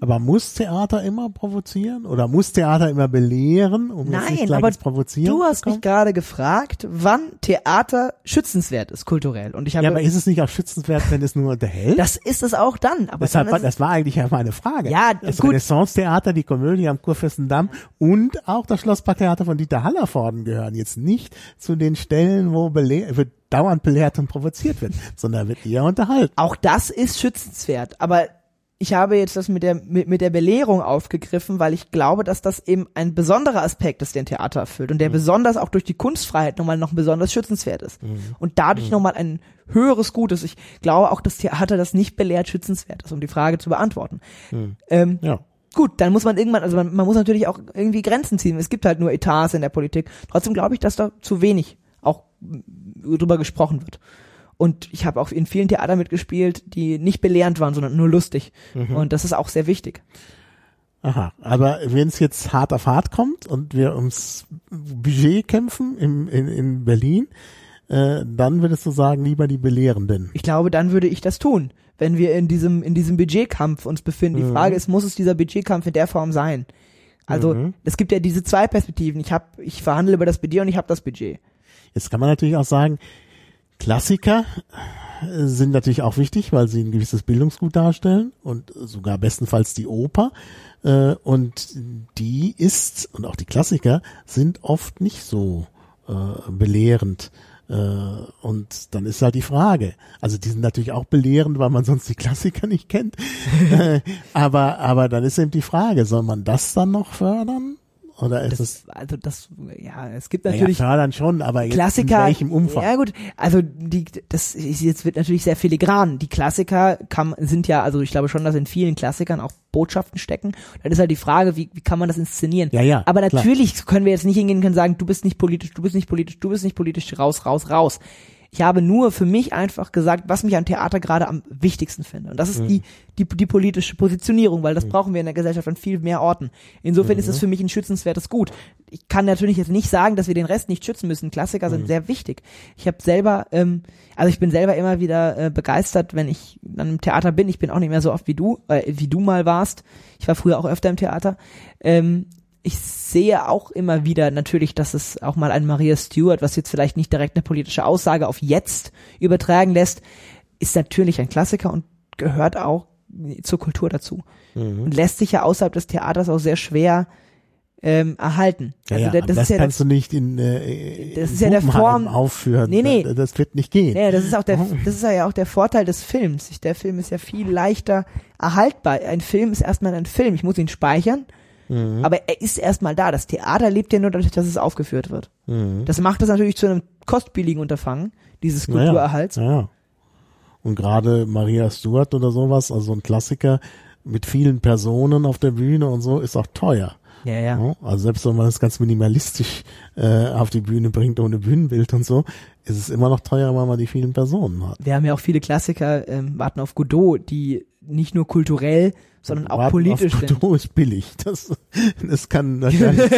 Aber muss Theater immer provozieren oder muss Theater immer belehren, um jetzt nicht Nein, gleich aber Provozieren du hast mich gerade gefragt, wann Theater schützenswert ist kulturell. Und ich habe Ja, aber ist es nicht auch schützenswert, wenn es nur unterhält? das ist es auch dann. Aber Deshalb, dann das war eigentlich ja meine Frage. Ja, das gut. Renaissance-Theater, die Komödie am Kurfürstendamm und auch das Schlossparktheater von Dieter Hallervorden gehören jetzt nicht zu den Stellen, wo wird dauernd belehrt und provoziert wird, sondern wird eher unterhalten. auch das ist schützenswert. Aber ich habe jetzt das mit der mit, mit der Belehrung aufgegriffen, weil ich glaube, dass das eben ein besonderer Aspekt ist, den Theater erfüllt und der besonders auch durch die Kunstfreiheit nochmal noch besonders schützenswert ist und dadurch nochmal ein höheres Gut ist. Ich glaube auch, dass Theater das nicht belehrt schützenswert ist, um die Frage zu beantworten. Ähm, Ja. Gut, dann muss man irgendwann, also man, man muss natürlich auch irgendwie Grenzen ziehen. Es gibt halt nur Etats in der Politik. Trotzdem glaube ich, dass da zu wenig auch drüber gesprochen wird. Und ich habe auch in vielen Theatern mitgespielt, die nicht belehrend waren, sondern nur lustig. Und das ist auch sehr wichtig. Aha, aber wenn es jetzt hart auf hart kommt und wir ums Budget kämpfen im, in, in Berlin, äh, dann würdest du sagen, lieber die Belehrenden. Ich glaube, dann würde ich das tun, wenn wir in diesem, in diesem Budgetkampf uns befinden. Die Frage ist, muss es dieser Budgetkampf in der Form sein? Also, es gibt ja diese zwei Perspektiven. Ich habe, ich verhandle über das Budget und ich habe das Budget. Jetzt kann man natürlich auch sagen, Klassiker äh, sind natürlich auch wichtig, weil sie ein gewisses Bildungsgut darstellen und sogar bestenfalls die Oper. Äh, Und die ist, und auch die Klassiker, sind oft nicht so äh, belehrend. Und dann ist halt die Frage. Also die sind natürlich auch belehrend, weil man sonst die Klassiker nicht kennt. Aber, aber dann ist eben die Frage, soll man das dann noch fördern? Oder ist Das, es also das, ja, es gibt natürlich fördern schon, aber jetzt Klassiker. in welchem Umfang? Ja gut, also die, das ist jetzt wird natürlich sehr filigran. Die Klassiker kann, sind ja, also ich glaube schon, dass in vielen Klassikern auch Botschaften stecken. Dann ist halt die Frage, wie, wie kann man das inszenieren? Ja, ja, Aber klar. natürlich können wir jetzt nicht hingehen und sagen, du bist nicht politisch, du bist nicht politisch, du bist nicht politisch, raus, raus, raus. Ich habe nur für mich einfach gesagt, was mich am Theater gerade am wichtigsten finde. Und das ist die, die, die politische Positionierung, weil das brauchen wir in der Gesellschaft an viel mehr Orten. Insofern ist es für mich ein schützenswertes Gut. Ich kann natürlich jetzt nicht sagen, dass wir den Rest nicht schützen müssen. Klassiker sind sehr wichtig. Ich habe selber, ähm, also ich bin selber immer wieder äh, begeistert, wenn ich dann im Theater bin. Ich bin auch nicht mehr so oft wie du, äh, wie du mal warst. Ich war früher auch öfter im Theater. Ähm, ich sehe auch immer wieder natürlich, dass es auch mal ein Maria Stewart, was jetzt vielleicht nicht direkt eine politische Aussage auf jetzt übertragen lässt, ist natürlich ein Klassiker und gehört auch zur Kultur dazu. Mhm. Und lässt sich ja außerhalb des Theaters auch sehr schwer ähm, erhalten. Ja, Also ja, aber das, das ist ja kannst du nicht in, äh, Das in ist ja der Form- aufführen. Nee, nee. Das, das wird nicht gehen. ja, das ist auch der, Oh. das ist ja auch der Vorteil des Films. Der Film ist ja viel leichter erhaltbar. Ein Film ist erstmal ein Film. Ich muss ihn speichern, Mhm. aber er ist erstmal da. Das Theater lebt ja nur dadurch, dass es aufgeführt wird. Mhm. Das macht es natürlich zu einem kostspieligen Unterfangen, dieses Kulturerhalts. Ja, ja. Und gerade Maria Stuart oder sowas, also ein Klassiker mit vielen Personen auf der Bühne und so, ist auch teuer. Ja, ja. Also selbst wenn man das ganz minimalistisch äh, auf die Bühne bringt, ohne Bühnenbild und so, ist es immer noch teurer, weil man die vielen Personen hat. Wir haben ja auch viele Klassiker, ähm, warten auf Godot, die nicht nur kulturell, sondern auch Warten politisch auf. Godot ist billig. Das, das kann wahrscheinlich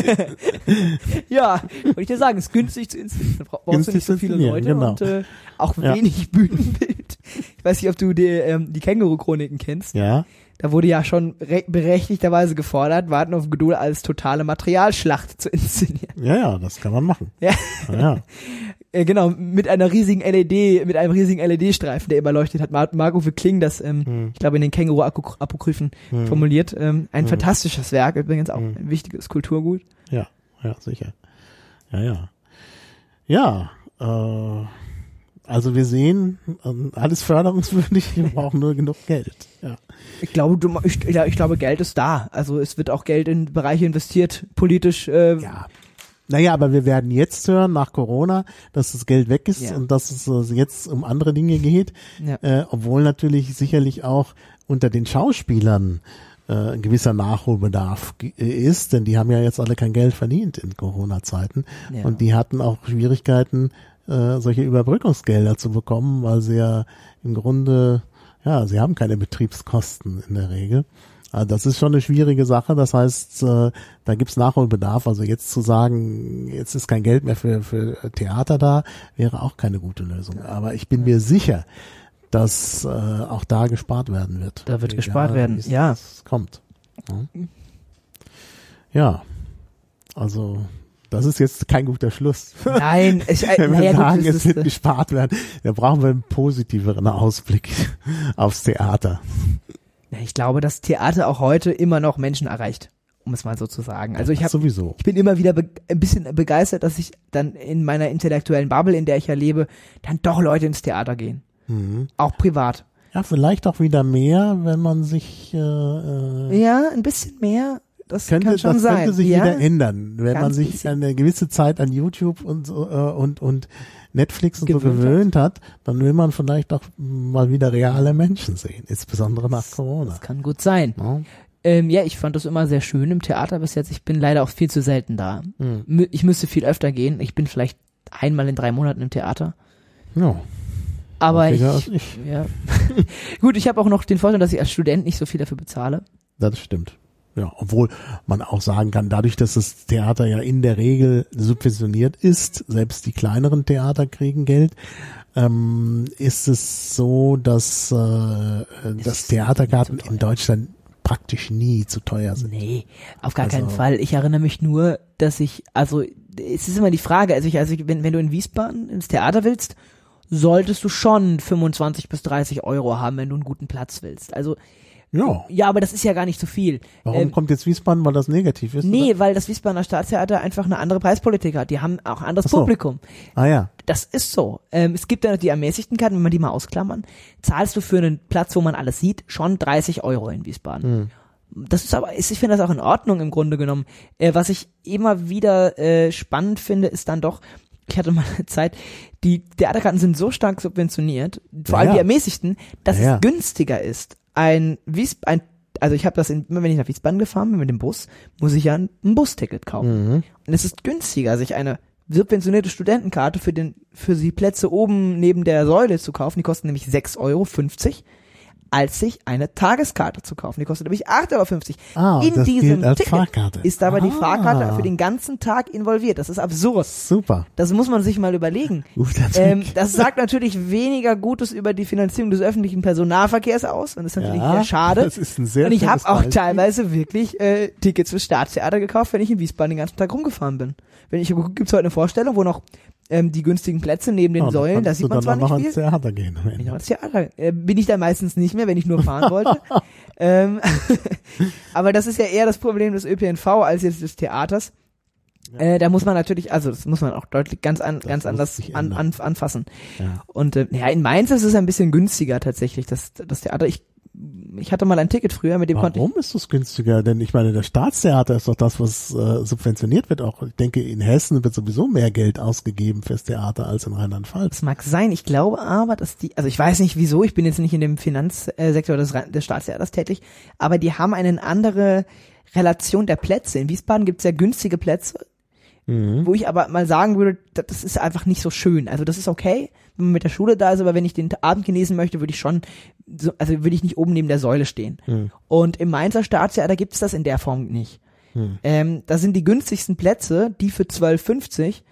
Ja, wollte ich dir sagen, ist günstig zu inszenieren. Da brauchst du Günstig nicht so viele Leute genau. und äh, auch Ja. wenig Bühnenbild. Ich weiß nicht, ob du die, ähm, die Känguru-Chroniken kennst. ja. Da wurde ja schon re- berechtigterweise gefordert, Warten auf Godot als totale Materialschlacht zu inszenieren. Ja, ja, das kann man machen. Ja, ja. Äh, genau, mit einer riesigen LED, mit einem riesigen LED-Streifen, der immer leuchtet, hat Mar Marco für Kling das, ähm, Hm. ich glaube, in den Känguru-Apokryphen formuliert. Ähm, ein fantastisches Werk, übrigens auch Hm. ein wichtiges Kulturgut. Ja, ja, sicher. Ja, ja. Ja, äh, also wir sehen, ähm, alles förderungswürdig, wir brauchen nur genug Geld. Ja. Ich glaube, du, ich, ja, ich glaube, Geld ist da. Also es wird auch Geld in Bereiche investiert, politisch. Äh, ja. Naja, aber wir werden jetzt hören, nach Corona, dass das Geld weg ist Ja. und dass es äh, jetzt um andere Dinge geht, Ja. äh, obwohl natürlich sicherlich auch unter den Schauspielern äh, ein gewisser Nachholbedarf äh, ist, denn die haben ja jetzt alle kein Geld verdient in Corona-Zeiten Ja. und die hatten auch Schwierigkeiten, äh, solche Überbrückungsgelder zu bekommen, weil sie ja im Grunde, ja, sie haben keine Betriebskosten in der Regel. Also das ist schon eine schwierige Sache. Das heißt, äh, da gibt's Nachholbedarf. Also jetzt zu sagen, jetzt ist kein Geld mehr für, für Theater da, wäre auch keine gute Lösung. Aber ich bin mir sicher, dass äh, auch da gespart werden wird. Da wird Egal, gespart werden, wie es ja. kommt. Ja. ja, also das ist jetzt kein guter Schluss. Nein, ich, äh, Wenn wir naja, sagen, es wird äh, gespart werden, dann brauchen wir einen positiveren Ausblick aufs Theater. Ja, ich glaube, dass Theater auch heute immer noch Menschen erreicht, um es mal so zu sagen. Also ich habe sowieso. ich bin immer wieder ein bisschen begeistert, dass ich dann in meiner intellektuellen Bubble, in der ich ja lebe, dann doch Leute ins Theater gehen. Mhm. Auch privat. Ja, vielleicht auch wieder mehr, wenn man sich äh, äh, Ja, ein bisschen mehr. Das könnte, das sein. könnte sich ja? wieder ändern, wenn man Ganz sich bisschen. eine gewisse Zeit an YouTube und so, äh, und und Netflix und so Gewöhnt hat. gewöhnt hat, dann will man vielleicht auch mal wieder reale Menschen sehen, insbesondere nach Corona. Das kann gut sein. Ja. Ähm, ja, ich fand das immer sehr schön im Theater bis jetzt. Ich bin leider auch viel zu selten da. Hm. Mü- Ich müsste viel öfter gehen. Ich bin vielleicht einmal in drei Monaten im Theater. Ja, Aber ich, ich. ja. Gut, ich habe auch noch den Vorteil, dass ich als Student nicht so viel dafür bezahle. Das stimmt. Ja, obwohl man auch sagen kann, dadurch, dass das Theater ja in der Regel subventioniert ist, selbst die kleineren Theater kriegen Geld, ähm, ist es so, dass äh, das Theatergarten in Deutschland praktisch nie zu teuer sind. Nee, auf gar Also- keinen Fall. Ich erinnere mich nur, dass ich, also es ist immer die Frage, also ich, also ich, wenn, wenn du in Wiesbaden ins Theater willst, solltest du schon 25 bis 30 Euro haben, wenn du einen guten Platz willst. Also Ja. Ja, aber das ist ja gar nicht so viel. Warum Ähm, kommt jetzt Wiesbaden, weil das negativ ist? Nee, Oder? weil das Wiesbadener Staatstheater einfach eine andere Preispolitik hat. Die haben auch ein anderes so. Publikum. Ah ja. Das ist so. Ähm, es gibt ja noch die ermäßigten Karten, wenn man die mal ausklammern, zahlst du für einen Platz, wo man alles sieht, schon 30 Euro in Wiesbaden. Das ist aber, ich finde das auch in Ordnung im Grunde genommen. Äh, was ich immer wieder äh, spannend finde, ist dann doch, ich hatte mal eine Zeit, die Theaterkarten sind so stark subventioniert, vor Ja, allem die ermäßigsten, dass ja. es günstiger ist. Ein Wies, ein, also ich habe das in, immer wenn ich nach Wiesbaden gefahren bin mit dem Bus, muss ich ja ein, ein Busticket kaufen. Mhm. Und es ist günstiger, sich eine subventionierte Studentenkarte für den, für die Plätze oben neben der Säule zu kaufen. Die kosten nämlich 6,50 Euro, als sich eine Tageskarte zu kaufen. Die kostet nämlich 8,50 Euro. Ah, In das diesem als Ticket Fahrkarte. ist aber die Ah. Fahrkarte für den ganzen Tag involviert. Das ist absurd. Super. Das muss man sich mal überlegen. Guter Ähm, Trick. das sagt natürlich weniger Gutes über die Finanzierung des öffentlichen Personennahverkehrs aus und das ist natürlich Ja, sehr schade. das ist ein sehr und ich habe auch Beispiel. teilweise wirklich äh, Tickets fürs Staatstheater gekauft, wenn ich in Wiesbaden den ganzen Tag rumgefahren bin. Wenn ich gibt's heute eine Vorstellung, wo noch ähm, die günstigen Plätze neben den Ja, Säulen, da sieht man zwar nicht viel. Theater gehen. am Bin ich Ende. ins Theater. Äh, bin ich da meistens nicht mehr, wenn ich nur fahren wollte. ähm, aber das ist ja eher das Problem des ÖPNV als jetzt des Theaters. Äh, da muss man natürlich, also das muss man auch deutlich ganz an, ganz anders an, an, anfassen. Ja. Und äh, ja, in Mainz ist es ein bisschen günstiger tatsächlich, das, das Theater. Ich, ich hatte mal ein Ticket früher, mit dem konnte ich. Warum ist das günstiger? Denn ich meine, das Staatstheater ist doch das, was äh, subventioniert wird. Auch ich denke, in Hessen wird sowieso mehr Geld ausgegeben fürs Theater als in Rheinland-Pfalz. Das mag sein. Ich glaube aber, dass die, also ich weiß nicht wieso, ich bin jetzt nicht in dem Finanzsektor des, des Staatstheaters tätig, aber die haben eine andere Relation der Plätze. In Wiesbaden gibt es ja günstige Plätze, Mhm. wo ich aber mal sagen würde, das ist einfach nicht so schön. Also das ist okay, wenn man mit der Schule da ist, aber wenn ich den Abend genießen möchte, würde ich schon, so, also würde ich nicht oben neben der Säule stehen. Mhm. Und im Mainzer Staatstheater gibt es das in der Form nicht. Mhm. Ähm, da sind die günstigsten Plätze, die für 12,50,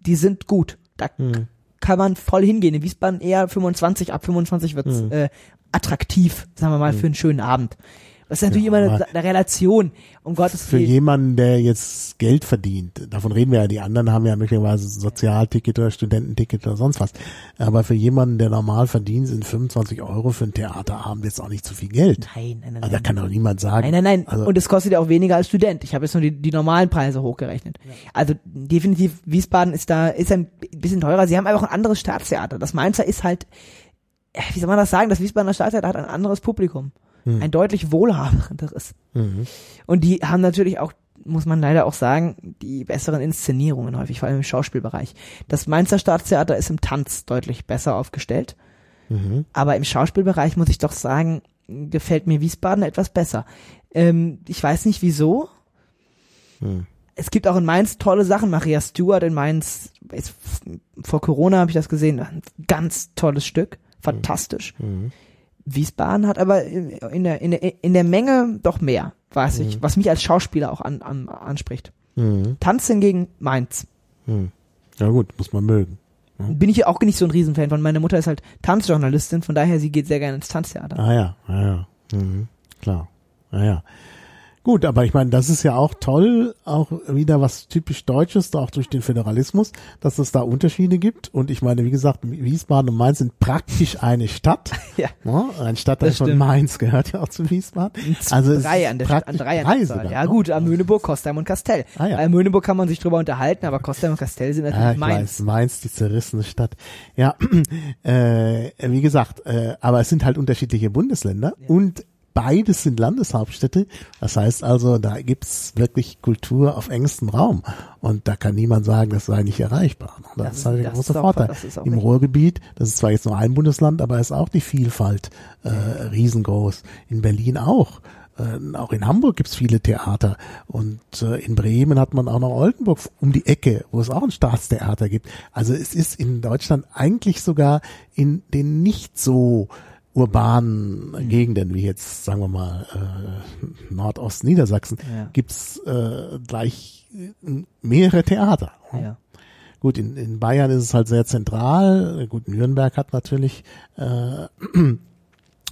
die sind gut. Da Mhm. kann man voll hingehen. In Wiesbaden eher 25, ab 25 wird's Mhm. äh, attraktiv, sagen wir mal, für einen schönen Abend. Das ist natürlich Ja, immer eine, eine Relation, um Gottes Für Willen. jemanden, der jetzt Geld verdient, davon reden wir ja, die anderen haben ja möglicherweise Sozialticket oder Studententicket oder sonst was. Aber für jemanden, der normal verdient, sind 25 Euro für ein Theaterabend jetzt auch nicht zu viel Geld. Nein, nein, nein. Also da kann doch niemand sagen. Nein, nein, nein. Also, und es kostet ja auch weniger als Student. Ich habe jetzt nur die, die normalen Preise hochgerechnet. Also definitiv, Wiesbaden ist da, ist ein bisschen teurer. Sie haben einfach ein anderes Staatstheater. Das Mainzer ist halt, äh, wie soll man das sagen? Das Wiesbadener Staatstheater hat ein anderes Publikum. Ein deutlich wohlhabenderes. mhm. Und die haben natürlich auch, muss man leider auch sagen, die besseren Inszenierungen häufig, vor allem im Schauspielbereich. Das Mainzer Staatstheater ist im Tanz deutlich besser aufgestellt. Mhm. Aber im Schauspielbereich muss ich doch sagen, gefällt mir Wiesbaden etwas besser. Ähm, ich weiß nicht wieso. Hm. Es gibt auch in Mainz tolle Sachen. Maria Stewart in Mainz, vor Corona habe ich das gesehen, ein ganz tolles Stück. Fantastisch. Mhm. Wiesbaden hat aber in der, in der, in der Menge doch mehr, weiß ich, was mich als Schauspieler auch an, an, anspricht. Mhm. Tanz hingegen Mainz. Mhm. Ja gut, muss man mögen. Bin ich auch nicht so ein Riesenfan von. Meine Mutter ist halt Tanzjournalistin, von daher sie geht sehr gerne ins Tanztheater. Ah ja, ah ja. Mhm. Klar. Ah ja. Gut, aber ich meine, das ist ja auch toll, auch wieder was typisch Deutsches, auch durch den Föderalismus, dass es da Unterschiede gibt. Und ich meine, wie gesagt, Wiesbaden und Mainz sind praktisch eine Stadt. Ja. Ja, ein Stadtteil von. Mainz gehört ja auch zu Wiesbaden. Also drei an der an drei, an der Ja ne? gut, am Möhneburg, Kostheim und Kastell. Ah, ja. Am Möhneburg kann man sich drüber unterhalten, aber Kostheim und Kastell sind natürlich Ja, ich Mainz. weiß, Mainz, die zerrissene Stadt. Ja, äh, wie gesagt, äh, aber es sind halt unterschiedliche Bundesländer und beides sind Landeshauptstädte. Das heißt also, da gibt's wirklich Kultur auf engstem Raum. Und da kann niemand sagen, das sei nicht erreichbar. Das, Das ist halt der große Vorteil. Im richtig. Ruhrgebiet, das ist zwar jetzt nur ein Bundesland, aber ist auch die Vielfalt äh, riesengroß. In Berlin auch. Äh, auch in Hamburg gibt's viele Theater und äh, in Bremen hat man auch noch Oldenburg um die Ecke, wo es auch ein Staatstheater gibt. Also es ist in Deutschland eigentlich sogar in den nicht so urbanen Mhm. Gegenden wie jetzt, sagen wir mal, äh, Nordost-Niedersachsen, Ja. gibt's äh, gleich äh, mehrere Theater. Ja. Gut, in, in Bayern ist es halt sehr zentral. Gut, Nürnberg hat natürlich äh,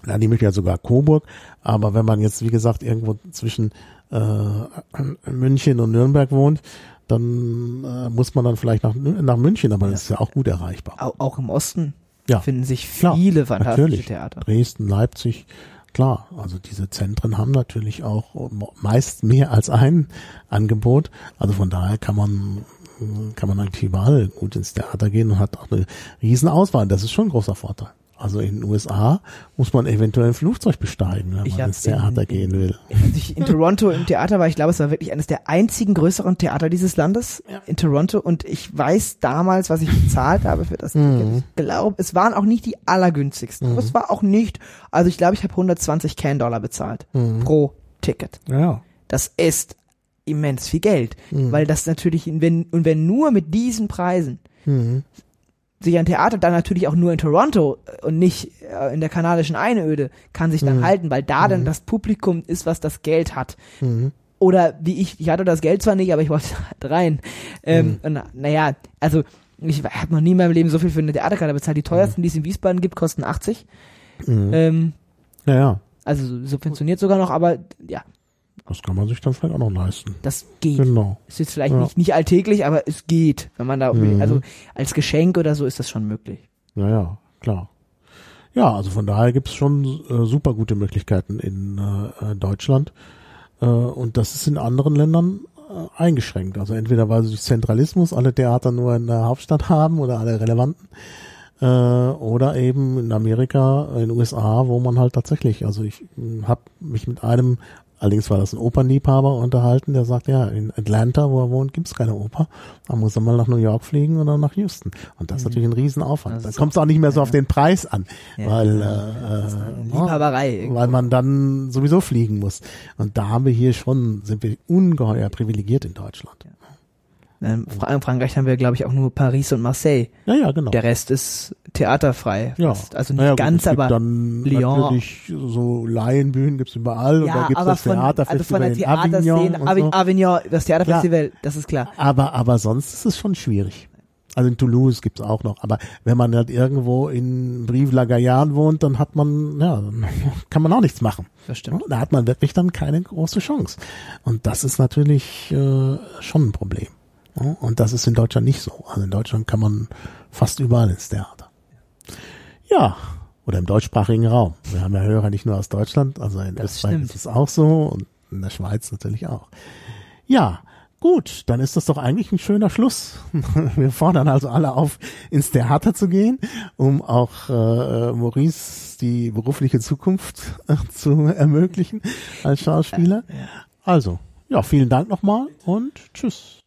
ja, die möchte ja sogar Coburg, aber wenn man jetzt, wie gesagt, irgendwo zwischen äh, München und Nürnberg wohnt, dann äh, muss man dann vielleicht nach, nach München, aber das ist ja auch gut erreichbar. Auch im Osten Ja, finden sich klar, viele fantastische natürlich. Theater. Dresden, Leipzig, klar. Also diese Zentren haben natürlich auch meist mehr als ein Angebot. Also von daher kann man kann man eigentlich überall gut ins Theater gehen und hat auch eine riesen Auswahl. Das ist schon ein großer Vorteil. Also in den USA muss man eventuell ein Flugzeug besteigen, wenn Ich man ins Theater in- gehen will. Ich in Toronto im Theater war, ich glaube, es war wirklich eines der einzigen größeren Theater dieses Landes Ja. in Toronto und ich weiß damals, was ich bezahlt habe für das Ticket. Ich glaube, es waren auch nicht die allergünstigsten, aber es war auch nicht, also ich glaube, ich habe 120 Can-Dollar bezahlt pro Ticket. Ja. Das ist immens viel Geld, Mhm. weil das natürlich, wenn, und wenn nur mit diesen Preisen Mhm. Sich ein Theater dann natürlich auch nur in Toronto äh, und nicht äh, in der kanadischen Einöde kann sich dann halten, weil da dann das Publikum ist, was das Geld hat. Mhm. Oder wie ich, ich hatte das Geld zwar nicht, aber ich wollte halt rein. Ähm, und na, naja, also ich habe noch nie in meinem Leben so viel für eine Theaterkarte bezahlt. Die teuersten, die es in Wiesbaden gibt, kosten 80. Mhm. Ähm, ja, ja. also subventioniert sogar noch, aber ja, Das kann man sich dann vielleicht auch noch leisten. das geht. Genau. Ist jetzt vielleicht Ja. nicht, nicht alltäglich, aber es geht. Wenn man da, Mhm. also als Geschenk oder so ist das schon möglich. Ja, ja, klar. Ja, also von daher gibt's schon äh, super gute Möglichkeiten in äh, Deutschland. Äh, und das ist in anderen Ländern äh, eingeschränkt. Also entweder weil sie durch Zentralismus alle Theater nur in der Hauptstadt haben oder alle relevanten. Äh, oder eben in Amerika, in den USA, wo man halt tatsächlich, also ich habe mich mit einem, allerdings war das ein Opernliebhaber unterhalten, der sagt, ja, in Atlanta, wo er wohnt, gibt's keine Oper. Da muss er mal nach New York fliegen oder nach Houston. Und das ist natürlich ein Riesenaufwand. Da kommt es auch nicht mehr so auf den Preis an, Ja, weil, äh, äh, Liebhaberei. irgendwo. weil man dann sowieso fliegen muss. Und da haben wir hier schon, sind wir ungeheuer privilegiert in Deutschland. Fra- in Frankreich haben wir, glaube ich, auch nur Paris und Marseille. Ja, ja, genau. Der Rest ist theaterfrei. ja. fast. Also nicht Naja, gut, ganz, gibt aber dann Lyon. natürlich so Laienbühnen gibt's überall und da ja, gibt's das von, also Theaterfestival von der in Avignon Theaterszene, und Avi so. Avignon, das Theaterfestival, das ist klar. Aber, aber sonst ist es schon schwierig. Also in Toulouse gibt's auch noch. Aber wenn man halt irgendwo in Brive-la-Gaillarde wohnt, dann hat man, ja, kann man auch nichts machen. Das stimmt. Da hat man wirklich dann keine große Chance. Und das ist natürlich äh, schon ein Problem. Und das ist in Deutschland nicht so. Also in Deutschland kann man fast überall ins Theater. Ja, oder im deutschsprachigen Raum. Wir haben ja Hörer nicht nur aus Deutschland, also in Das Österreich stimmt. ist es auch so und in der Schweiz natürlich auch. Ja, gut, dann ist das doch eigentlich ein schöner Schluss. Wir fordern also alle auf, ins Theater zu gehen, um auch äh, Maurice die berufliche Zukunft äh, zu ermöglichen als Schauspieler. Also, ja, vielen Dank nochmal und tschüss.